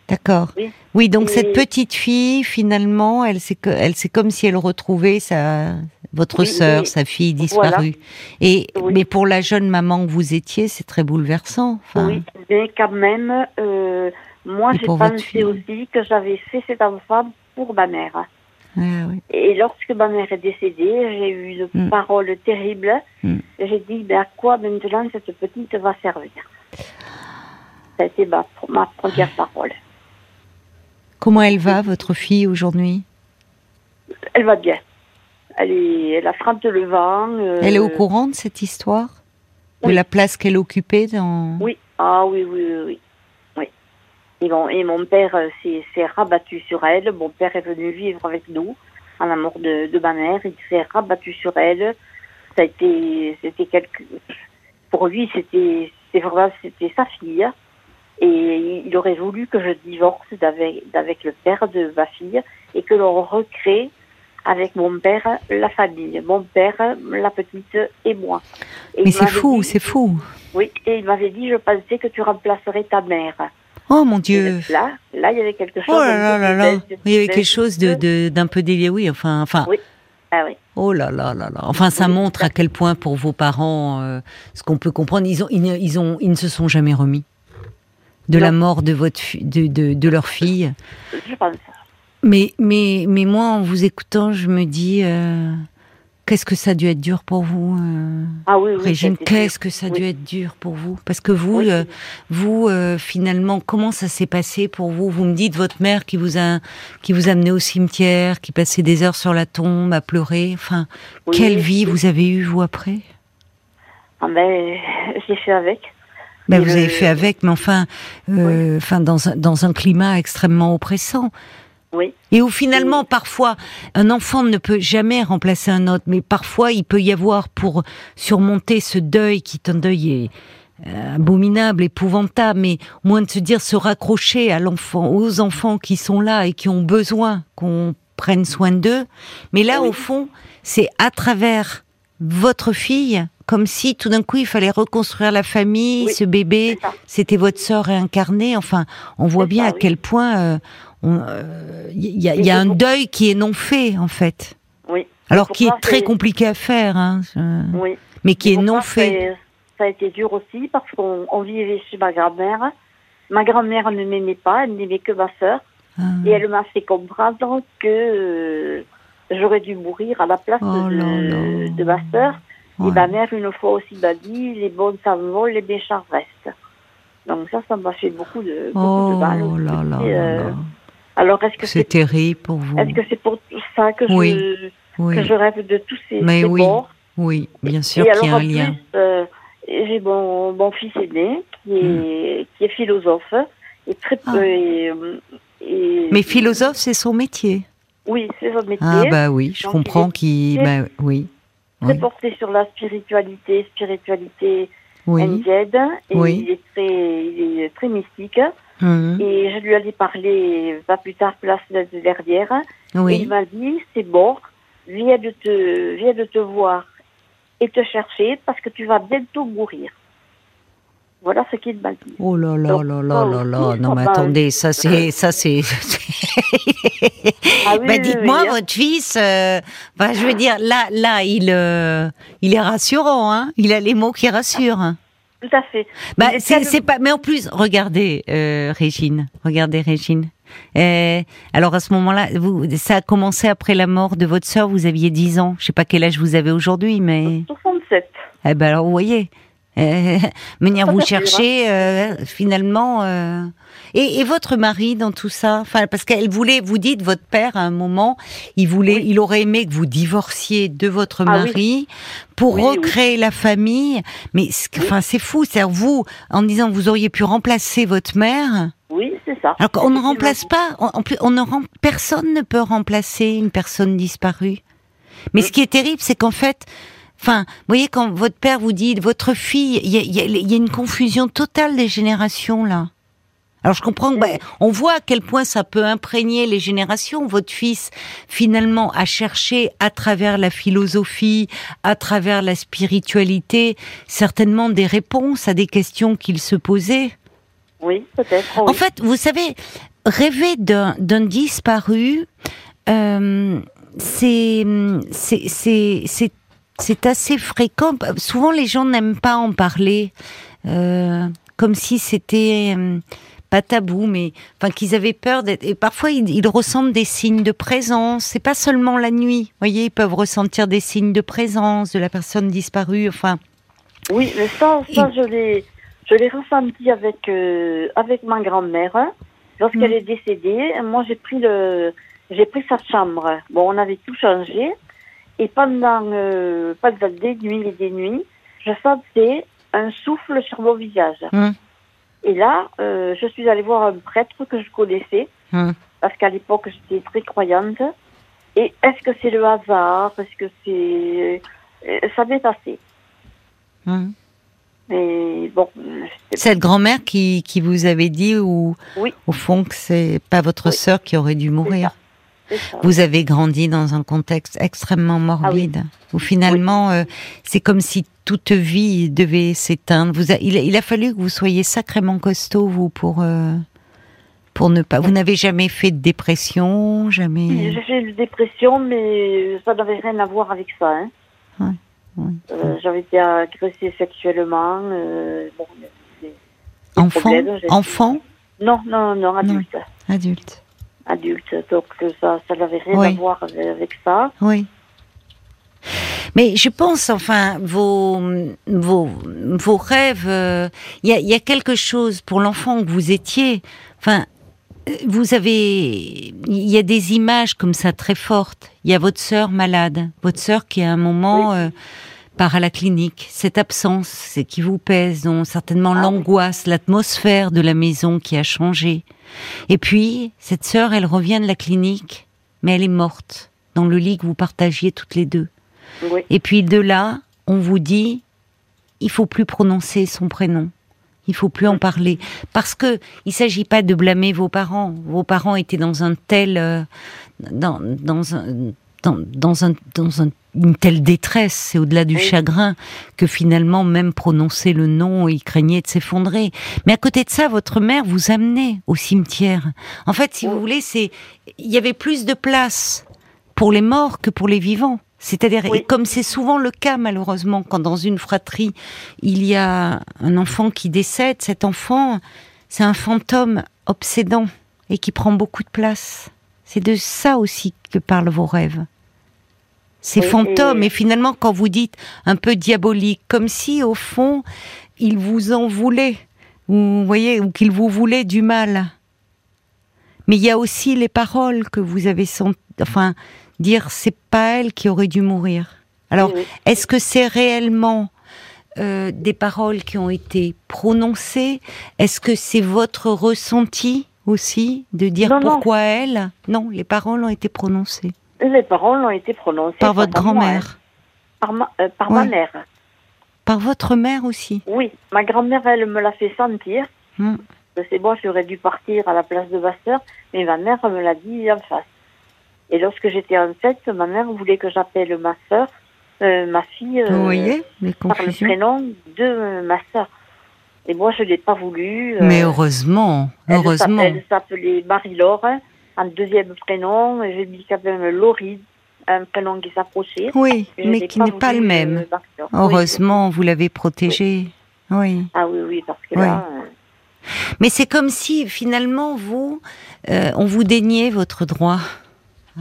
D'accord. Oui. donc Et- cette petite fille, finalement, elle c'est que, elle c'est comme si elle retrouvait sa votre Oui, sœur, sa fille disparue. Et Oui. mais pour la jeune maman que vous étiez, c'est très bouleversant. Enfin, Oui, mais quand même, euh, moi j'ai pensé fille. aussi que j'avais fait cet enfant pour ma mère. ah. Et lorsque ma mère est décédée, j'ai eu une Mm. parole terrible. Mm. J'ai dit, mais à quoi maintenant cette petite va servir? Ça a été ma, ma première parole. Comment elle va, votre fille aujourd'hui Elle va bien. Elle, est, elle affronte le vent. euh, Elle est au courant de cette histoire? De oui. la place qu'elle occupait dans. Oui, ah oui, oui, oui, oui. oui. Et, bon, et mon père euh, s'est rabattu sur elle. Mon père est venu vivre avec nous à la mort de, de ma mère. Il s'est rabattu sur elle. Ça a été, c'était quelque, pour lui, c'était, c'est vraiment, c'était sa fille. Et il aurait voulu que je divorce d'avec, le père de ma fille et que l'on recrée avec mon père la famille. Mon père, la petite et moi. Et Mais c'est fou, c'est fou. oui, et il m'avait dit, je pensais que tu remplacerais ta mère. Oh mon Dieu. Là, là, il y avait quelque chose. Oh là là d'un là Il y avait quelque chose de d'injuste. de- d'un peu délié, oui. Enfin, enfin. Oui. Ah oui. Oh là là là là. Enfin, ça Oui, montre à quel point pour vos parents, euh, ce qu'on peut comprendre, ils ont, ils ont, ils ne se sont jamais remis de la mort de votre, de, de, de leur fille. Je pense. Mais, mais, mais moi, en vous écoutant, je me dis, euh, qu'est-ce que ça a dû être dur pour vous, euh, Ah oui, oui. Régine. Qu'est-ce que ça a dû être dur pour vous? Parce que vous, euh, vous, euh, finalement, comment ça s'est passé pour vous? Vous me dites votre mère qui vous a, qui vous a amené au cimetière, qui passait des heures sur la tombe à pleurer. Enfin, quelle vie vous avez eue vous après? Ah ben, j'ai fait avec. Ben, vous avez fait avec, mais enfin, euh, enfin dans un, dans un climat extrêmement oppressant. Oui. Et où finalement, parfois, un enfant ne peut jamais remplacer un autre, mais parfois, il peut y avoir pour surmonter ce deuil, qui est un deuil est, euh, abominable, épouvantable, mais au moins de se dire, se raccrocher à l'enfant, aux enfants qui sont là et qui ont besoin qu'on prenne soin d'eux. Mais là, Oui. au fond, c'est à travers votre fille, comme si tout d'un coup, il fallait reconstruire la famille, Oui, ce bébé, c'était votre sœur réincarnée. Enfin, on voit bien ça, à oui. quel point euh, on, euh, il y a, il y a Et un deuil qui est non fait, en fait. Oui. Alors qui est très compliqué à faire, hein, je- Oui. mais qui est non fait. Ça a été dur aussi parce qu'on on vivait chez ma grand-mère. Ma grand-mère ne m'aimait pas, elle n'aimait que ma sœur. Ah. Et elle m'a fait comprendre que euh, j'aurais dû mourir à la place Oh de, là là. de ma sœur. Ouais. Et ma mère, une fois aussi, m'a dit les bons s'en vont, les méchants restent. Donc ça, ça m'a fait beaucoup de, beaucoup Oh de mal. là là Et, euh, là. Alors, est-ce que C'est c'est terrible pour vous. est-ce que c'est pour tout ça que, Oui. je, Oui, que je rêve de tous ces, Mais ces oui, bords oui, bien sûr qu'il y a un en lien. euh, j'ai mon, mon fils aîné qui est, qui est philosophe et très Ah. euh, et, euh, et- Mais philosophe, c'est son métier. Oui, c'est son métier. Ah bah oui, je Donc, comprends est- Bah, oui, très oui, porté sur la spiritualité, spiritualité oui. indienne, et Oui. il est très, il est très mystique. Mhm. Et je lui ai parlé pas plus tard que la semaine dernière. Et Oui. il m'a dit, c'est bon, viens de te, viens de te voir et te chercher parce que tu vas bientôt mourir. Voilà ce qu'il m'a dit. Oh là là Donc, là là là là. oh, Non mais attendez, ça c'est... ça c'est. Ah oui, bah oui, dites-moi, oui, hein. votre fils, euh, bah, je veux dire, là, là, il, euh, il est rassurant, hein. Il a les mots qui rassurent. hein. Tout à fait. Bah, c'est, pas. Mais en plus, regardez, euh, Régine, regardez Régine. Euh, alors à ce moment-là, vous, ça a commencé après la mort de votre sœur. Vous aviez 10 ans. Je sais pas quel âge vous avez aujourd'hui, mais 67. eh ben alors vous voyez, venir Ça, vous fait, chercher euh, finalement. euh, Et, et votre mari dans tout ça, enfin parce qu'elle voulait, vous dites votre père à un moment, il voulait, Oui. il aurait aimé que vous divorciez de votre Ah oui. mari pour Oui, recréer la famille. Mais enfin c'est fou, c'est vous en disant que vous auriez pu remplacer votre mère. Oui, c'est ça. Alors qu'on ne remplace pas, plus, on ne rem- personne ne peut remplacer une personne disparue. Mais ce qui est terrible, c'est qu'en fait, enfin, vous voyez, quand votre père vous dit, votre fille, il y a, y y une confusion totale des générations là. Alors je comprends que, ben, on voit à quel point ça peut imprégner les générations. Votre fils, finalement, a cherché à travers la philosophie, à travers la spiritualité, certainement des réponses à des questions qu'il se posait. Oui, peut-être. oui. En fait, vous savez, rêver d'un d'un disparu, euh, c'est c'est- c'est assez fréquent. Souvent, les gens n'aiment pas en parler, euh, comme si c'était euh, pas tabou, mais enfin qu'ils avaient peur d'être. Et parfois, ils, ils ressentent des signes de présence. C'est pas seulement la nuit. Vous voyez, ils peuvent ressentir des signes de présence de la personne disparue. Enfin, Oui, mais ça, ça je l'ai, je l'ai ressenti avec euh, avec ma grand-mère hein. lorsqu'elle Mm. est décédée. Moi, j'ai pris le, j'ai pris sa chambre. Bon, on avait tout changé et pendant euh, pendant des nuits et des nuits, je sentais un souffle sur mon visage. Mm. Et là, euh, je suis allée voir un prêtre que je connaissais Mm. parce qu'à l'époque j'étais très croyante. Et est-ce que c'est le hasard? Est-ce que c'est euh, ça m'est passé hein. mais bon, cette grand-mère qui, qui vous avait dit ou Oui. au fond que c'est pas votre Oui. sœur qui aurait dû mourir? Vous avez grandi dans un contexte extrêmement morbide, où finalement euh, c'est comme si toute vie devait s'éteindre. Vous a- il, a, il a fallu que vous soyez sacrément costaud vous pour euh, pour ne pas. Vous n'avez jamais fait de dépression, jamais? J'ai fait une dépression, mais ça n'avait rien à voir avec ça. Hein. Ouais, ouais. Euh, J'avais été agressée sexuellement. bon, Enfant, enfant, Non, non, non, adulte. adulte. Adulte. Donc euh, ça, ça n'avait rien Oui. à voir avec, ça. Oui. Mais je pense, enfin, vos, vos, vos rêves, euh, il y, a, il y a quelque chose pour l'enfant que vous étiez. Enfin, euh, vous avez, il y a des images comme ça très fortes. Il y a votre sœur malade, votre sœur qui à un moment Oui. euh, part à la clinique. Cette absence, c'est qui vous pèse, dont certainement Ah oui. l'angoisse, l'atmosphère de la maison qui a changé. Et puis cette sœur, elle revient de la clinique, mais elle est morte dans le lit que vous partagiez toutes les deux. Oui. Et puis de là, on vous dit, il faut plus prononcer son prénom. Il faut plus en parler parce que il s'agit pas de blâmer vos parents. Vos parents étaient dans un tel, euh, dans, dans un, dans, dans un, dans un- une telle détresse, c'est au-delà du Oui. chagrin que finalement même prononcer le nom, ils craignaient de s'effondrer. Mais à côté de ça, votre mère vous amenait au cimetière. En fait, si vous voulez, c'est il y avait plus de place pour les morts que pour les vivants. C'est-à-dire, Oui. comme c'est souvent le cas malheureusement, quand dans une fratrie il y a un enfant qui décède, cet enfant, c'est un fantôme obsédant et qui prend beaucoup de place. C'est de ça aussi que parlent vos rêves. Ces Oui, fantômes, et- et finalement quand vous dites un peu diabolique, comme si au fond il vous en voulait ou vous voyez, ou qu'il vous voulait du mal. Mais il y a aussi les paroles que vous avez senti, enfin, dire c'est pas elle qui aurait dû mourir. Alors, Oui, oui. est-ce que c'est réellement euh, des paroles qui ont été prononcées? Est-ce que c'est votre ressenti aussi de dire Non, non. pourquoi elle? Non, les paroles ont été prononcées Les paroles ont été prononcées par votre moi, hein. grand-mère, par ma, euh, par ma mère. par votre mère aussi. Oui, ma grand-mère, elle me l'a fait sentir. Que C'est bon, j'aurais dû partir à la place de ma sœur, mais ma mère me l'a dit en face. Et lorsque j'étais enceinte, ma mère voulait que j'appelle ma sœur, euh, ma fille, euh, Vous voyez les par le prénom de ma sœur. Et moi, je l'ai pas voulu. Mais heureusement, heureusement. Elle s'appelait Marie-Laure, hein, en deuxième prénom. J'ai mis quand même Laurie, un prénom qui s'approchait. Oui, je mais qui n'est pas le même. euh. Oui. Heureusement, vous l'avez protégé. Oui. Ah oui, oui, parce que Oui. là, euh, Mais c'est comme si finalement vous, euh, on vous déniait votre droit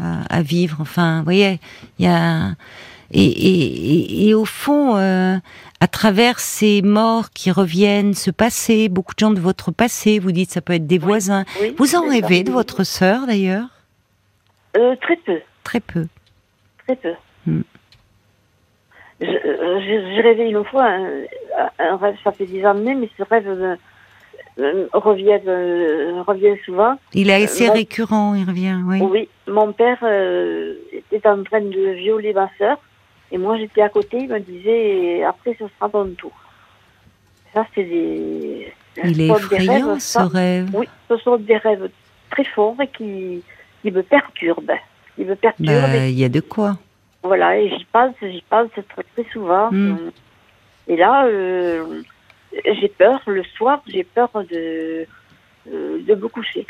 à, à vivre. Enfin, vous voyez, il y a et, et, et, et au fond, euh, à travers ces morts qui reviennent, ce passé, beaucoup de gens de votre passé, vous dites ça peut être des voisins. oui, Vous en ça. rêvez de votre sœur d'ailleurs? Euh, Très peu. Très peu. Très peu. Hmm. Euh, J'ai j'ai rêvé une fois un, un rêve, ça fait des années, mais ce rêve me revient, euh, revient souvent. Il est assez Euh, mon- récurrent, il revient. Oui. Oui, mon père euh, était en train de violer ma sœur, et moi j'étais à côté, il me disait après ce sera ton tour. Ça, c'est des. Il est effrayant rêves, ce rêve. Oui, ce sont des rêves très forts et qui, qui me perturbent. Qui me perturbent. Bah, il y a de quoi. Voilà, et j'y pense, j'y pense très, très souvent. Mm. Et là, euh, j'ai peur, le soir, j'ai peur de, euh, de me coucher.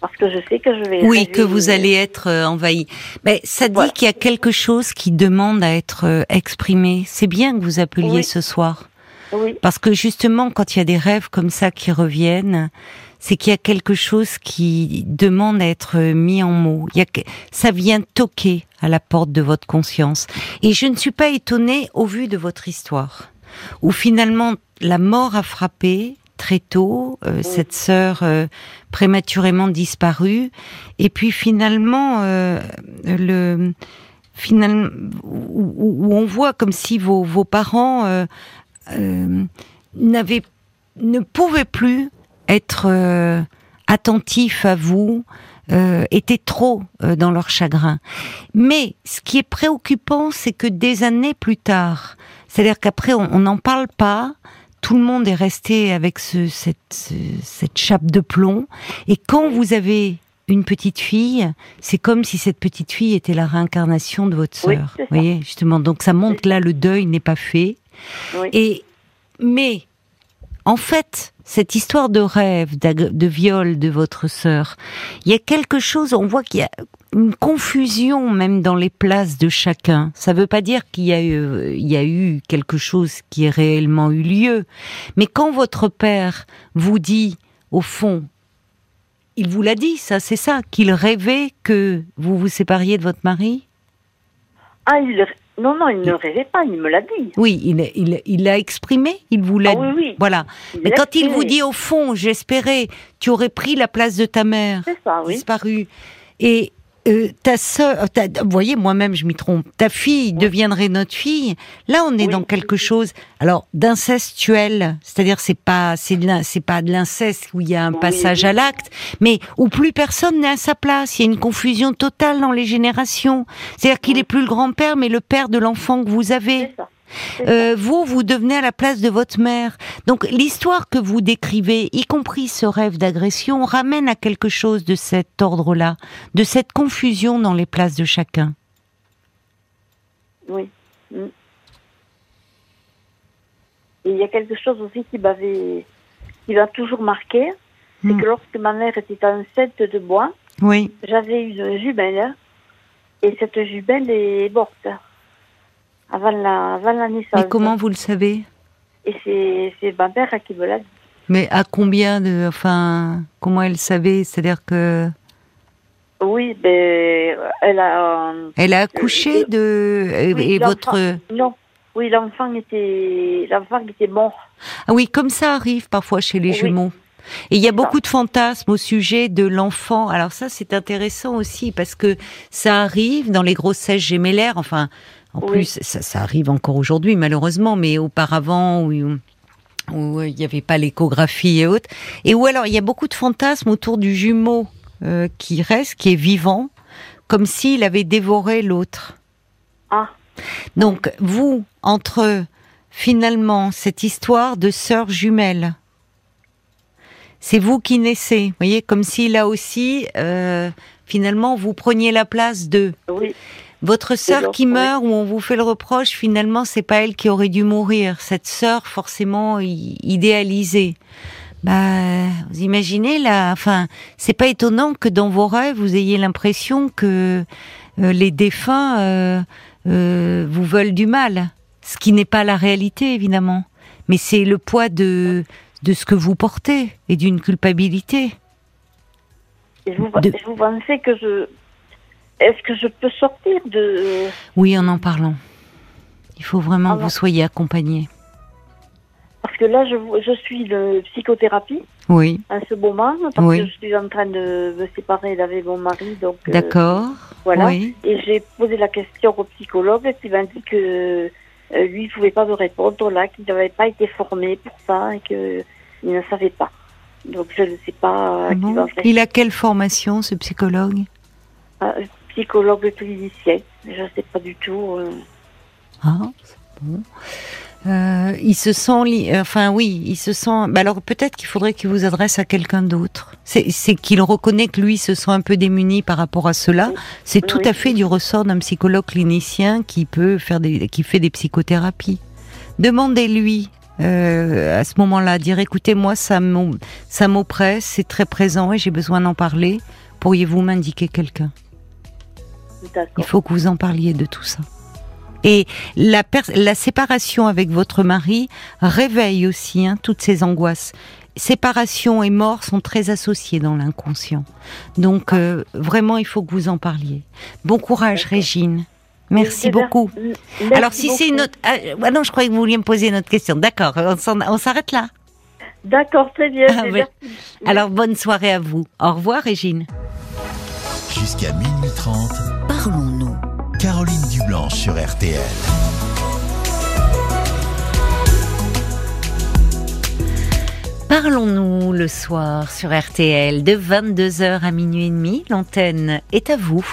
Parce que je sais que je vais. Oui, que vous allez être euh, envahi. Mais ça dit Voilà. qu'il y a quelque chose qui demande à être euh, exprimé. C'est bien que vous appeliez Oui. ce soir. Oui, Parce que justement, quand il y a des rêves comme ça qui reviennent, c'est qu'il y a quelque chose qui demande à être euh, mis en mots. Il y a que- ça vient toquer à la porte de votre conscience. Et je ne suis pas étonnée au vu de votre histoire, où finalement la mort a frappé très tôt euh, cette sœur euh, prématurément disparue, et puis finalement euh, le finalement où, on voit comme si vos, vos parents n'avaient ne pouvaient plus être attentifs à vous, euh, étaient trop euh, dans leur chagrin. Mais ce qui est préoccupant, c'est que des années plus tard, c'est-à-dire qu'après on n'en parle pas, tout le monde est resté avec ce, cette, ce- cette chape de plomb, et quand vous avez une petite fille, c'est comme si cette petite fille était la réincarnation de votre sœur. Vous voyez, justement. Donc ça montre là le deuil n'est pas fait. oui. Et mais en fait, cette histoire de rêve, de viol de votre sœur, il y a quelque chose. On voit qu'il y a une confusion même dans les places de chacun. Ça ne veut pas dire qu'il y a eu, il y a eu quelque chose qui ait réellement eu lieu, mais quand votre père vous dit, au fond, il vous l'a dit, ça, c'est ça, qu'il rêvait que vous vous sépariez de votre mari? Ah, il... non, non, il ne rêvait pas, il me l'a dit. Oui, il, il, il l'a exprimé, il vous l'a Ah oui, oui. Voilà. Il Mais quand il vous dit au fond, j'espérais, tu aurais pris la place de ta mère, ça, oui. disparue, et euh, ta sœur, ta- vous voyez, moi-même je m'y trompe, ta fille deviendrait notre fille. Là, on est Oui. dans quelque chose, alors d'incestuel, c'est-à-dire c'est pas, c'est pas de l'inceste où il y a un Oui, passage à l'acte, mais où plus personne n'est à sa place. Il y a une confusion totale dans les générations. C'est-à-dire qu'il est plus le grand-père, mais le père de l'enfant que vous avez. C'est ça. Euh, vous, vous devenez à la place de votre mère. Donc l'histoire que vous décrivez, y compris ce rêve d'agression, ramène à quelque chose de cet ordre-là, de cette confusion dans les places de chacun. Oui. Mm. Et il y a quelque chose aussi qui m'avait, qui m'a toujours marqué, c'est Mm. que lorsque ma mère était enceinte de moi, Oui. j'avais une jumelle, et cette jumelle est morte avant la, avant la naissance. Mais comment vous le savez Et c'est, c'est ma mère qui me l'a dit. Mais à combien de, enfin, comment elle savait? C'est-à-dire que Oui, ben, elle a. euh, elle a accouché de et, oui, et l'enfant- votre Non, Oui, l'enfant était, l'enfant était mort. Ah oui, comme ça arrive parfois chez les Oui. jumeaux. Et il y a beaucoup de fantasmes au sujet de l'enfant. Alors ça, c'est intéressant aussi parce que ça arrive dans les grossesses gémellaires. Enfin, en Oui. plus, ça, ça arrive encore aujourd'hui, malheureusement, mais auparavant, où, où il n'y avait pas l'échographie et autres. Et où alors, il y a beaucoup de fantasmes autour du jumeau euh, qui reste, qui est vivant, comme s'il avait dévoré l'autre. Ah, Donc, vous, entre finalement cette histoire de sœurs jumelles, c'est vous qui naissez, vous voyez, comme si là aussi, euh, finalement, vous preniez la place de oui, votre sœur qui meurt où on vous fait le reproche. Finalement, c'est pas elle qui aurait dû mourir. Cette sœur, forcément idéalisée. Bah, vous imaginez là. Enfin, c'est pas étonnant que dans vos rêves, vous ayez l'impression que euh, les défunts euh, euh, vous veulent du mal, ce qui n'est pas la réalité évidemment. Mais c'est le poids de de ce que vous portez et d'une culpabilité. et vous, De- vous pensez que je, est-ce que je peux sortir de, Oui, en en parlant. Il faut vraiment Ah que bon. vous soyez accompagné. parce que là, je, je suis de psychothérapie Oui, à ce moment, parce Oui. que je suis en train de me séparer d'avec mon mari, donc. euh, d'accord. Voilà. Oui. Et j'ai posé la question au psychologue qui m'a dit que euh, lui, il pouvait pas me répondre là, qu'il n'avait pas été formé pour ça et que il ne savait pas. Donc je ne sais pas Ah euh, qui bon va faire. Il a quelle formation, ce psychologue? Ah, psychologue clinicien, je ne sais pas du tout. euh. Ah, c'est bon. Euh, il se sent, li- enfin oui, il se sent. bah alors peut-être qu'il faudrait qu'il vous adresse à quelqu'un d'autre. C'est qu'il reconnaît que lui se sent un peu démuni par rapport à cela. C'est Oui, tout à fait du ressort d'un psychologue clinicien qui peut faire des, qui fait des psychothérapies. Demandez-lui euh, à ce moment-là, dire écoutez moi ça m'o- ça m'oppresse, c'est très présent et j'ai besoin d'en parler. Pourriez-vous m'indiquer quelqu'un? Il faut que vous en parliez de tout ça. Et la, séparation avec votre mari réveille aussi hein, toutes ces angoisses. Séparation et mort sont très associés dans l'inconscient. Donc euh, vraiment, il faut que vous en parliez. Bon courage. Régine. Merci beaucoup. merci Alors si c'est une autre... Ah, ah non, je croyais que vous vouliez me poser une autre question. D'accord, on s'arrête là. D'accord, très bien. Ah. Alors bonne soirée à vous. Au revoir, Régine. Jusqu'à minuit 30, Caroline Dublanche sur RTL. Parlons-nous le soir sur RTL de 22h à minuit et demi. L'antenne est à vous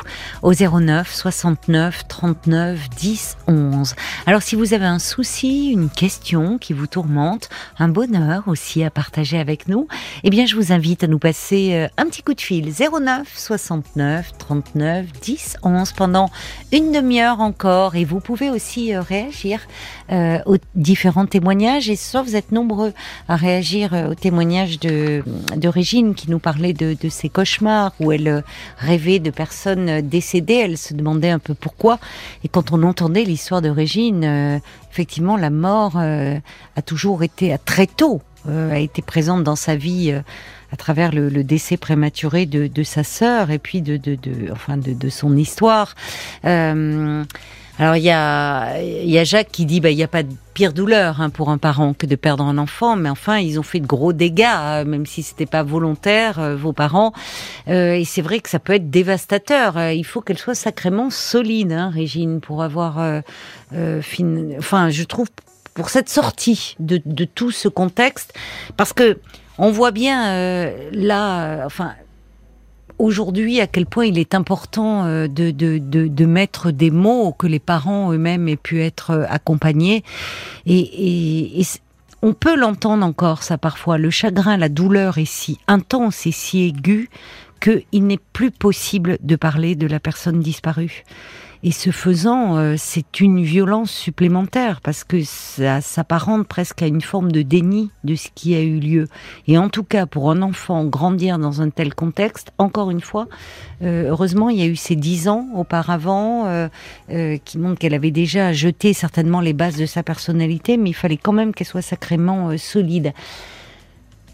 au 09 69 39 10 11. Alors si vous avez un souci, une question qui vous tourmente, un bonheur aussi à partager avec nous, eh bien je vous invite à nous passer euh, un petit coup de fil 09 69 39 10 11 pendant une demi-heure encore et vous pouvez aussi euh, réagir euh, aux différents témoignages et soir vous êtes nombreux à réagir au témoignage de, Régine qui nous parlait de, ses cauchemars où elle euh, rêvait de personnes euh, décédées. Elle se demandait un peu pourquoi. Et quand on entendait l'histoire de Régine, euh, effectivement, la mort a toujours été à très tôt, a été présente dans sa vie. à travers le, décès prématuré de, sa sœur et puis de, enfin de, son histoire. Alors il y a, y a Jacques qui dit bah il n'y a pas de pire douleur hein, pour un parent que de perdre un enfant, mais enfin ils ont fait de gros dégâts, euh, même si c'était pas volontaire euh, vos parents. Euh, et c'est vrai que ça peut être dévastateur. Euh, il faut qu'elle soit sacrément solide, hein, Régine, pour avoir, fin- enfin je trouve pour cette sortie de, de tout ce contexte, parce que on voit bien là, enfin aujourd'hui à quel point il est important euh, de, mettre des mots que les parents eux-mêmes aient pu être euh, accompagnés. Et, et, on peut l'entendre encore ça parfois. Le chagrin, la douleur est si intense et si aiguë qu'il n'est plus possible de parler de la personne disparue. Et ce faisant, euh, c'est une violence supplémentaire parce que ça s'apparente presque à une forme de déni de ce qui a eu lieu. Et en tout cas, pour un enfant grandir dans un tel contexte, encore une fois, euh, heureusement, il y a eu ces dix ans auparavant euh, euh, qui montrent qu'elle avait déjà jeté certainement les bases de sa personnalité, mais il fallait quand même qu'elle soit sacrément euh, solide.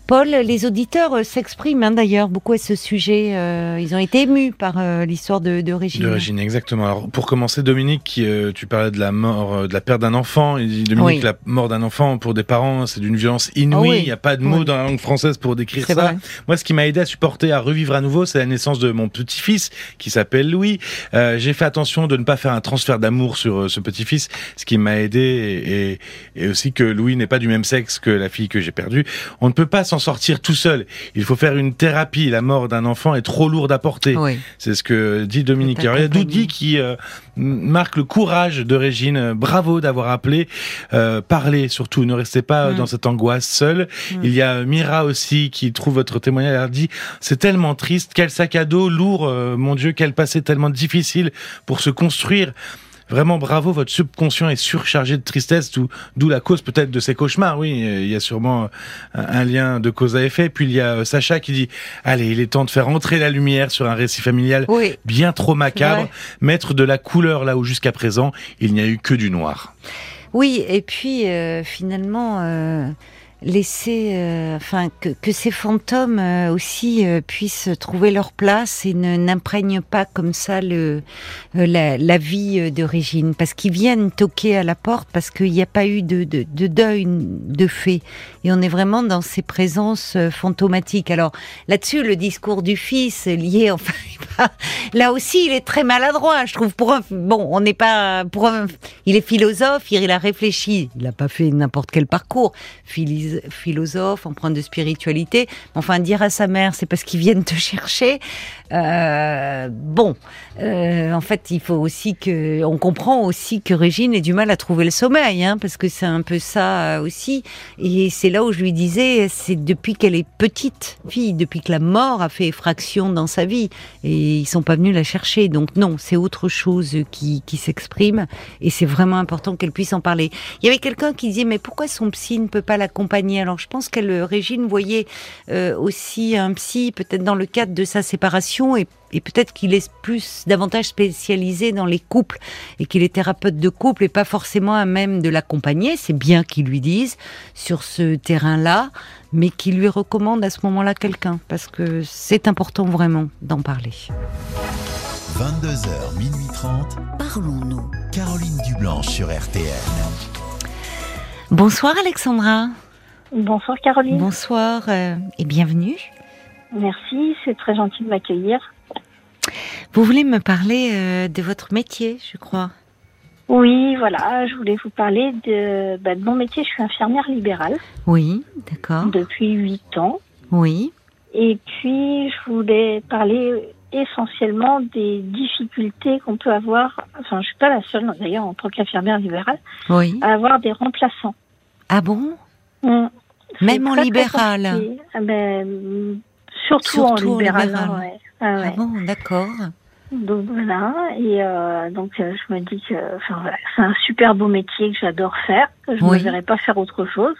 Paul, les auditeurs euh, s'expriment hein, d'ailleurs beaucoup à ce sujet. Euh, ils ont été émus par euh, l'histoire de, de Régine. De Régine, exactement. Alors, pour commencer, Dominique, qui, euh, tu parlais de la mort, de la perte d'un enfant. Il dit, Dominique, Oui. la mort d'un enfant pour des parents, c'est d'une violence inouïe. Ah oui. Il n'y a pas de mots Oui. dans la langue française pour décrire ça. vrai. Moi, ce qui m'a aidé à supporter, à revivre à nouveau, c'est la naissance de mon petit-fils, qui s'appelle Louis. J'ai fait attention de ne pas faire un transfert d'amour sur ce petit-fils, ce qui m'a aidé, et, et, et aussi que Louis n'est pas du même sexe que la fille que j'ai perdue. On ne peut pas s'en sortir tout seul. Il faut faire une thérapie. La mort d'un enfant est trop lourde à porter. Oui. C'est ce que dit Dominique. Il y a. Doudi qui euh, marque le courage de Régine. Euh, Bravo d'avoir appelé. Euh, parlez surtout. Ne restez pas euh, Mm. dans cette angoisse seule. Il y a Mira aussi qui trouve votre témoignage. Elle dit c'est tellement triste. Quel sac à dos lourd. euh, mon Dieu, quel passé tellement difficile pour se construire. Vraiment bravo, votre subconscient est surchargé de tristesse, d'où la cause peut-être de ces cauchemars. Oui, euh, il y a sûrement un, un lien de cause à effet. Puis il y a euh, Sacha qui dit allez, il est temps de faire entrer la lumière sur un récit familial Oui. bien trop macabre, mettre de la couleur là où jusqu'à présent il n'y a eu que du noir. Oui, et puis euh, finalement, euh, laisser, euh, enfin, que, que ces fantômes euh, aussi euh, puissent trouver leur place et ne n'imprègnent pas comme ça le euh, la, la vie euh, de Régine, parce qu'ils viennent toquer à la porte parce qu'il n'y a pas eu de, de, de deuil de fait, et on est vraiment dans ces présences euh, fantomatiques. Alors là-dessus, le discours du fils lié, enfin, là aussi, il est très maladroit, je trouve. Pour un, bon, on n'est pas pour un, il est philosophe, il a réfléchi, il n'a pas fait n'importe quel parcours, philosophe, empreint de spiritualité. Enfin, dire à sa mère, c'est parce qu'ils viennent te chercher. Euh, bon, euh, en fait, il faut aussi que, on comprend aussi que Régine ait du mal à trouver le sommeil, hein, parce que c'est un peu ça euh, aussi. Et c'est là où je lui disais, c'est depuis qu'elle est petite fille, depuis que la mort a fait effraction dans sa vie, et ils sont pas venus la chercher. Donc non, c'est autre chose qui, qui s'exprime, et c'est vraiment important qu'elle puisse en parler. Il y avait quelqu'un qui disait, mais pourquoi son psy ne peut pas l'accompagner Alors je pense qu'elle, euh, Régine, voyait euh, aussi un psy, peut-être dans le cadre de sa séparation, et, et peut-être qu'il est plus davantage spécialisé dans les couples, et qu'il est thérapeute de couple, et pas forcément à même de l'accompagner. C'est bien qu'il lui dise sur ce terrain-là, mais qu'il lui recommande à ce moment-là quelqu'un, parce que c'est important vraiment d'en parler. 22h, minuit 30. Parlons-nous. Caroline Dublanche sur RTL. Bonsoir Alexandra. Bonsoir Caroline. Bonsoir euh, et bienvenue. Merci, c'est très gentil de m'accueillir. Vous voulez me parler euh, de votre métier, je crois. Oui, voilà, je voulais vous parler de, bah, de mon métier. Je suis infirmière libérale Oui, d'accord. depuis 8 ans. Oui, Et puis, je voulais parler essentiellement des difficultés qu'on peut avoir, enfin, je suis pas la seule d'ailleurs en tant qu'infirmière libérale, oui. à avoir des remplaçants. Ah bon? Mm. Même en libéral. Ah ben, surtout, Surtout en en libéral. libéral. hein, ouais. Ah ouais. Ah bon, d'accord. Donc voilà, et euh, donc euh, je me dis que enfin, voilà, c'est un super beau métier que j'adore faire, que je ne Oui. verrais pas faire autre chose.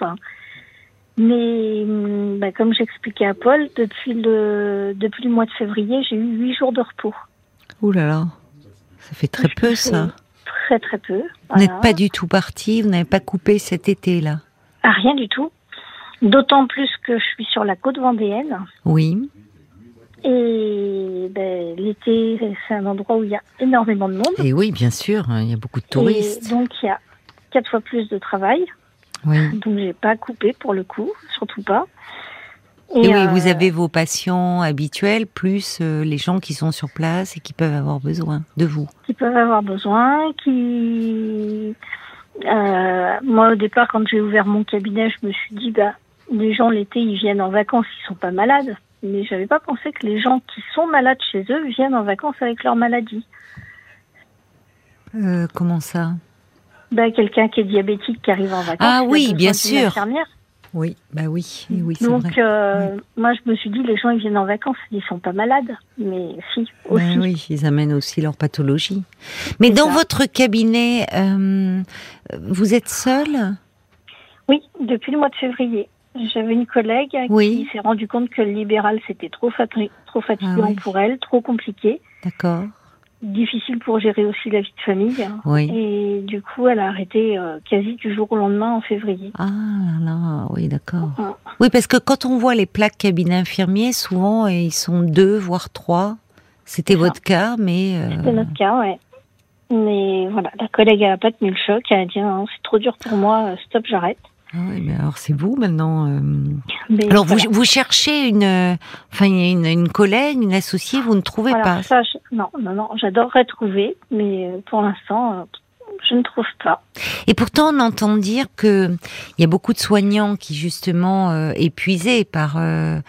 Mais hum, bah, comme j'expliquais à Paul, depuis le depuis le mois de février, j'ai eu huit jours de repos. Ouh là là, ça fait très peu ça. Très très peu. Vous n'êtes pas du tout parti, vous n'avez pas coupé cet été-là. Ah, rien du tout. D'autant plus que je suis sur la côte vendéenne. Oui, Et ben, l'été, c'est un endroit où il y a énormément de monde. et oui, bien sûr, hein, il y a beaucoup de touristes. Et donc il y a quatre fois plus de travail. Oui. Donc j'ai pas coupé pour le coup, surtout pas. Et, oui, euh, vous avez vos patients habituels, plus euh, les gens qui sont sur place et qui peuvent avoir besoin de vous. qui peuvent avoir besoin, qui euh, moi au départ quand j'ai ouvert mon cabinet, je me suis dit bah les gens l'été ils viennent en vacances, ils sont pas malades. Mais j'avais pas pensé que les gens qui sont malades chez eux viennent en vacances avec leur maladie. Euh, comment ça? Bah quelqu'un qui est diabétique qui arrive en vacances. Ah oui, bien sûr. infirmière. Oui, bah oui, oui, Donc vrai. euh, moi je me suis dit les gens ils viennent en vacances, ils sont pas malades. Mais si aussi. Ben oui, ils amènent aussi leur pathologie. Mais dans ça. votre cabinet, euh, vous êtes seul Oui, depuis le mois de février. J'avais une collègue Oui. qui s'est rendue compte que le libéral c'était trop, fati- trop fatigant Ah oui. pour elle, trop compliqué. D'accord. difficile pour gérer aussi la vie de famille. Oui. Et du coup, elle a arrêté euh, quasi du jour au lendemain en février. Ah là là, oui, d'accord. Ouais. Oui, parce que quand on voit les plaques cabinet infirmier, souvent ils sont deux, voire trois. C'était votre cas, mais euh, C'est notre cas, ouais. Mais voilà, la collègue elle a pas tenu le choc. Elle a dit non, c'est trop dur pour moi. euh, Stop, j'arrête. Ah oui, mais alors c'est vous maintenant. euh. Mais Alors voilà. vous, vous cherchez une, euh, enfin une, une collègue, une associée, vous ne trouvez pas. ça, je- non, non, non, j'adorerais trouver, mais euh, pour l'instant, je ne trouve pas. Et pourtant, on entend dire que il y a beaucoup de soignants qui justement euh, épuisés par, euh,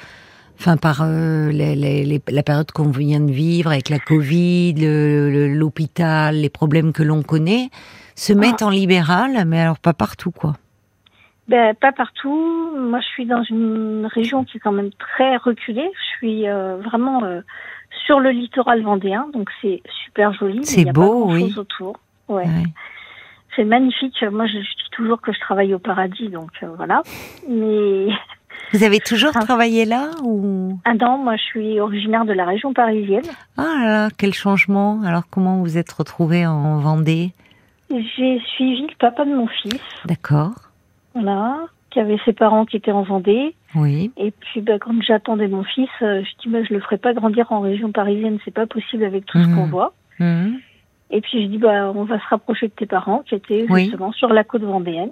enfin par euh, les- les- les- la période qu'on vient de vivre avec la Covid, le- le- l'hôpital, les problèmes que l'on connaît, se mettent en libéral, mais alors pas partout quoi. Ben, pas partout. Moi, je suis dans une région qui est quand même très reculée. Je suis euh, vraiment euh, sur le littoral vendéen, donc c'est super joli. C'est il y a beau, pas oui. autour. Ouais. Ouais. C'est magnifique. Moi, je, je dis toujours que je travaille au paradis, donc euh, voilà. Mais Vous avez toujours Ah. travaillé là ou? Ah non, moi, je suis originaire de la région parisienne. Ah là là, quel changement Alors comment vous êtes retrouvé en Vendée? J'ai suivi le papa de mon fils, D'accord. Voilà, qui avait ses parents qui étaient en Vendée. Oui. Et puis, bah, quand j'attendais mon fils, euh, je dis, bah, je le ferai pas grandir en région parisienne, c'est pas possible avec tout ce Mhm. qu'on voit. Mhm. Et puis, je dis, bah, on va se rapprocher de tes parents, qui étaient Oui. justement sur la côte vendéenne.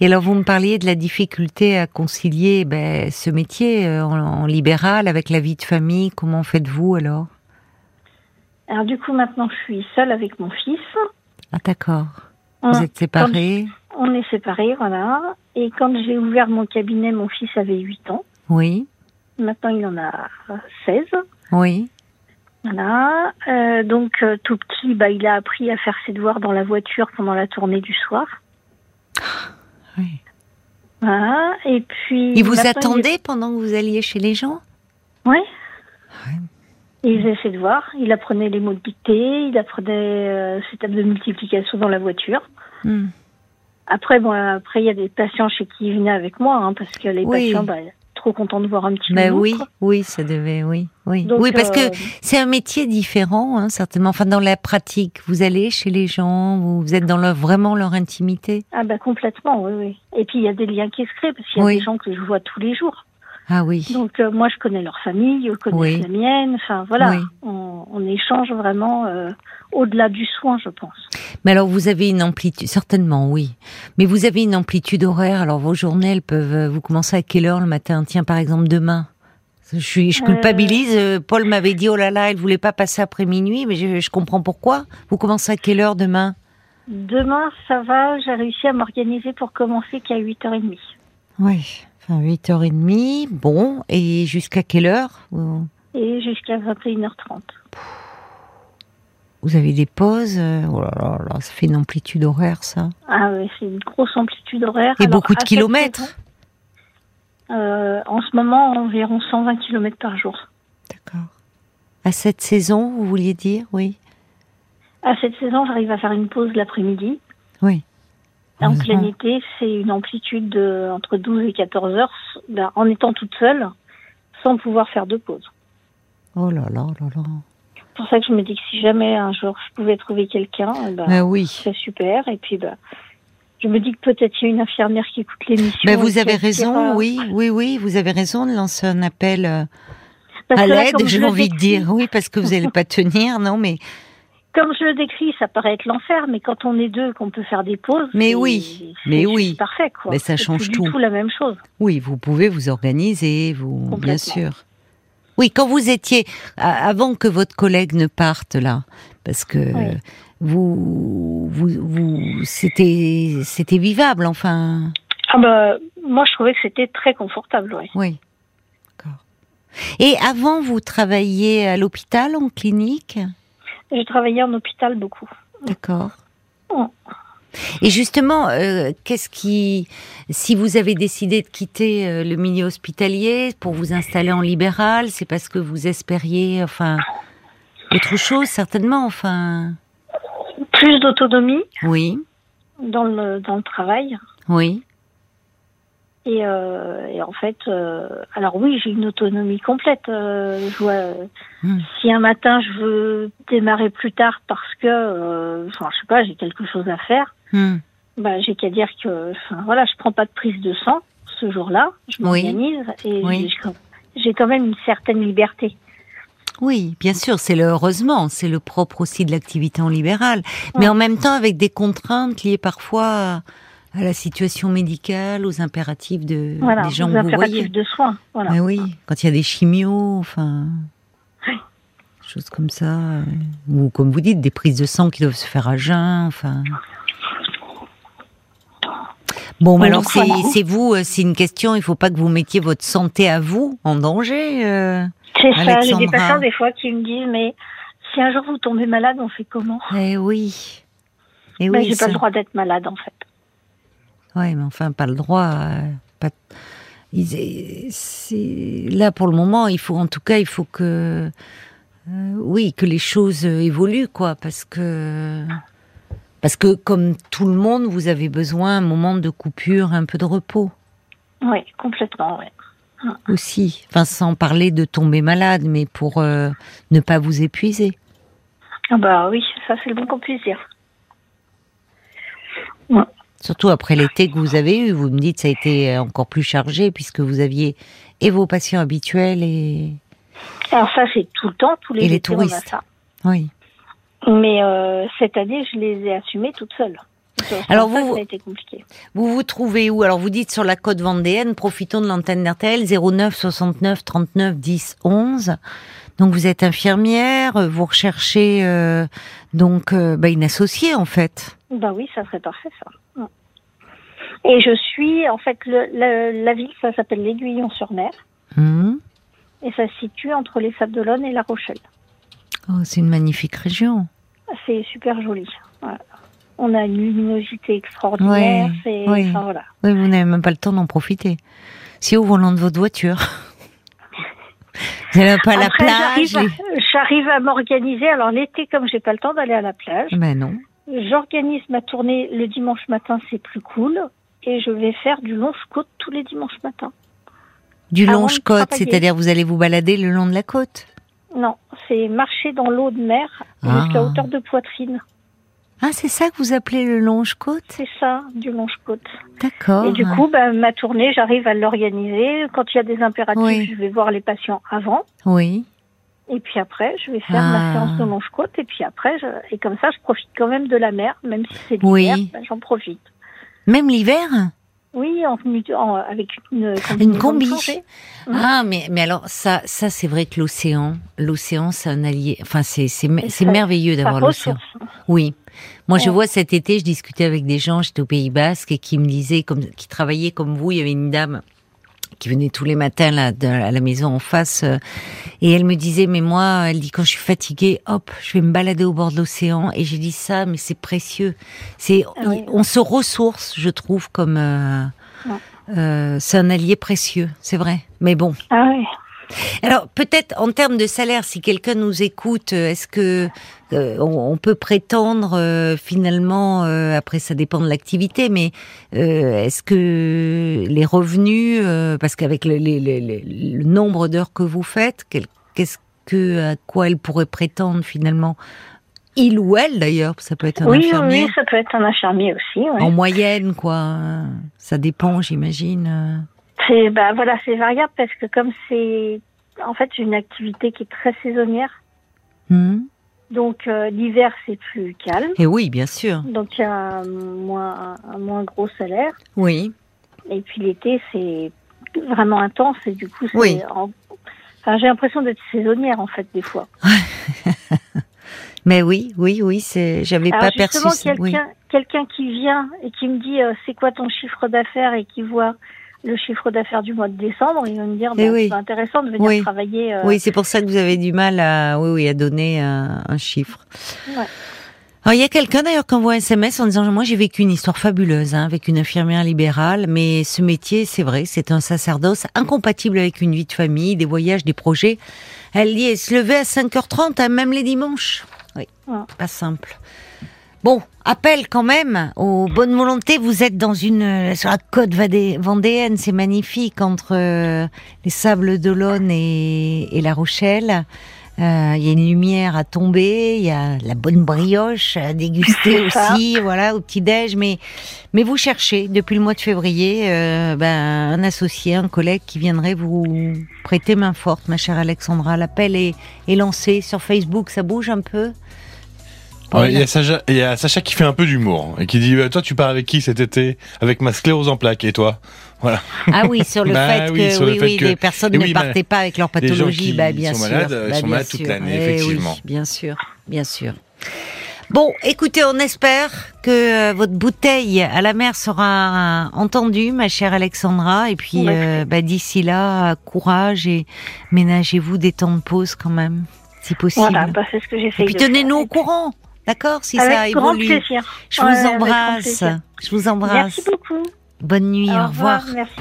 Et alors, vous me parliez de la difficulté à concilier ben, ce métier euh, en, en libéral avec la vie de famille. Comment faites-vous alors? Alors, du coup, maintenant, je suis seule avec mon fils. Ah, d'accord. Vous êtes séparés? On est séparés, voilà. Et quand j'ai ouvert mon cabinet, mon fils avait 8 ans. Oui. Maintenant, il en a 16. Oui. Voilà. Euh, donc, euh, tout petit, bah, il a appris à faire ses devoirs dans la voiture pendant la tournée du soir. oui. Voilà. Et puis. Il vous attendait pendant que vous alliez chez les gens? Oui. Ouais. Il faisait ses devoirs, il apprenait les mots de dictée, il apprenait euh, ses tables de multiplication dans la voiture. Hmm. Après, bon, après il y a des patients chez qui il venait avec moi, hein, parce que les Oui. patients, bah, trop contents de voir un petit Ben nounou, oui, oui, ça devait, oui, oui. Donc, oui, parce euh, que c'est un métier différent, hein, certainement. Enfin, dans la pratique, vous allez chez les gens, vous, vous êtes dans leur, vraiment leur intimité. Ah bah complètement, oui, oui. Et puis il y a des liens qui se créent, parce qu'il y a Oui. des gens que je vois tous les jours. Ah oui. Donc euh, moi, je connais leur famille, eux connaissent Oui. la mienne. Enfin voilà, Oui. on, on échange vraiment euh, au-delà du soin, je pense. Mais alors, vous avez une amplitude, certainement, oui. Mais vous avez une amplitude horaire. Alors, vos journées, elles peuvent. euh, Vous commencez à quelle heure le matin? Tiens, par exemple, demain. Je suis, je Euh. culpabilise. euh, Paul m'avait dit, oh là là, elle voulait pas passer après minuit, mais je, je comprends pourquoi. Vous commencez à quelle heure demain? Demain, ça va, j'ai réussi à m'organiser pour commencer qu'à 8h30. Oui. Enfin, 8h30. Bon. Et jusqu'à quelle heure Et jusqu'à 21h30. vous avez des pauses euh, Oh là là là, ça fait une amplitude horaire, ça. Ah ouais, c'est une grosse amplitude horaire. Et Alors, beaucoup de kilomètres. saison, euh, En ce moment, environ 120 km par jour. D'accord. À cette saison, vous vouliez dire Oui? À cette saison, j'arrive à faire une pause l'après-midi. Oui. En plein été, c'est une amplitude de entre 12 et 14 heures, ben, en étant toute seule, sans pouvoir faire de pause. Oh là là là là. C'est pour ça que je me dis que si jamais un jour je pouvais trouver quelqu'un, eh ben, Ah oui. c'est super. Et puis, ben, je me dis que peut-être il y a une infirmière qui écoute l'émission. Mais et vous avez raison, oui, oui, oui, vous avez raison de lancer un appel euh, à l'aide, j'ai envie de dire, oui, parce que vous n'allez pas tenir, non, mais Comme je le décris, ça paraît être l'enfer, mais quand on est deux, qu'on peut faire des pauses. Mais oui, c'est mais oui. parfait, quoi. Mais ça change tout. Du tout la même chose. oui, vous pouvez vous organiser, vous, bien sûr. Oui, quand vous étiez, avant que votre collègue ne parte là, parce que Oui. vous, vous, vous, c'était, c'était vivable, enfin, Ah bah, moi, je trouvais que c'était très confortable, ouais. oui. D'accord. Et avant, vous travailliez à l'hôpital, en clinique? J'ai travaillé en hôpital beaucoup. D'accord. Oh. Et justement, euh, qu'est-ce qui, si vous avez décidé de quitter euh, le milieu hospitalier pour vous installer en libéral, c'est parce que vous espériez, enfin, autre chose certainement, enfin, Plus d'autonomie oui, dans le, dans le travail. oui, Et, euh, et en fait, euh, alors oui, j'ai une autonomie complète. Euh, je vois, Hmm. si un matin je veux démarrer plus tard parce que, euh, enfin, je sais pas, j'ai quelque chose à faire, bah, j'ai qu'à dire que, enfin, voilà, je prends pas de prise de sang ce jour-là, je Oui. m'organise et Oui. j'ai- quand même une certaine liberté. Oui, bien sûr, c'est le heureusement, c'est le propre aussi de l'activité en libéral, mais en même temps avec des contraintes liées parfois à, à la situation médicale, aux impératifs de Voilà, des gens vous impératifs voyez. de soins. Voilà. Mais oui, quand il y a des chimios, enfin, Oui. choses comme ça, euh, ou comme vous dites, des prises de sang qui doivent se faire à jeun, enfin. Bon, mais Et alors c'est vous, euh, c'est une question. Il faut pas que vous mettiez votre santé à vous en danger. euh. C'est ça, j'ai des patients des fois qui me disent, mais si un jour vous tombez malade, on fait comment? Eh oui. Eh ben, oui, J'ai pas le droit d'être malade en fait. Ouais, mais enfin, pas le droit. euh, pas... ils- c'est- Là, pour le moment, il faut, en tout cas, il faut que, euh, oui, que les choses euh, évoluent, quoi, parce que, parce que comme tout le monde, vous avez besoin un moment de coupure, un peu de repos Oui, complètement, oui. aussi. Enfin, sans parler de tomber malade, mais pour euh, ne pas vous épuiser. Ah bah oui, ça c'est le bon qu'on puisse dire. Surtout après l'été que vous avez eu, vous me dites ça a été encore plus chargé puisque vous aviez et vos patients habituels et Alors ça c'est tout le temps, tous les, Et les étés, on a touristes. ça. oui. Mais euh, cette année, je les ai assumés toute seule. C'est pour Alors ça vous- que ça a été compliqué. Vous vous trouvez où? Alors vous dites sur la côte vendéenne, profitons de l'antenne d'RTL 09 69 39 10 11. Donc vous êtes infirmière, vous recherchez euh, donc euh, bah, une associée en fait. Bah oui, ça serait parfait ça. Et je suis, en fait, le, la, la ville, ça s'appelle l'Aiguillon-sur-Mer. Hum. Et ça se situe entre les Sables d'Olonne et La Rochelle. Oh, c'est une magnifique région. C'est super joli. Voilà. On a une luminosité extraordinaire. Ouais, c'est, oui. enfin, voilà. Oui, vous n'avez même pas le temps d'en profiter. Si au volant de votre voiture. Pas la plage. j'arrive, à, m'organiser. Alors l'été, comme j'ai pas le temps d'aller à la plage, les- Ben non. j'organise ma tournée le dimanche matin. C'est plus cool. Et je vais faire du longe-côte tous les dimanches matins. Du longe-côte, c'est-à-dire vous allez vous balader le long de la côte? Non, c'est marcher dans l'eau de mer Ah. jusqu'à hauteur de poitrine. Ah, c'est ça que vous appelez le longe-côte? C'est ça, du longe-côte. D'accord. Et du coup, ben, ma tournée, j'arrive à l'organiser. Quand il y a des impératifs, Oui. je vais voir les patients avant. Oui. Et puis après, je vais faire Ah. ma séance de longe-côte. Et puis après, je... et comme ça, je profite quand même de la mer, même si c'est Oui. l'hiver, ben, j'en profite. Même l'hiver? Oui, en, en- avec une, Une combi. Ah, mais, mais alors, ça, ça c'est vrai que l'océan, l'océan, c'est un allié. Enfin, c'est, merveilleux d'avoir l'océan. ressource. Oui. Moi, je vois cet été, je discutais avec des gens, j'étais au Pays Basque, et qui me disaient, comme, qui travaillaient comme vous, il y avait une dame qui venait tous les matins là, de- à la maison en face, euh, et elle me disait, mais moi, elle dit, quand je suis fatiguée, hop, je vais me balader au bord de l'océan, et j'ai dit ça, mais c'est précieux. C'est, Ah oui. on se ressource, je trouve, comme, euh, Ouais. euh, c'est un allié précieux, c'est vrai. Mais bon. Ah. Alors peut-être en termes de salaire, si quelqu'un nous écoute, est-ce que euh, on, on peut prétendre euh, finalement, euh, après ça dépend de l'activité, mais est-ce que les revenus, parce qu'avec le, nombre d'heures que vous faites, qu'est-ce que à quoi elle pourrait prétendre finalement, il ou elle d'ailleurs, ça peut être un Oui, oui, infirmier. oui, ça peut être un infirmier aussi. ouais. En moyenne, quoi. Ça dépend, j'imagine. C'est bah voilà, c'est variable parce que comme c'est en fait une activité qui est très saisonnière, Hmm. Donc euh, l'hiver c'est plus calme, Et oui, bien sûr. donc il y a un moins un moins gros salaire, Oui. et puis l'été c'est vraiment intense et du coup c'est Oui. en- enfin, j'ai l'impression d'être saisonnière en fait des fois. Mais oui, oui, oui, c'est. J'avais pas perçu. ça, oui. quelqu'un quelqu'un qui vient et qui me dit euh, c'est quoi ton chiffre d'affaires et qui voit le chiffre d'affaires du mois de décembre, il va me dire bah, oui. c'est intéressant de venir Oui. travailler. euh, Oui, c'est pour ça que vous avez du mal à, oui, oui, à donner un, un chiffre. Ouais. Alors, il y a quelqu'un d'ailleurs qui envoie un SMS en disant moi j'ai vécu une histoire fabuleuse hein, avec une infirmière libérale, mais ce métier, c'est vrai, c'est un sacerdoce incompatible avec une vie de famille, des voyages, des projets. Elle dit elle se levait à 5h30, hein, même les dimanches. Oui, Ouais. pas simple. Bon, appel quand même aux bonnes volontés. Vous êtes dans une euh, sur la côte vendéenne, c'est magnifique entre euh, les sables d'Olonne et, et La Rochelle. Euh, Il y a une lumière à tomber, il y a la bonne brioche à déguster aussi, voilà, au petit déj. Mais mais vous cherchez depuis le mois de février euh, ben, un associé, un collègue qui viendrait vous prêter main forte, ma chère Alexandra. L'appel est, est lancé sur Facebook, ça bouge un peu? Ouais, Il y, a Sacha- il y a Sacha qui fait un peu d'humour et qui dit euh, Toi, tu pars avec qui cet été? Avec ma sclérose en plaques et toi? Voilà. Ah oui, sur le Bah fait oui, que, le oui, fait oui, que- les personnes ne oui, bah, partaient pas avec leur les gens pathologie, qui bah, bien sont sûr. malades, ils bah, sont bien malades toute l'année, Eh effectivement. Oui, bien sûr, bien sûr. Bon, écoutez, on espère que euh, votre bouteille à la mer sera entendue, ma chère Alexandra. Et puis, euh, bah, d'ici là, courage et ménagez-vous des temps de pause quand même, si possible. Voilà, bah, c'est ce que j'essaie et puis tenez-nous au courant, d'accord, si ça Avec grand évolue. plaisir. Je vous embrasse. Je vous embrasse. Merci beaucoup. Bonne nuit, au, revoir. Merci.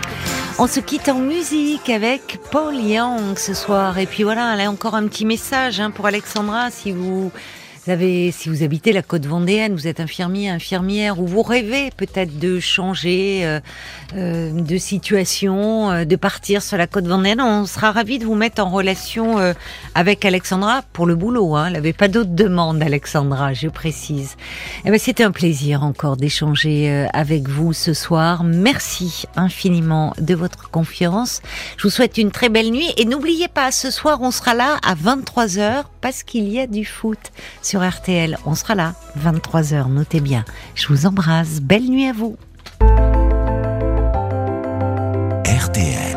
On se quitte en musique avec Paul Young ce soir. Et puis voilà, là encore un petit message hein, pour Alexandra. Si vous avez, si vous habitez la côte vendéenne, vous êtes infirmier, infirmière, ou vous rêvez peut-être de changer euh, euh, de situation, euh, de partir sur la côte vendéenne, on sera ravis de vous mettre en relation euh, avec Alexandra pour le boulot. Hein. Elle n'avait pas d'autres demandes, Alexandra, je précise. Eh ben, c'était un plaisir encore d'échanger euh, avec vous ce soir. Merci infiniment de votre confiance. Je vous souhaite une très belle nuit et n'oubliez pas, ce soir, on sera là à 23h parce qu'il y a du foot RTL. On sera là, 23h, notez bien. Je vous embrasse. Belle nuit à vous. RTL.